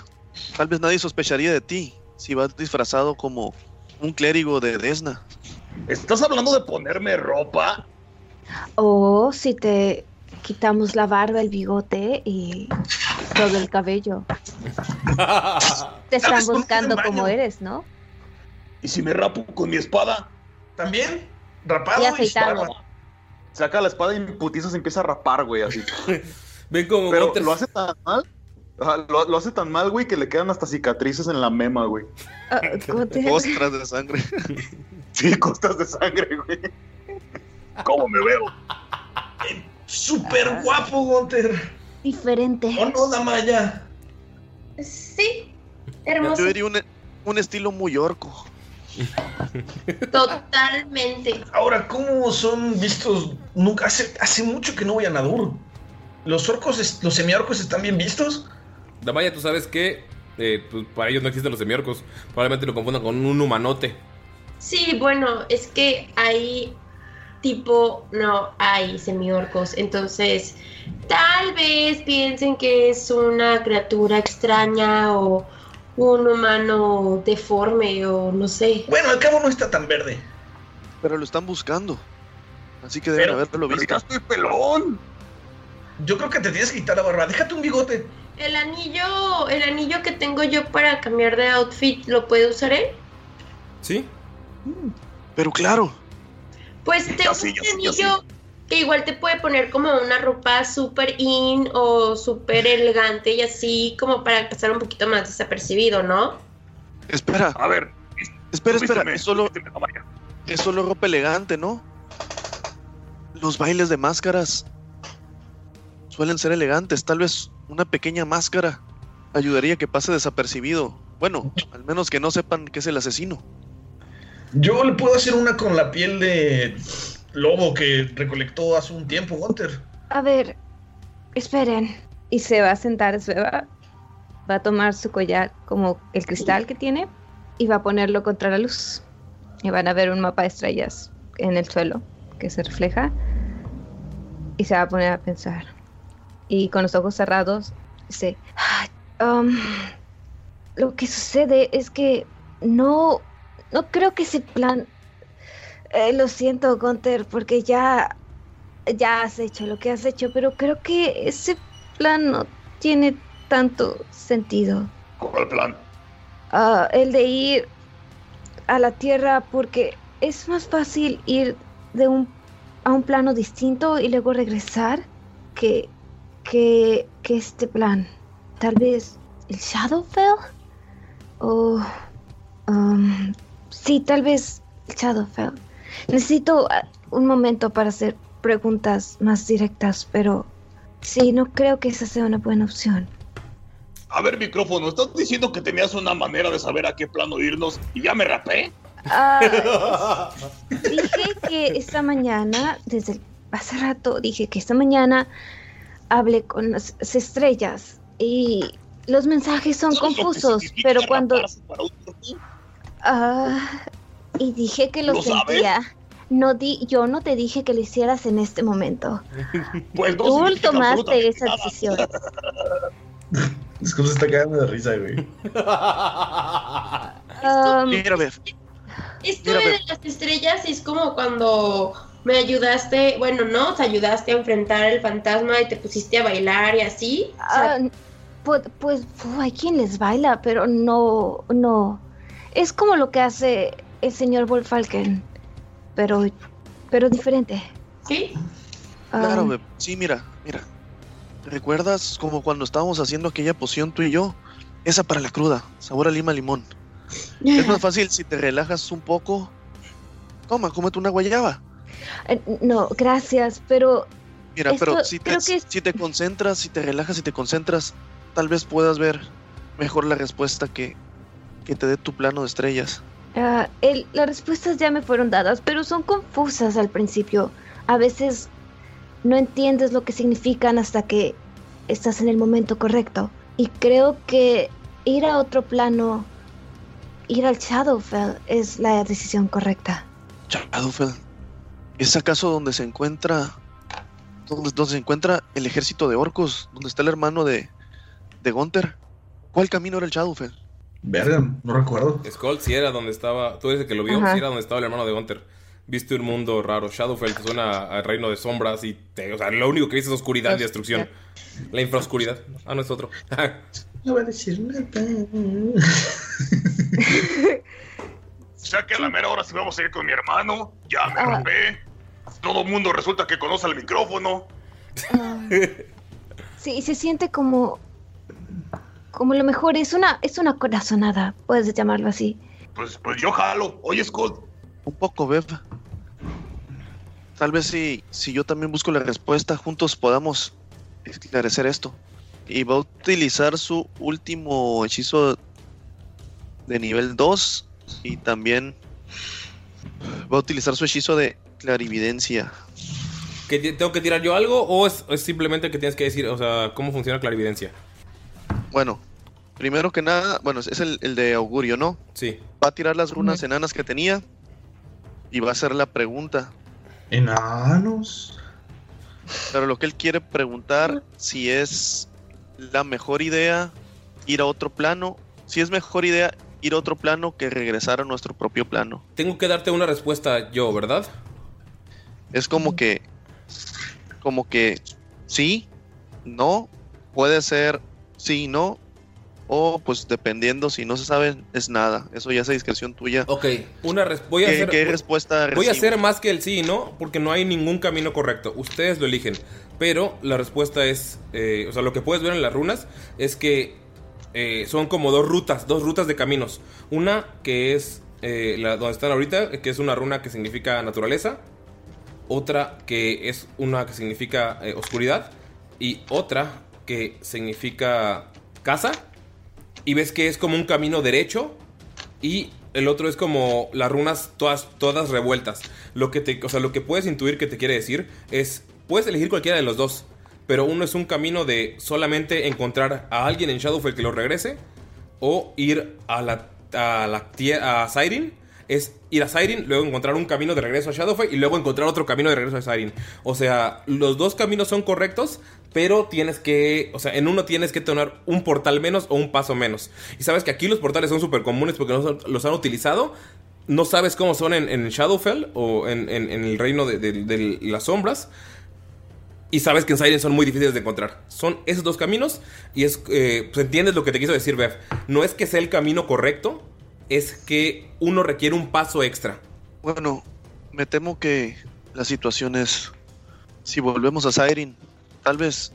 Tal vez nadie sospecharía de ti si vas disfrazado como un clérigo de Desna. ¿Estás hablando de ponerme ropa? O si te quitamos la barba, el bigote y todo el cabello. Te están buscando como eres, ¿no? ¿Y si me rapo con mi espada? ¿También? ¿Rapado? Y afeitado. Saca la espada y en putiza se empieza a rapar, güey, así. Ven como Pero lo hace tan mal. Lo, lo hace tan mal, güey, que le quedan hasta cicatrices en la mema, güey. Ah, ¿cómo te- Ostras de sangre. Sí, costas de sangre, güey. ¿Cómo me veo? Súper guapo, Gunter. Diferente. ¿O no, Damaya? Sí, hermoso. Yo diría un, un estilo muy orco. Totalmente. Ahora, ¿cómo son vistos? Nunca hace, hace mucho que no voy a Nadur. ¿Los orcos, los semiorcos están bien vistos? Damaya, tú sabes que eh, pues, para ellos no existen los semiorcos. Probablemente lo confundan con un humanote. Sí, bueno, es que hay tipo, no hay semiorcos, entonces tal vez piensen que es una criatura extraña o un humano deforme o no sé. Bueno, al cabo no está tan verde. Pero lo están buscando. Así que deben Pero- haberlo visto. ya estoy pelón. Yo creo que te tienes que quitar la barba. Déjate un bigote. El anillo, el anillo que tengo yo para cambiar de outfit, ¿lo puede usar él? ¿Sí? Pero claro. Pues tengo sí, un ya sí, anillo que igual te puede poner como una ropa súper in o súper elegante y así como para pasar un poquito más desapercibido, ¿no? Espera. A ver. Espera, espera. vísteme, Es solo, vísteme, es solo ropa elegante, ¿no? Los bailes de máscaras suelen ser elegantes. Tal vez una pequeña máscara ayudaría a que pase desapercibido. Bueno, al menos que no sepan que es el asesino. Yo le puedo hacer una con la piel de lobo que recolectó hace un tiempo, Gunter. A ver, esperen. Y se va a sentar, se va, a tomar su collar como el cristal que tiene y va a ponerlo contra la luz. Y van a ver un mapa de estrellas en el suelo que se refleja y se va a poner a pensar. Y con los ojos cerrados dice, "Ay, um, lo que sucede es que no, no creo que ese plan... eh, lo siento, Gunter, porque ya ya has hecho lo que has hecho, pero creo que ese plan no tiene tanto sentido. ¿Cuál plan? Ah, el de ir a la Tierra porque es más fácil ir de un a un plano distinto y luego regresar que que, que este plan. Tal vez el Shadowfell o um, sí, tal vez el Shadowfell. Necesito ah, un momento para hacer preguntas más directas, pero sí, no creo que esa sea una buena opción. A ver, micrófono, ¿estás diciendo que tenías una manera de saber a qué plano irnos y ya me rapé? Ah, dije que esta mañana, desde el- hace rato, dije que esta mañana hablé con las estrellas y los mensajes son ¿Sabes lo que confusos, pero cuando... para un? Ah, y dije que lo, ¿Lo sabes? sentía. No di, yo no te dije que lo hicieras en este momento. Pues no Tú tomaste esa nada. decisión. Es que se está cagando de risa, güey. Um, Mira, ver. Esto Mira, de las estrellas es como cuando me ayudaste, bueno, no, te ayudaste a enfrentar el fantasma y te pusiste a bailar y así. O sea, Ah, pues, pues hay quien les baila, pero no, no. Es como lo que hace el señor Wolfalken, pero, pero diferente. ¿Sí? Claro, Ah, Beb. Sí, mira, mira. ¿Recuerdas como cuando estábamos haciendo aquella poción tú y yo? Esa para la cruda, sabor a lima limón. Es más fácil si te relajas un poco. Toma, cómete una guayaba. eh, no, gracias, pero Mira, Esto pero si te, que si te concentras, si te relajas y te concentras, tal vez puedas ver mejor la respuesta que, que te dé tu plano de estrellas. ah, el- las respuestas ya me fueron dadas, pero son confusas al principio. A veces no entiendes lo que significan hasta que estás en el momento correcto. Y creo que ir a otro plano, ir al Shadowfell, es la decisión correcta. Shadowfell, ¿es acaso donde se encuentra donde, donde se encuentra el ejército de orcos, donde está el hermano de de Gunther? ¿Cuál camino era el Shadowfell? Verga, no recuerdo. Skull sí era donde estaba. Tú dices que lo vio, Ajá. sí era donde estaba el hermano de Gunter. Viste un mundo raro. Shadowfell te suena al reino de sombras y te, o sea, lo único que viste es oscuridad y destrucción. La infraoscuridad. Ah, no es otro. No voy a decir nada. Sea que a la mera hora sí vamos a ir con mi hermano. Ya me robé. Todo el mundo resulta que conoce el micrófono. Sí, se siente como. Como lo mejor, es una, es una corazonada, puedes llamarlo así. Pues, pues yo jalo. Oye, Scott. Un poco, Bev. Tal vez si, si yo también busco la respuesta, juntos podamos esclarecer esto. Y va a utilizar su último hechizo de nivel 2 y también va a utilizar su hechizo de clarividencia. ¿Que te- ¿Tengo que tirar yo algo o es, es simplemente que tienes que decir, o sea, cómo funciona clarividencia? Bueno, primero que nada, bueno, es el, el de augurio, ¿no? Sí. Va a tirar las runas enanas que tenía y va a hacer la pregunta. Enanos. Pero lo que él quiere preguntar si es la mejor idea ir a otro plano, si es mejor idea ir a otro plano que regresar a nuestro propio plano. Tengo que darte una respuesta yo, ¿verdad? Es como que, como que sí, no, puede ser sí, no, o pues dependiendo, si no se sabe, es nada. Eso ya es a discreción tuya. Ok, una voy a ¿Qué- hacer qué respuesta Voy a hacer más que el sí, ¿no? Porque no hay ningún camino correcto. Ustedes lo eligen. Pero la respuesta es, eh, o sea, lo que puedes ver en las runas es que eh, son como dos rutas, dos rutas de caminos. Una que es eh, la donde están ahorita, que es una runa que significa naturaleza. Otra que es una que significa eh, oscuridad. Y otra que significa casa. Y ves que es como un camino derecho. Y el otro es como las runas todas, todas revueltas. Lo que, te, o sea, lo que puedes intuir que te quiere decir es, puedes elegir cualquiera de los dos. Pero uno es un camino de solamente encontrar a alguien en Shadowfell que lo regrese. O ir a la, a la a Siren. Es ir a Siren, luego encontrar un camino de regreso a Shadowfell y luego encontrar otro camino de regreso a Siren. O sea, los dos caminos son correctos, pero tienes que, o sea, en uno tienes que tener un portal menos o un paso menos. Y sabes que aquí los portales son súper comunes porque los, los han utilizado. No sabes cómo son en, Shadowfell o en, el reino de las sombras. Y sabes que en Siren son muy difíciles de encontrar. Son esos dos caminos y es, eh, pues entiendes lo que te quiso decir Bev. No es que sea el camino correcto, es que uno requiere un paso extra. Bueno, me temo que la situación es, si volvemos a Siren, tal vez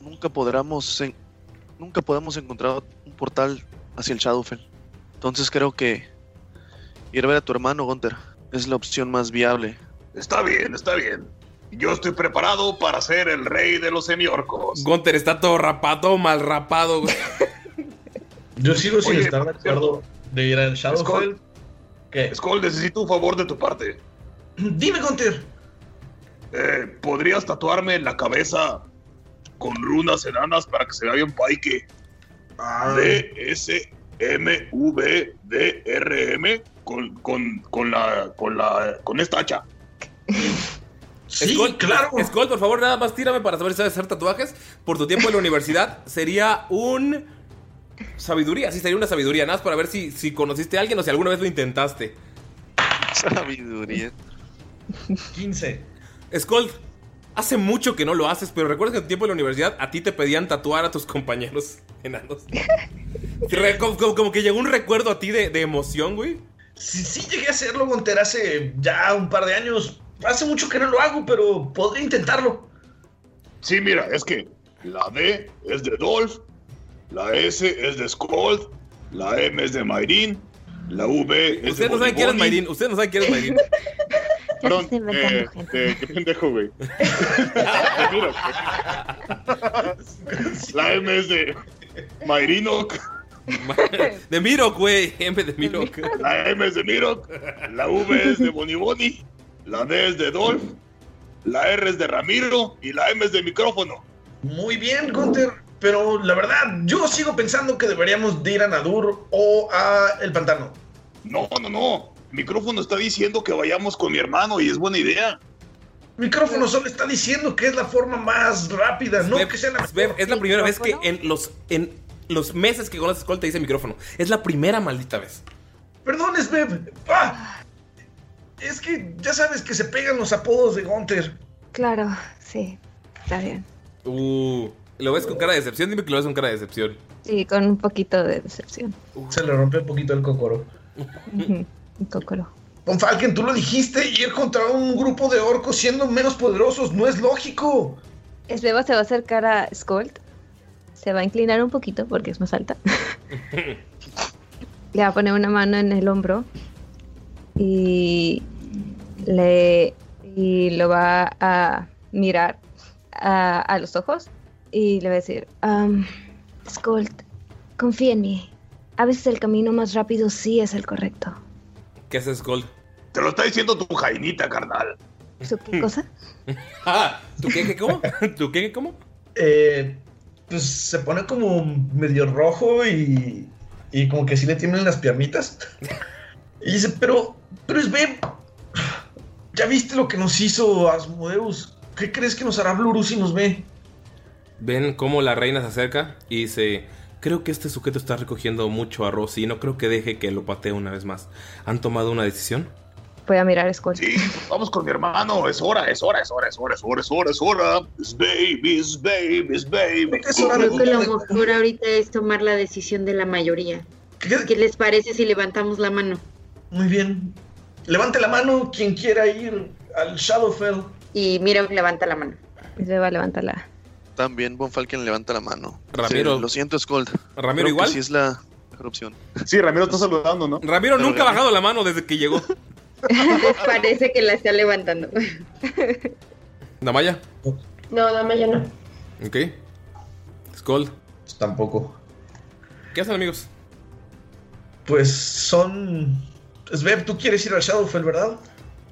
nunca podamos, en- nunca podamos encontrar un portal hacia el Shadowfell. Entonces creo que ir a ver a tu hermano Gunter es la opción más viable. Está bien, está bien. Yo estoy preparado para ser el rey de los semiorcos. Gunter está todo rapado, mal rapado. Yo sigo sin Oye, estar de acuerdo de ir al Shadowfell. ¿Qué? Skull, necesito un favor de tu parte. Dime, Gunter. Eh, ¿Podrías tatuarme en la cabeza con runas enanas para que se vea bien paique? D, S, M, V, D, R, M con, con, con la, con la, con esta hacha. Sí, Skull, claro. Skull, por favor, nada más tírame para saber si sabes hacer tatuajes. Por tu tiempo en la universidad sería un... Sabiduría, sí, sería una sabiduría. Nada más para ver si, si conociste a alguien o si alguna vez lo intentaste. Sabiduría. 15. Skull, hace mucho que no lo haces, pero recuerdas que en tu tiempo en la universidad a ti te pedían tatuar a tus compañeros enanos. Como, como- como que llegó un recuerdo a ti de, de emoción, güey. Sí, sí llegué a hacerlo, Gunter, hace ya un par de años. Hace mucho que no lo hago, pero podría intentarlo. Sí, mira, es que la D es de Dolph, la S es de Skull, la M es de Mayrin, la V es Ustedes de no saben quién es. Mayrin. Ustedes no saben quién es Mayrin. Perdón, estoy inventando eh, gente. eh, qué pendejo, güey. La M es de Mayrinok, De Mirok, güey. Vez de Mirok. la M es de Mirok, la V es de Boniboni, la D es de Dolph, la R es de Ramiro y la M es de micrófono. Muy bien, Gunter. Pero la verdad, yo sigo pensando que deberíamos de ir a Nadur o a El Pantano. No, no, no. Micrófono está diciendo que vayamos con mi hermano y es buena idea. Micrófono solo está diciendo que es la forma más rápida, no que sea la Bev, es la primera vez que en los en los meses que conoces Skull te dice micrófono. Es la primera maldita vez. Perdón, Sveb. Ah, es que ya sabes que se pegan los apodos de Gunter. Claro, sí. Está bien. Uh, ¿lo ves con cara de decepción? Dime que lo ves con cara de decepción. Sí, con un poquito de decepción. Se le rompe un poquito el cocoro. Von Falken, tú lo dijiste, ir contra un grupo de orcos siendo menos poderosos no es lógico. Sveva se va a acercar a Skolt. Se va a inclinar un poquito porque es más alta. Le va a poner una mano en el hombro. Y le y lo va a mirar a, a los ojos. Y le va a decir, "Am, Skolt, confía en mí. A veces el camino más rápido sí es el correcto. ¿Qué haces, Gold? Te lo está diciendo tu jainita, carnal. ¿Eso qué cosa? Ah, ¿tú qué, qué, cómo? ¿Tú qué, qué, cómo? Eh, pues se pone como medio rojo y, y como que sí le tiemblan las piernitas. Y dice, pero, pero Sveb, ¿ya viste lo que nos hizo Asmodeus? ¿Qué crees que nos hará Bluru si nos ve? Ven cómo la reina se acerca y dice: Creo que este sujeto está recogiendo mucho arroz y no creo que deje que lo patee una vez más. ¿Han tomado una decisión? Voy a mirar a Skolt. Sí, vamos con mi hermano. Es hora, es hora, es hora, es hora, es hora, es hora, es hora. Es baby, es baby, es baby. Creo que lo mejor ahorita es tomar la decisión de la mayoría. ¿Qué les parece si levantamos la mano? Muy bien. Levante la mano quien quiera ir al Shadowfell. Y mira, levanta la mano. Sveva, levántala. También Von Falken levanta la mano. Ramiro. Sí, lo siento, Skold. ¿Ramiro Creo igual? Sí, es la mejor opción. Sí, Ramiro está saludando, ¿no? Ramiro Pero nunca ha bajado la mano desde que llegó. Parece que la está levantando. ¿Damaya? No, dame ya no. Ok. Skull. Pues tampoco. ¿Qué hacen, amigos? Pues son. Sveb, tú quieres ir al Shadowfell, ¿verdad?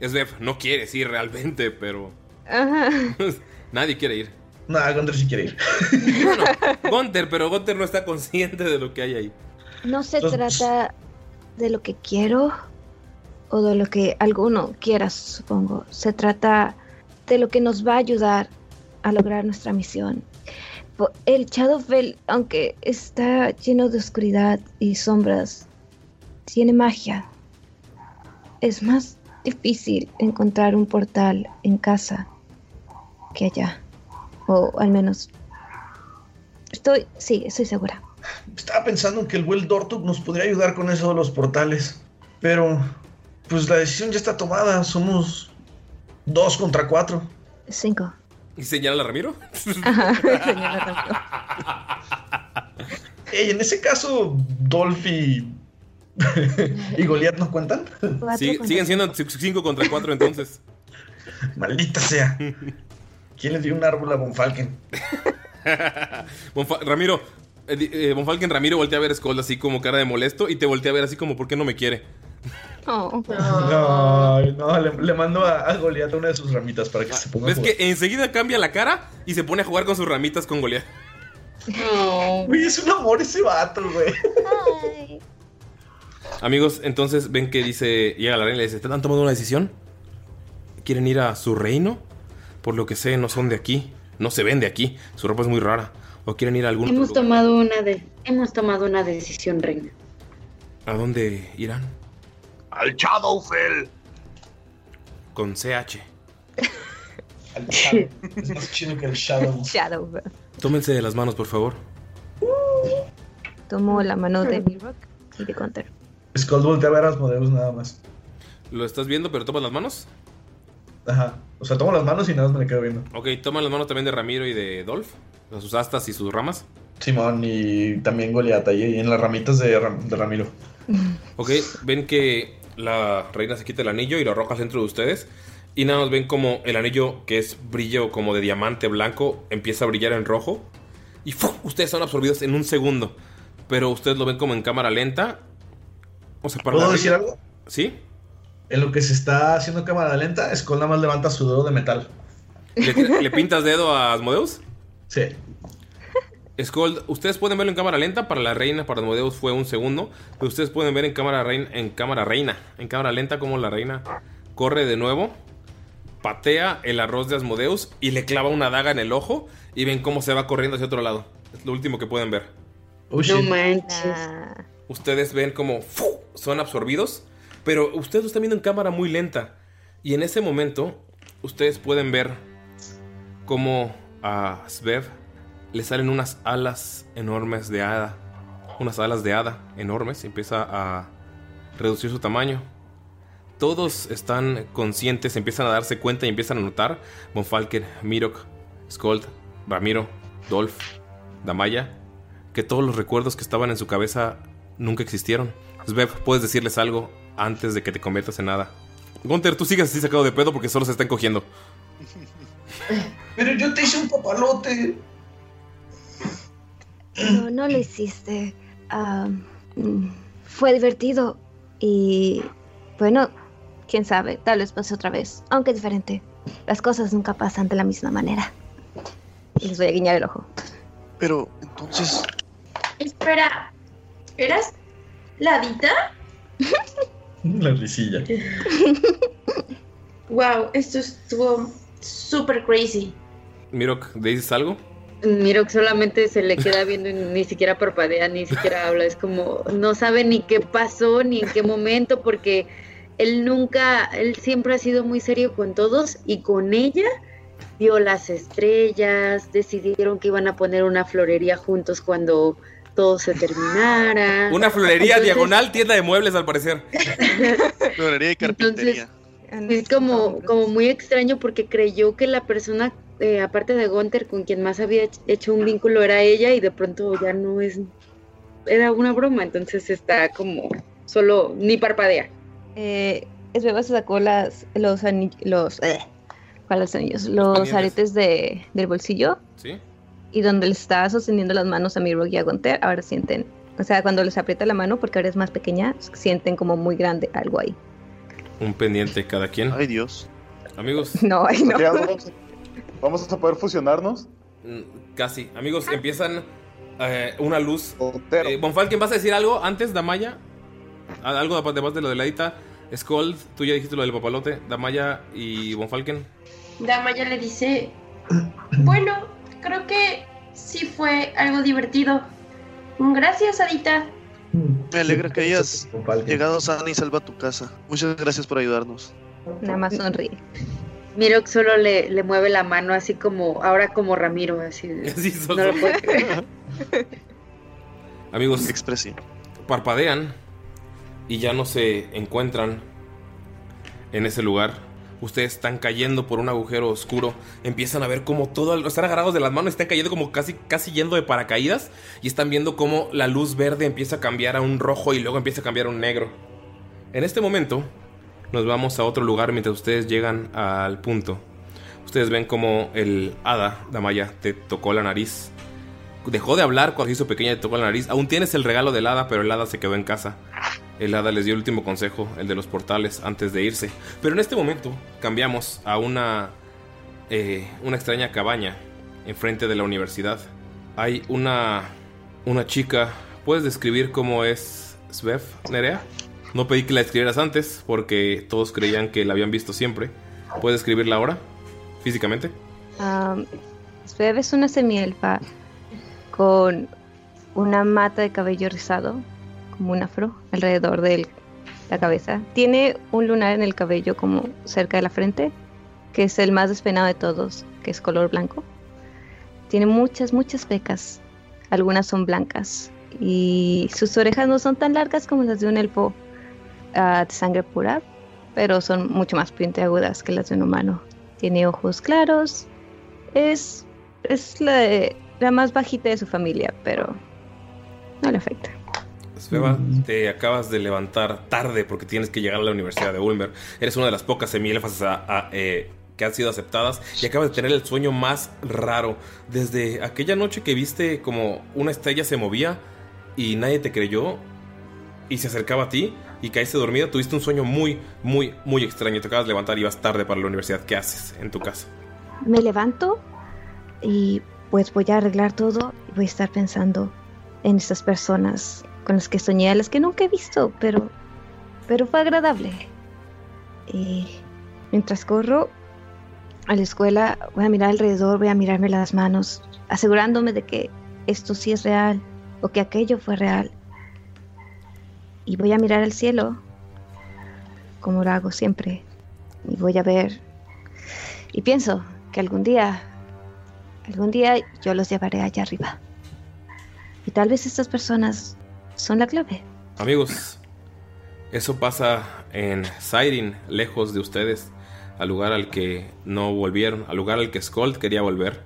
Svev no quiere ir realmente, pero Ajá. nadie quiere ir. Nah, Gunter sí quiere ir. Bueno, Gunter, pero Gunter no está consciente de lo que hay ahí. No se trata de lo que quiero o de lo que alguno quiera, supongo. Se trata de lo que nos va a ayudar a lograr nuestra misión. El Shadowfell, aunque está lleno de oscuridad y sombras, tiene magia. Es más difícil encontrar un portal en casa que allá. O al menos... Estoy, sí, estoy segura. Estaba pensando en que el Will Dortug nos podría ayudar con eso de los portales. Pero, pues la decisión ya está tomada. Somos dos contra cuatro. Cinco. ¿Y señala a Ramiro? Ajá, señala Ramiro. Ey, en ese caso, Dolph y. Goliath no cuentan. Sí, siguen siendo 5 contra 4 entonces. Maldita sea. ¿Quién le dio un árbol a Von Falken? Bonfa- Ramiro, eh, eh, Von Falken Ramiro voltea a ver a Skull así como cara de molesto y te voltea a ver así como ¿por qué no me quiere? Oh. No, no, le, le mando a, a Goliath una de sus ramitas para que se ponga a ¿Ves jugar. que enseguida cambia la cara y se pone a jugar con sus ramitas con Goliath? Güey, es un amor ese vato, güey. Amigos, entonces ven que dice, llega la reina y le dice, ¿han tomado una decisión? ¿Quieren ir a su reino? Por lo que sé, no son de aquí, no se ven de aquí, su ropa es muy rara. ¿O quieren ir a algún otro Hemos lugar? tomado una de, hemos tomado una decisión, reina. ¿A dónde irán? Al Shadowfell. Con CH. Al Shadow. Es más chido que el Shadow. Shadow. Tómense de las manos, por favor. Tomo la mano de Mirok y de Gunter. Skull voltea a ver a Asmodeus nada más. ¿Lo estás viendo, pero tomas las manos? Ajá. O sea, tomo las manos y nada más me quedo viendo. Ok, toma las manos también de Ramiro y de Dolph. Sus astas y sus ramas. Simón y también Goliath ahí en las ramitas de, Ram- de Ramiro. Ok, ven que la reina se quita el anillo y lo arroja al centro de ustedes. Y nada más ven como el anillo, que es brillo como de diamante blanco, empieza a brillar en rojo. Y ustedes son absorbidos en un segundo. Pero ustedes lo ven como en cámara lenta. O sea, para ¿Puedo decir algo? ¿Sí? En lo que se está haciendo cámara lenta, Skull nada más levanta su dedo de metal. ¿Le, pintas dedo a Asmodeus? Sí. Skull, ustedes pueden verlo en cámara lenta. Para la reina, para Asmodeus fue un segundo. Pero ustedes pueden ver en cámara, rein- en cámara reina, en cámara lenta, como la reina corre de nuevo. Patea el arroz de Asmodeus y le clava una daga en el ojo. Y ven cómo se va corriendo hacia otro lado. Es lo último que pueden ver. Oh, No manches. Ustedes ven como ¡fu! son absorbidos, pero ustedes lo están viendo en cámara muy lenta. Y en ese momento, ustedes pueden ver cómo a Svev le salen unas alas enormes de hada. Unas alas de hada enormes. Empieza a reducir su tamaño. Todos están conscientes, empiezan a darse cuenta y empiezan a notar. Von Falken, Mirok, Skold, Ramiro, Dolph, Damaya, que todos los recuerdos que estaban en su cabeza nunca existieron. Svev, puedes decirles algo antes de que te conviertas en nada. Gunter, tú sigues así sacado de pedo porque solo se están cogiendo. Pero yo te hice un papalote. No, no lo hiciste. Ah, mm, fue divertido. Y bueno, quién sabe, tal vez pase otra vez. Aunque diferente. Las cosas nunca pasan de la misma manera. Y les voy a guiñar el ojo. Pero entonces, Espera, ¿eras la Adita? La risilla. Wow, esto estuvo súper crazy. Mirok, ¿dices algo? Miro que solamente se le queda viendo y ni siquiera parpadea, ni siquiera habla. Es como, no sabe ni qué pasó, ni en qué momento, porque él nunca, él siempre ha sido muy serio con todos y con ella vio las estrellas, decidieron que iban a poner una florería juntos cuando todo se terminara. Una florería Entonces, diagonal, tienda de muebles al parecer. florería y carpintería. Es como, como muy extraño porque creyó que la persona, eh, aparte de Gunther, con quien más había hech- hecho un vínculo era ella y de pronto ya no es, era una broma, entonces está como solo, ni parpadea. Eh, Esbeba se sacó las, los anillos, los, eh, ¿cuáles anillos? Los aretes de, del bolsillo ¿Sí? Y donde le estaba sosteniendo las manos a Mirok y a Gunter, ahora sienten, o sea, cuando les aprieta la mano, porque ahora es más pequeña, sienten como muy grande algo ahí. Un pendiente cada quien. Ay, Dios. Amigos, No, ay, no. Vamos, vamos a poder fusionarnos. mm, casi. Amigos, empiezan eh, una luz. Eh, Bonfalken, ¿vas a decir algo antes, Damaya? Ah, Algo además de lo de la edita. Skold, tú ya dijiste lo del papalote. Damaya y Bonfalken. Damaya le dice, bueno, creo que sí fue algo divertido. Gracias, Adita. Me alegra que hayas llegado sana y salva a tu casa. Muchas gracias por ayudarnos. Nada más sonríe. Miro que solo le, le mueve la mano así como, ahora como Ramiro, así. de- Sí, sos- no lo puedo creer. Amigos, Expresión. parpadean y ya no se encuentran en ese lugar. Ustedes están cayendo por un agujero oscuro. Empiezan a ver cómo todo. Están agarrados de las manos, están cayendo como casi, casi yendo de paracaídas. Y están viendo cómo la luz verde empieza a cambiar a un rojo y luego empieza a cambiar a un negro. En este momento, nos vamos a otro lugar mientras ustedes llegan al punto. Ustedes ven como el hada, Damaya, te tocó la nariz. Dejó de hablar cuando hizo pequeña y te tocó la nariz. Aún tienes el regalo del hada, pero el hada se quedó en casa. El hada les dio el último consejo, el de los portales, antes de irse. Pero en este momento cambiamos a una, eh, una extraña cabaña enfrente de la universidad. Hay una, una chica. ¿Puedes describir cómo es Svev, Nerea? No pedí que la escribieras antes porque todos creían que la habían visto siempre. ¿Puedes escribirla ahora? Físicamente. Um, Svev es una semielfa con una mata de cabello rizado, como un afro, alrededor de la cabeza. Tiene un lunar en el cabello como cerca de la frente, que es el más despeinado de todos, que es color blanco. Tiene muchas, muchas pecas. Algunas son blancas. Y sus orejas no son tan largas como las de un elfo ah, de sangre pura, pero son mucho más puntiagudas que las de un humano. Tiene ojos claros. Es, es la, la más bajita de su familia, pero no le afecta. Sveva, te acabas de levantar tarde porque tienes que llegar a la Universidad de Ulmer. Eres una de las pocas semielfas a- a, eh, que han sido aceptadas y acabas de tener el sueño más raro. Desde aquella noche que viste como una estrella se movía y nadie te creyó y se acercaba a ti y caíste dormida, tuviste un sueño muy, muy, muy extraño. Te acabas de levantar y vas tarde para la universidad. ¿Qué haces en tu casa? Me levanto y pues voy a arreglar todo y voy a estar pensando en estas personas con las que soñé, a las que nunca he visto, pero, pero fue agradable. Y mientras corro a la escuela, voy a mirar alrededor, voy a mirarme las manos, asegurándome de que esto sí es real o que aquello fue real. Y voy a mirar al cielo, como lo hago siempre, y voy a ver. Y pienso que algún día, algún día yo los llevaré allá arriba. Y tal vez estas personas son la clave. Amigos, eso pasa en Siren, lejos de ustedes, al lugar al que no volvieron, al lugar al que Skold quería volver.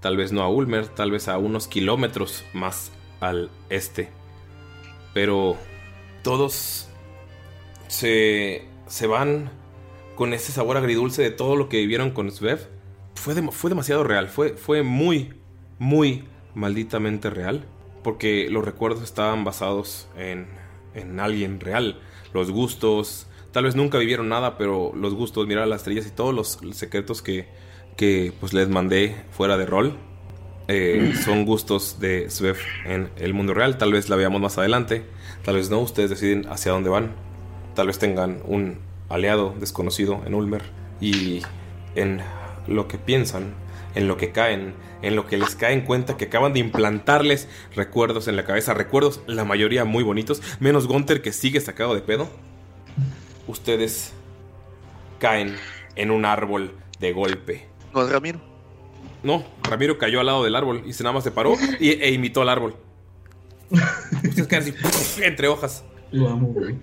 Tal vez no a Ulmer, tal vez a unos kilómetros más al este. Pero todos se, se van con ese sabor agridulce de todo lo que vivieron con Svev. Fue, fue demasiado real, fue, fue muy, muy malditamente real. Porque los recuerdos estaban basados en, en alguien real. Los gustos, tal vez nunca vivieron nada, pero los gustos, mirar las estrellas y todos los secretos que, que pues les mandé fuera de rol. eh, son gustos de Svev en el mundo real. Tal vez la veamos más adelante, tal vez no. Ustedes deciden hacia dónde van. Tal vez tengan un aliado desconocido en Ulmer y en lo que piensan, en lo que caen, en lo que les cae en cuenta que acaban de implantarles recuerdos en la cabeza, recuerdos la mayoría muy bonitos, menos Gunther que sigue sacado de pedo. Ustedes caen en un árbol de golpe. No es Ramiro. No, Ramiro cayó al lado del árbol y se nada más se paró y, e imitó al árbol. Ustedes caen así entre hojas. Lo amo, güey.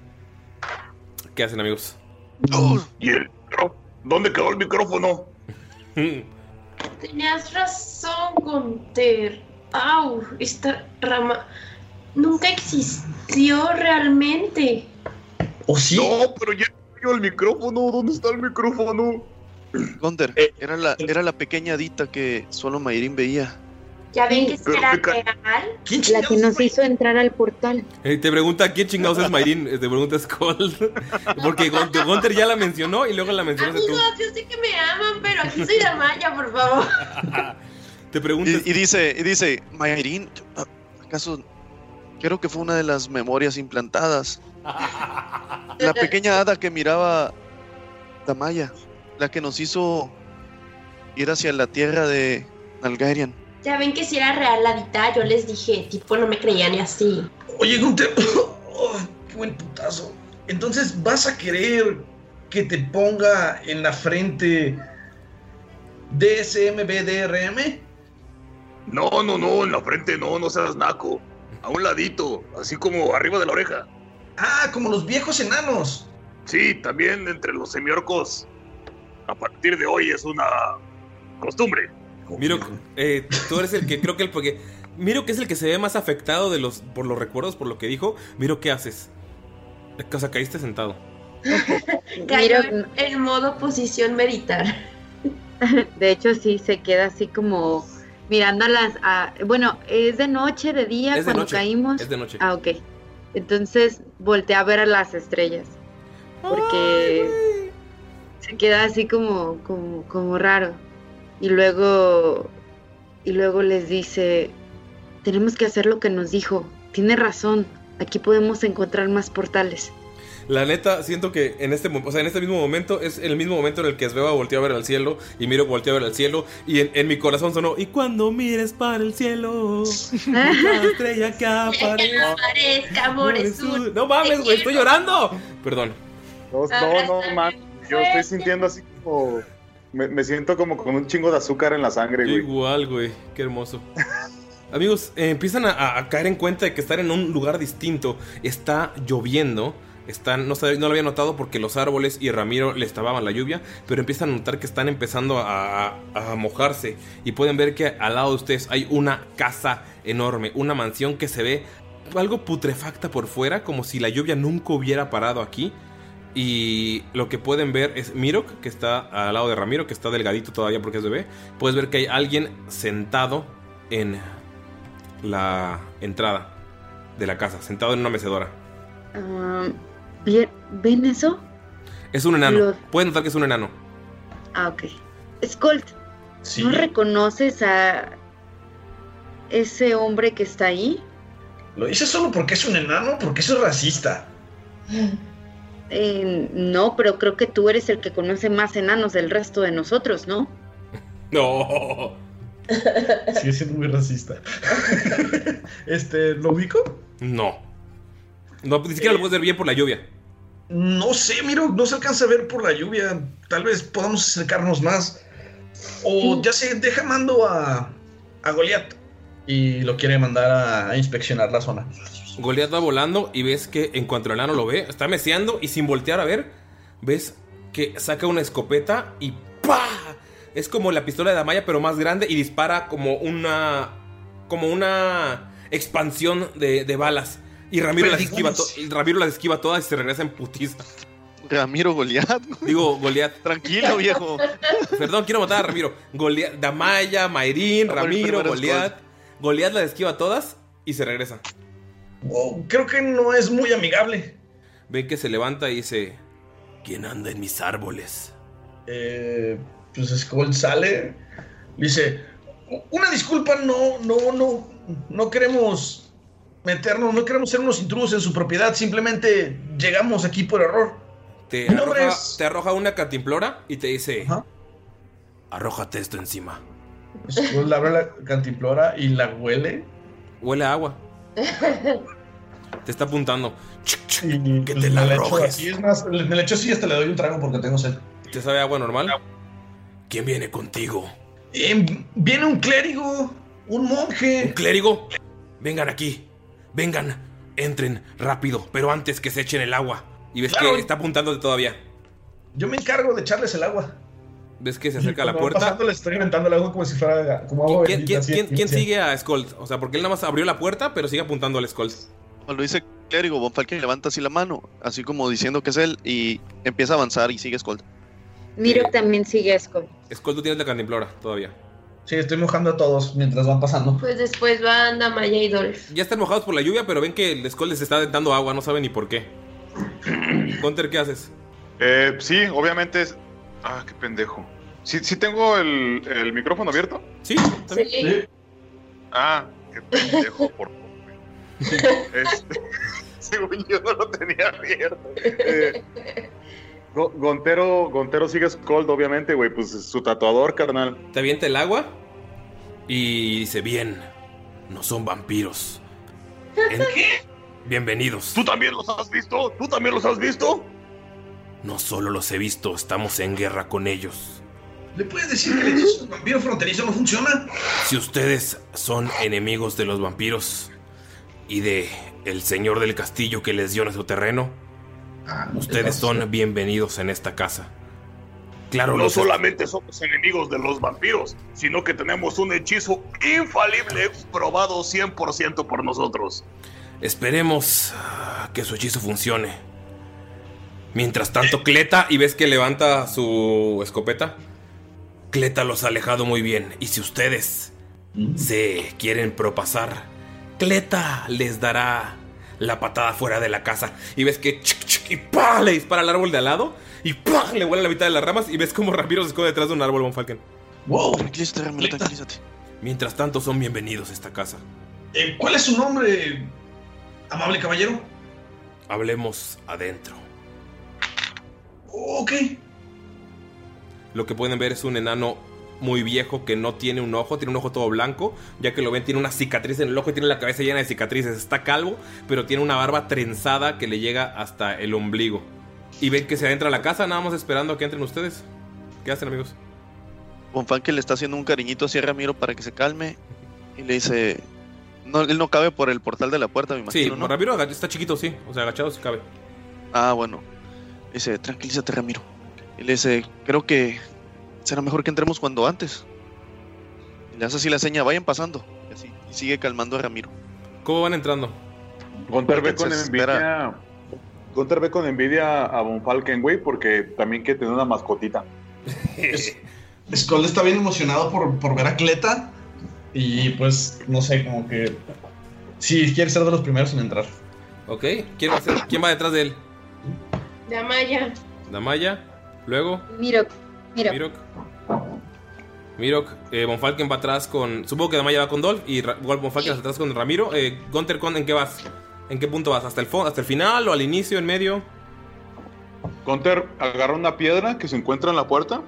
¿Qué hacen, amigos? ¿Y el micro- ¿Dónde quedó el micrófono? Tenías razón, Gunter. Au, esta rama nunca existió realmente. ¿O sí? No, pero ya cayó el micrófono. ¿Dónde está el micrófono? Gunter, Eh, era, la, era la pequeña hadita que solo Mayrin veía. Ya ven que Pero ca- real. La que nos hizo entrar al portal. Eh, te pregunta quién chingados es Mayrin, eh, te pregunta Skull. Porque Gun- Gunther ya la mencionó y luego la mencionaste tú. Amigos, yo sé que me aman, pero aquí soy Damaya, por favor. Te preguntas. Y, y dice, y dice, Mayrin, ¿acaso creo que fue una de las memorias implantadas? La pequeña hada que miraba Damaya, la que nos hizo ir hacia la tierra de Nalgarian. Ya ven que si era real la dita, yo les dije, tipo, no me creían y así. Oye, Gunter. Oh, qué buen putazo. Entonces, ¿vas a querer que te ponga en la frente DSMBDRM? No, no, no, en la frente no, no seas naco. A un ladito, así como arriba de la oreja. Ah, como los viejos enanos. Sí, también entre los semiorcos. A partir de hoy es una costumbre. Miro, eh, tú eres el que creo que el porque Miro que es el que se ve más afectado de los por los recuerdos, por lo que dijo. Miro qué haces. O sea, caíste sentado. Cayó en, en modo posición meditar. De hecho, sí, se queda así como mirando a las... a- bueno, ¿es de noche, de día Es de cuando noche, caímos? es de noche. Ah, ok. Entonces voltea a ver a las estrellas. Porque se queda así como, como, como raro. Y luego, y luego les dice, tenemos que hacer lo que nos dijo. Tiene razón, aquí podemos encontrar más portales. La neta, siento que en este, mo- o sea, en este mismo momento es el mismo momento en el que Sveva volteó a ver al cielo y Miro volteó a ver al cielo y en, en mi corazón sonó y cuando mires para el cielo, cada estrella que aparezca. Amores. No mames, güey, estoy llorando. Perdón. No, no, no, man. Yo estoy sintiendo así como. Me, me siento como con un chingo de azúcar en la sangre, güey. Igual, güey, qué hermoso. Amigos, eh, empiezan a, a caer en cuenta de que están en un lugar distinto. Está lloviendo. Están, no, no lo había notado porque los árboles y Ramiro les tapaban la lluvia, pero empiezan a notar que están empezando a, a- a mojarse y pueden ver que al lado de ustedes hay una casa enorme, una mansión que se ve algo putrefacta por fuera, como si la lluvia nunca hubiera parado aquí. Y lo que pueden ver es Mirok, que está al lado de Ramiro, que está delgadito todavía porque es bebé. Puedes ver que hay alguien sentado en la entrada de la casa, sentado en una mecedora. ¿bien- ¿Ven eso? Es un enano. Los- Pueden notar que es un enano. Ah, ok. Skolt, ¿no reconoces a ese hombre que está ahí? ¿Lo dices solo porque es un enano? Porque eso es racista. Eh, no, pero creo que tú eres el que conoce más enanos del resto de nosotros, ¿no? No. Sigue siendo muy racista. este, ¿lo ubico? No. No, ni siquiera lo puedes ver bien por la lluvia. No sé, miro, no se alcanza a ver por la lluvia. Tal vez podamos acercarnos más. O ya sé, deja mando a, a Goliath. Y lo quiere mandar a, a inspeccionar la zona. Goliath va volando y ves que en cuanto el enano lo ve, está meseando y sin voltear a ver, ves que saca una escopeta y ¡pa! Es como la pistola de Damaya, pero más grande y dispara como una. como una expansión de, de balas. Y Ramiro las, esquiva y Ramiro las esquiva todas y se regresa en putiza. Ramiro Goliat. Digo, Goliath. Tranquilo, viejo. Perdón, quiero matar a Ramiro. Goliath, Damaya, el Ramiro, Goliath. Goliath las esquiva todas y se regresa. Creo que no es muy amigable. Ven que se levanta y dice: ¿Quién anda en mis árboles? Eh, pues Skull sale. Dice: Una disculpa, no, no, no. No queremos meternos, no queremos ser unos intrusos en su propiedad. Simplemente llegamos aquí por error. Te arroja, es- te arroja una cantimplora y te dice: Arrójate esto encima. Skull abre la cantimplora y la huele. Huele a agua. Te está apuntando. Y que pues, te la arrojes. así, es más, le- me la echo así y hasta le doy un trago porque tengo sed. ¿Te sabe agua normal? ¿Quién viene contigo? Eh, viene un clérigo, un monje. ¿Un clérigo? Vengan aquí. Vengan. Entren rápido, pero antes que se echen el agua. Y ves Claro. que está apuntándote todavía. Yo me encargo de echarles el agua. Ves que se acerca a la puerta. pasando, le estoy inventando el agua como si fuera como agua ¿Quién, bendita, quién- así, quién- quién sí. sigue a Skull? O sea, porque él nada más abrió la puerta, pero sigue apuntando al Skull. Cuando dice clérigo, Von Falken levanta así la mano, así como diciendo que es él, y empieza a avanzar y sigue Skull. Miro también sigue a Skull. Skull, tú tienes la cantimplora todavía. Sí, estoy mojando a todos mientras van pasando. Pues después van Damaya y Dolph. Ya están mojados por la lluvia, pero ven que el Skull les está dando agua, no saben ni por qué. Gunter, ¿qué haces? Eh, sí, obviamente es. Ah, qué pendejo. ¿Sí, sí tengo el, el micrófono abierto? Sí, Sí. Ah, qué pendejo, por favor. Este, según yo no lo tenía abierto. Eh, Go- Gontero, Gontero sigue Scold, obviamente, güey. Pues es su tatuador, carnal. Te avienta el agua y dice, bien, no son vampiros. En- Bienvenidos. ¿Tú también los has visto? ¿Tú también los has visto? No solo los he visto, estamos en guerra con ellos. ¿Le puedes decir que el hechizo vampiro fronterizo no funciona? Si ustedes son enemigos de los vampiros y de el señor del castillo que les dio nuestro terreno, ustedes son bienvenidos en esta casa. Claro, no solamente somos enemigos de los vampiros, sino que tenemos un hechizo infalible probado 100% por nosotros. Esperemos ah, que su hechizo funcione. Mientras tanto, Cleta, y ves que levanta su escopeta. Cleta los ha alejado muy bien. Y si ustedes se quieren propasar, Cleta les dará la patada fuera de la casa. Y ves que chic, chic, y ¡pah! le dispara al árbol de al lado. Y ¡pah! le vuela la mitad de las ramas. Y ves como Ramiro se esconde detrás de un árbol, Von Falken. Wow. Tranquilízate, Ramiro, tranquilízate. Mientras tanto, son bienvenidos a esta casa. Eh, ¿Cuál es su nombre, amable caballero? Hablemos adentro. Ok. Lo que pueden ver es un enano muy viejo que no tiene un ojo, tiene un ojo todo blanco, ya que lo ven tiene una cicatriz en el ojo y tiene la cabeza llena de cicatrices. Está calvo, pero tiene una barba trenzada que le llega hasta el ombligo. Y ven que se adentra a la casa, nada más esperando a que entren ustedes. ¿Qué hacen, amigos? Von Falken le está haciendo un cariñito así a Ramiro para que se calme, y le dice... No, él no cabe por el portal de la puerta, me Sí, imagino, ¿no? Ramiro está chiquito, sí. O sea, agachado sí cabe. Ah, bueno. Dice, tranquilízate, Ramiro. Y le dice, creo que será mejor que entremos cuando antes. Y le hace así la seña, vayan pasando. Y, así, y sigue calmando a Ramiro. ¿Cómo van entrando? Gunter ve con envidia. Gunter ve con envidia a Von Falken, güey, porque también quiere tener una mascotita. Skull está bien emocionado por, por ver a Cleta. Y pues, no sé, como que. Sí, quiere ser de los primeros en entrar. Ok, ¿quién va, a ser- ¿quién va detrás de él? Damaya. Damaya, luego Miro, miro. Mirok. Mirok, eh, Von Falken va atrás con. Supongo que Damaya va con Dolph y Ra- Von Falken va atrás con Ramiro. Eh, Gunter, ¿con- ¿en qué vas? ¿En qué punto vas? ¿Hasta el, ¿Hasta el final o al inicio, en medio? Gunter agarra una piedra que se encuentra en la puerta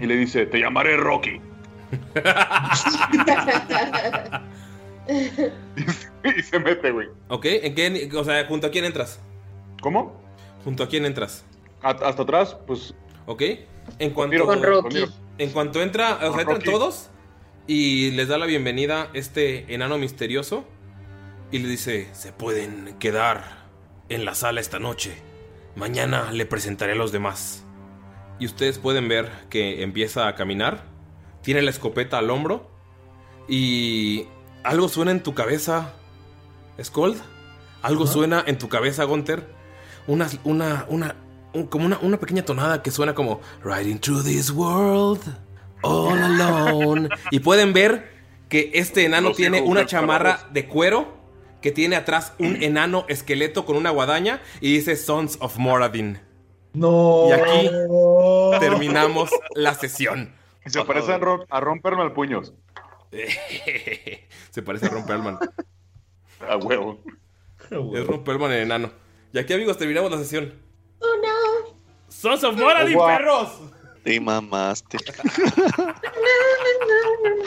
y le dice: Te llamaré Rocky. y se mete, güey. Ok, ¿en qué, o sea, junto a quién entras? ¿Cómo? ¿Junto a quién entras? A- hasta atrás, pues. Ok. En cuanto, Miro, Con Rocky. con En cuanto entra, o sea, entran Rocky. todos y les da la bienvenida este enano misterioso y le dice, se pueden quedar en la sala esta noche. Mañana le presentaré a los demás. Y ustedes pueden ver que empieza a caminar, tiene la escopeta al hombro y algo suena en tu cabeza, Skold. Algo suena en tu cabeza, Gunter. Una, una, una, un- como una, una pequeña tonada que suena como Riding through this world, all alone. y pueden ver que este enano tiene una chamarra de cuero que tiene atrás un enano esqueleto con una guadaña y dice Sons of Moradin. No. Y aquí terminamos la sesión. Se parece a, a romperme al puños. Se parece a Romperman. A huevo. Es Romperman el enano. Y aquí, amigos, terminamos la sesión. Oh no. ¡Sons of Moradin, Oh, wow. perros! Te mamaste.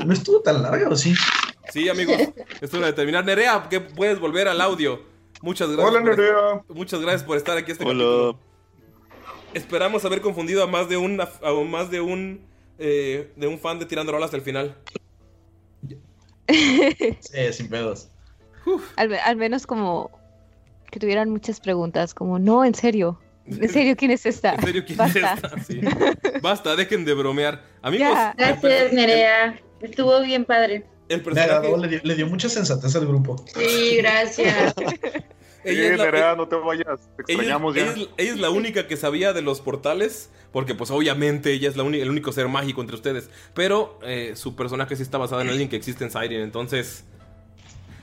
No estuvo tan larga, ¿o sí? Sí, amigos, es hora de terminar. Nerea, que puedes volver al audio. Muchas gracias. Hola, por- Nerea. Muchas gracias por estar aquí este Hola. capítulo. Esperamos haber confundido a más de un, a más de un, eh, de un fan de Tirando Rolas hasta el final. Sí, sin pedos. Al menos como que tuvieran muchas preguntas, como, no, en serio, en serio, ¿quién es esta? ¿En serio quién Basta. es esta? Sí. Basta, dejen de bromear. Amigos, Ya. Gracias, Nerea. Estuvo bien padre. el personaje. le dio, le dio mucha sensatez al grupo. Sí, gracias. Ella es la- Nerea, no te vayas. Te Ella, extrañamos ella ya. es, ella es la única que sabía de los portales, porque pues obviamente ella es la el único ser mágico entre ustedes. Pero eh, su personaje sí está basado en alguien que existe en Siren, entonces...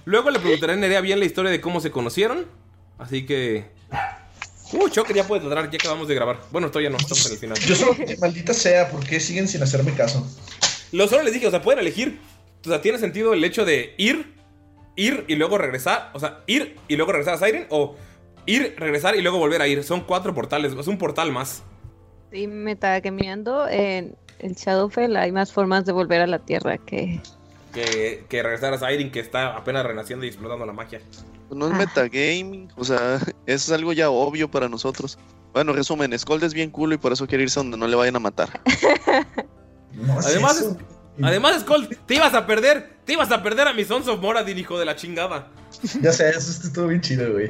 Luego le preguntaré a Nerea bien la historia de cómo se conocieron. Así que... Uh, Choker ya puede ladrar, ya acabamos de grabar. Bueno, todavía no, estamos en el final. Yo solo, maldita sea, ¿por qué siguen sin hacerme caso? Lo solo les dije, o sea, pueden elegir. O sea, tiene sentido el hecho de ir, ir y luego regresar. O sea, ir y luego regresar a Siren. O ir, regresar y luego volver a ir. Son cuatro portales, es un portal más. Sí, metacaminando en el Shadowfell hay más formas de volver a la Tierra que... que, que regresar a Siren, que está apenas renaciendo y explotando la magia. No es metagaming, o sea, es algo ya obvio para nosotros. Bueno, resumen, Skold es bien culo y por eso quiere irse donde no le vayan a matar. No, Además, eso- además, Skull, te ibas a perder, te ibas a perder a mis Sons of Moradin, hijo de la chingada. Ya sé, eso estuvo bien chido, güey.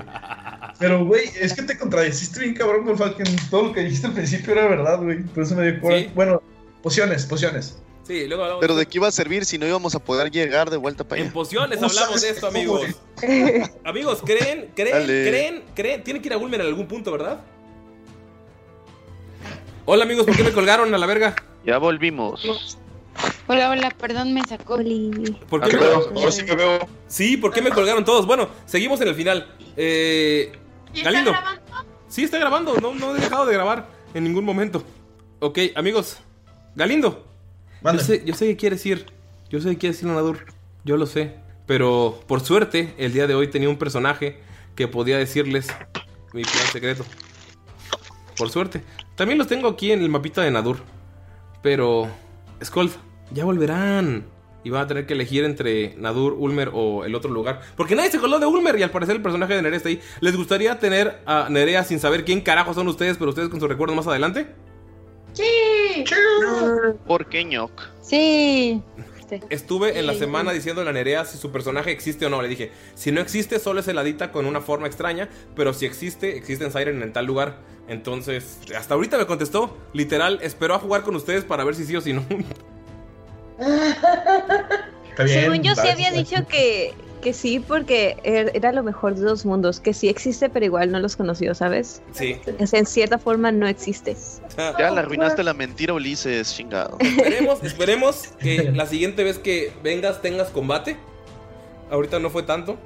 Pero, güey, es que te contradeciste bien cabrón, Wolfalken. Todo lo que dijiste al principio era verdad, güey. Por eso me dio. Sí. Bueno, pociones, pociones. Sí, luego hablamos Pero de qué iba a servir si no íbamos a poder llegar de vuelta para En allá. pociones ¿Cómo hablamos de esto, amigos. amigos, creen, creen, Dale. creen, creen. Tienen que ir a Gulmer en algún punto, ¿verdad? Hola, amigos, ¿por qué me colgaron a la verga? Ya volvimos. Hola, hola, perdón, me sacó. ¿Por Ah, qué me pero ahora sí me veo. Sí, ¿por qué me colgaron todos? Bueno, seguimos en el final. Eh, ¿Y está Galindo. grabando? Sí, está grabando. No, no he dejado de grabar en ningún momento. Ok, amigos. Galindo. Yo sé, yo sé que quieres ir. Yo sé que quieres ir a Nadur. Yo lo sé. Pero por suerte, el día de hoy tenía un personaje que podía decirles mi plan secreto. Por suerte. También los tengo aquí en el mapita de Nadur. Pero, Skold, ya volverán. Y van a tener que elegir entre Nadur, Ulmer o el otro lugar. Porque nadie se coló de Ulmer y al parecer el personaje de Nerea está ahí. ¿Les gustaría tener a Nerea sin saber quién carajo son ustedes, pero ustedes con su recuerdo más adelante? Sí. ¿Por qué ñoc? Sí. Estuve en la semana diciéndole a Nerea si su personaje existe o no. Le dije, si no existe, solo es heladita con una forma extraña. Pero si existe, existe en Siren en tal lugar. Entonces, hasta ahorita me contestó. Literal, esperó a jugar con ustedes para ver si sí o si no. Está bien, Según yo sí había dicho que, que sí, porque er- era lo mejor de dos mundos, que sí existe, pero igual no los conoció, ¿sabes? Sí. O sea, en cierta forma no existe. Ya le arruinaste la mentira, Ulises, chingado. Esperemos, esperemos que la siguiente vez que vengas tengas combate. Ahorita no fue tanto.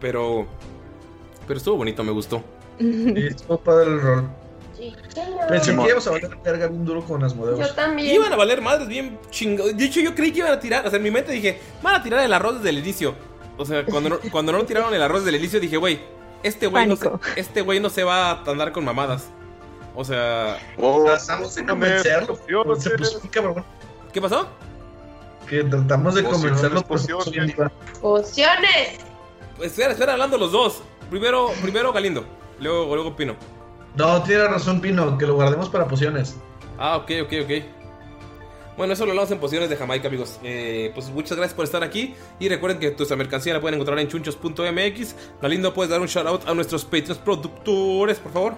Pero. Pero estuvo bonito, me gustó. Sí, estuvo padre el rol. Pensé que íbamos a valer verga bien duro con Asmodeus. Yo también. Iban a valer madres bien chingados. De hecho, yo creí que iban a tirar. O sea, en mi mente dije, van a tirar el arroz desde el inicio. O sea, cuando no, cuando no tiraron el arroz desde el inicio, dije, güey, este güey no se, este güey no se va a andar con mamadas. O sea, Oh, Tratamos de convencerlo. No Se puso cabrón. ¿qué pasó? que tratamos de Pociones, convencerlos por pociones. ¡Pociones! Espera, espera, hablando los dos. Primero, primero Galindo, luego, luego Pino. No, tiene razón, Pino, que lo guardemos para pociones. Ah, ok, ok, ok. Bueno, eso lo hablamos en Pociones de Jamaica, amigos. Eh, pues muchas gracias por estar aquí. Y recuerden que nuestra mercancía la pueden encontrar en chunchos.mx. Galindo, ¿puedes dar un shout out a nuestros Patreons productores, por favor?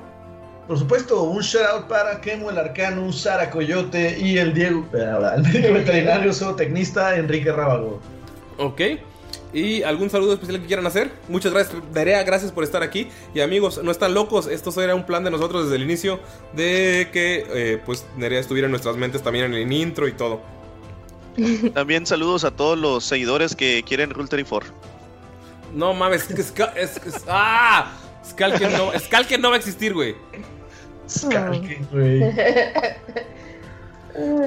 Por supuesto, un shout out para Kemo el Arcano, Sara Coyote y el Diego, el médico veterinario zootecnista Enrique Rábago. Ok. ¿Y algún saludo especial que quieran hacer? Muchas gracias, Nerea, gracias por estar aquí. Y amigos, no están locos, esto era un plan de nosotros desde el inicio de que eh, pues Nerea estuviera en nuestras mentes también en el intro y todo. También saludos a todos los seguidores que quieren Rule 34. No mames, es que Ska- es- es- ¡Ah! Skalker no, va a existir, güey. Skalker, güey.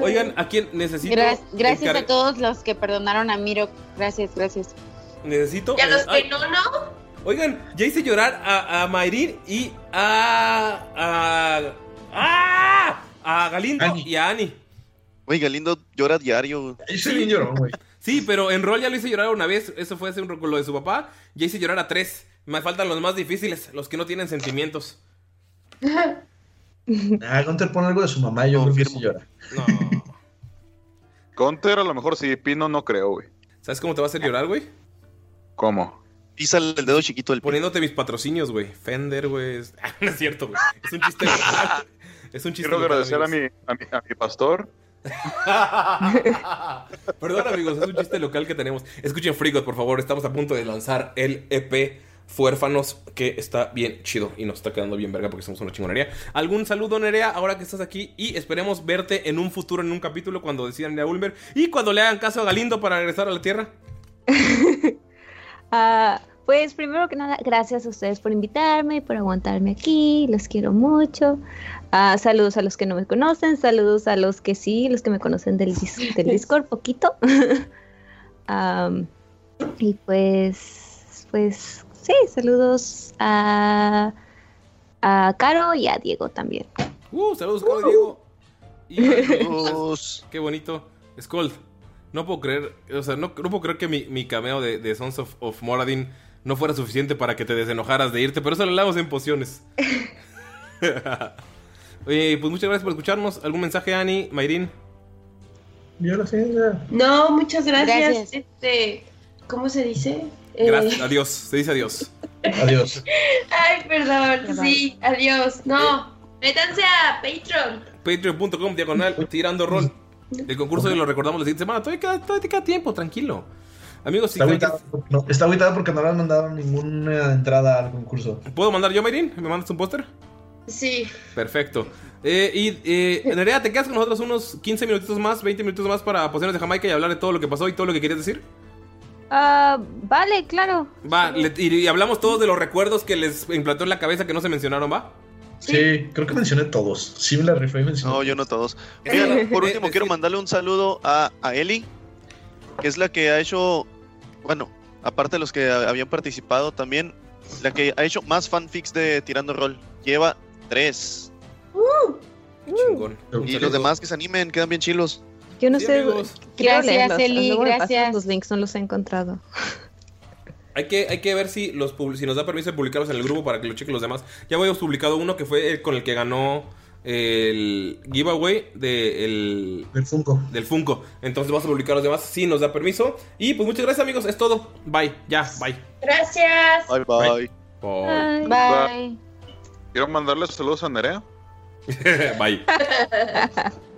Oigan, ¿a quién necesito? Gra- gracias a todos los que perdonaron a Miro. Gracias, gracias. Necesito. Y a los que no, no. Oigan, ya hice llorar a, a Mayrin y a. a. a, a Galindo y a Ani. Güey, Galindo llora diario. Ese bien llorón, güey. Sí, pero en rol ya lo hice llorar una vez. Eso fue hace un con lo de su papá. Ya hice llorar a tres. Me faltan los más difíciles, los que no tienen sentimientos. Ah, Gunter pone algo de su mamá y yo creo que sí llora. No. Gunter a lo mejor sí, Pino no creo, güey. ¿Sabes cómo te va a hacer llorar, güey? ¿Cómo? Písale el dedo chiquito del Poniéndote mis patrocinios, güey. Fender, güey. Es- Ah, no es cierto, güey. Es un chiste local. Es un chiste Quiero agradecer a mi, a, mi, a mi pastor. Perdón, amigos, es un chiste local que tenemos. Escuchen Frigot, por favor. Estamos a punto de lanzar el EP Fuérfanos, que está bien chido y nos está quedando bien verga porque somos una chingonería. ¿Algún saludo, Nerea, ahora que estás aquí? Y esperemos verte en un futuro, en un capítulo, cuando decidan ir a Ulmer y cuando le hagan caso a Galindo para regresar a la Tierra. Ah, pues primero que nada, gracias a ustedes por invitarme y por aguantarme aquí. Los quiero mucho. Ah, saludos a los que no me conocen, saludos a los que sí, los que me conocen del, dis- del Discord, poquito. Y pues, pues, sí, saludos a, a Caro y a Diego también. Uh, saludos, Caro Diego. Y Saludos. Qué bonito. Skull, no puedo creer, o sea, no, no puedo creer que mi, mi cameo de, de Sons of, of Moradin no fuera suficiente para que te desenojaras de irte, pero eso lo hablamos en pociones. Oye, pues muchas gracias por escucharnos. ¿Algún mensaje, Ani, Mayrin? Yo lo sé. No, muchas gracias. Gracias. Este, ¿cómo se dice? Eh, Gracias, adiós. Se dice adiós. Adiós. Ay, perdón. Sí, adiós. No, métanse a Patreon. Patreon.com, diagonal, tirando rol. El concurso lo recordamos la siguiente semana. Todavía queda, todavía te queda tiempo, tranquilo. Amigos, si Está que- agüitado, no, está agüitado porque no le han mandado ninguna entrada al concurso. ¿Puedo mandar yo, Mayrin? ¿Me mandas un póster? Sí. Perfecto. Eh, y eh, Nerea, ¿te quedas con nosotros unos 15 minutitos más, 20 minutos más para ponernos de Jamaica y hablar de todo lo que pasó y todo lo que querías decir? Ah, vale, claro. Va, le- y, y hablamos todos de los recuerdos que les implantó en la cabeza que no se mencionaron, ¿va? Sí, creo que mencioné todos. Sí, me la rifé y mencioné. No, yo no todos. Oigan, por último, quiero mandarle un saludo a, a Eli, que es la que ha hecho, bueno, aparte de los que habían participado también, la que ha hecho más fanfics de Tirando Roll. Lleva tres. Chingón. Y los demás que se animen, quedan bien chilos. Yo no Sí, sé. Gracias, Eli, gracias. Los links no los he encontrado. Hay que, hay que ver si, los, si nos da permiso de publicarlos en el grupo para que lo chequen los demás. Ya habíamos publicado uno que fue el con el que ganó el giveaway de el- Del Funko. del Funko. Entonces vamos a publicar los demás si nos da permiso. Y pues muchas gracias amigos, es todo. Bye, ya, bye. Gracias. Bye bye. Bye. Bye. Quiero mandarle saludos a Nerea. bye.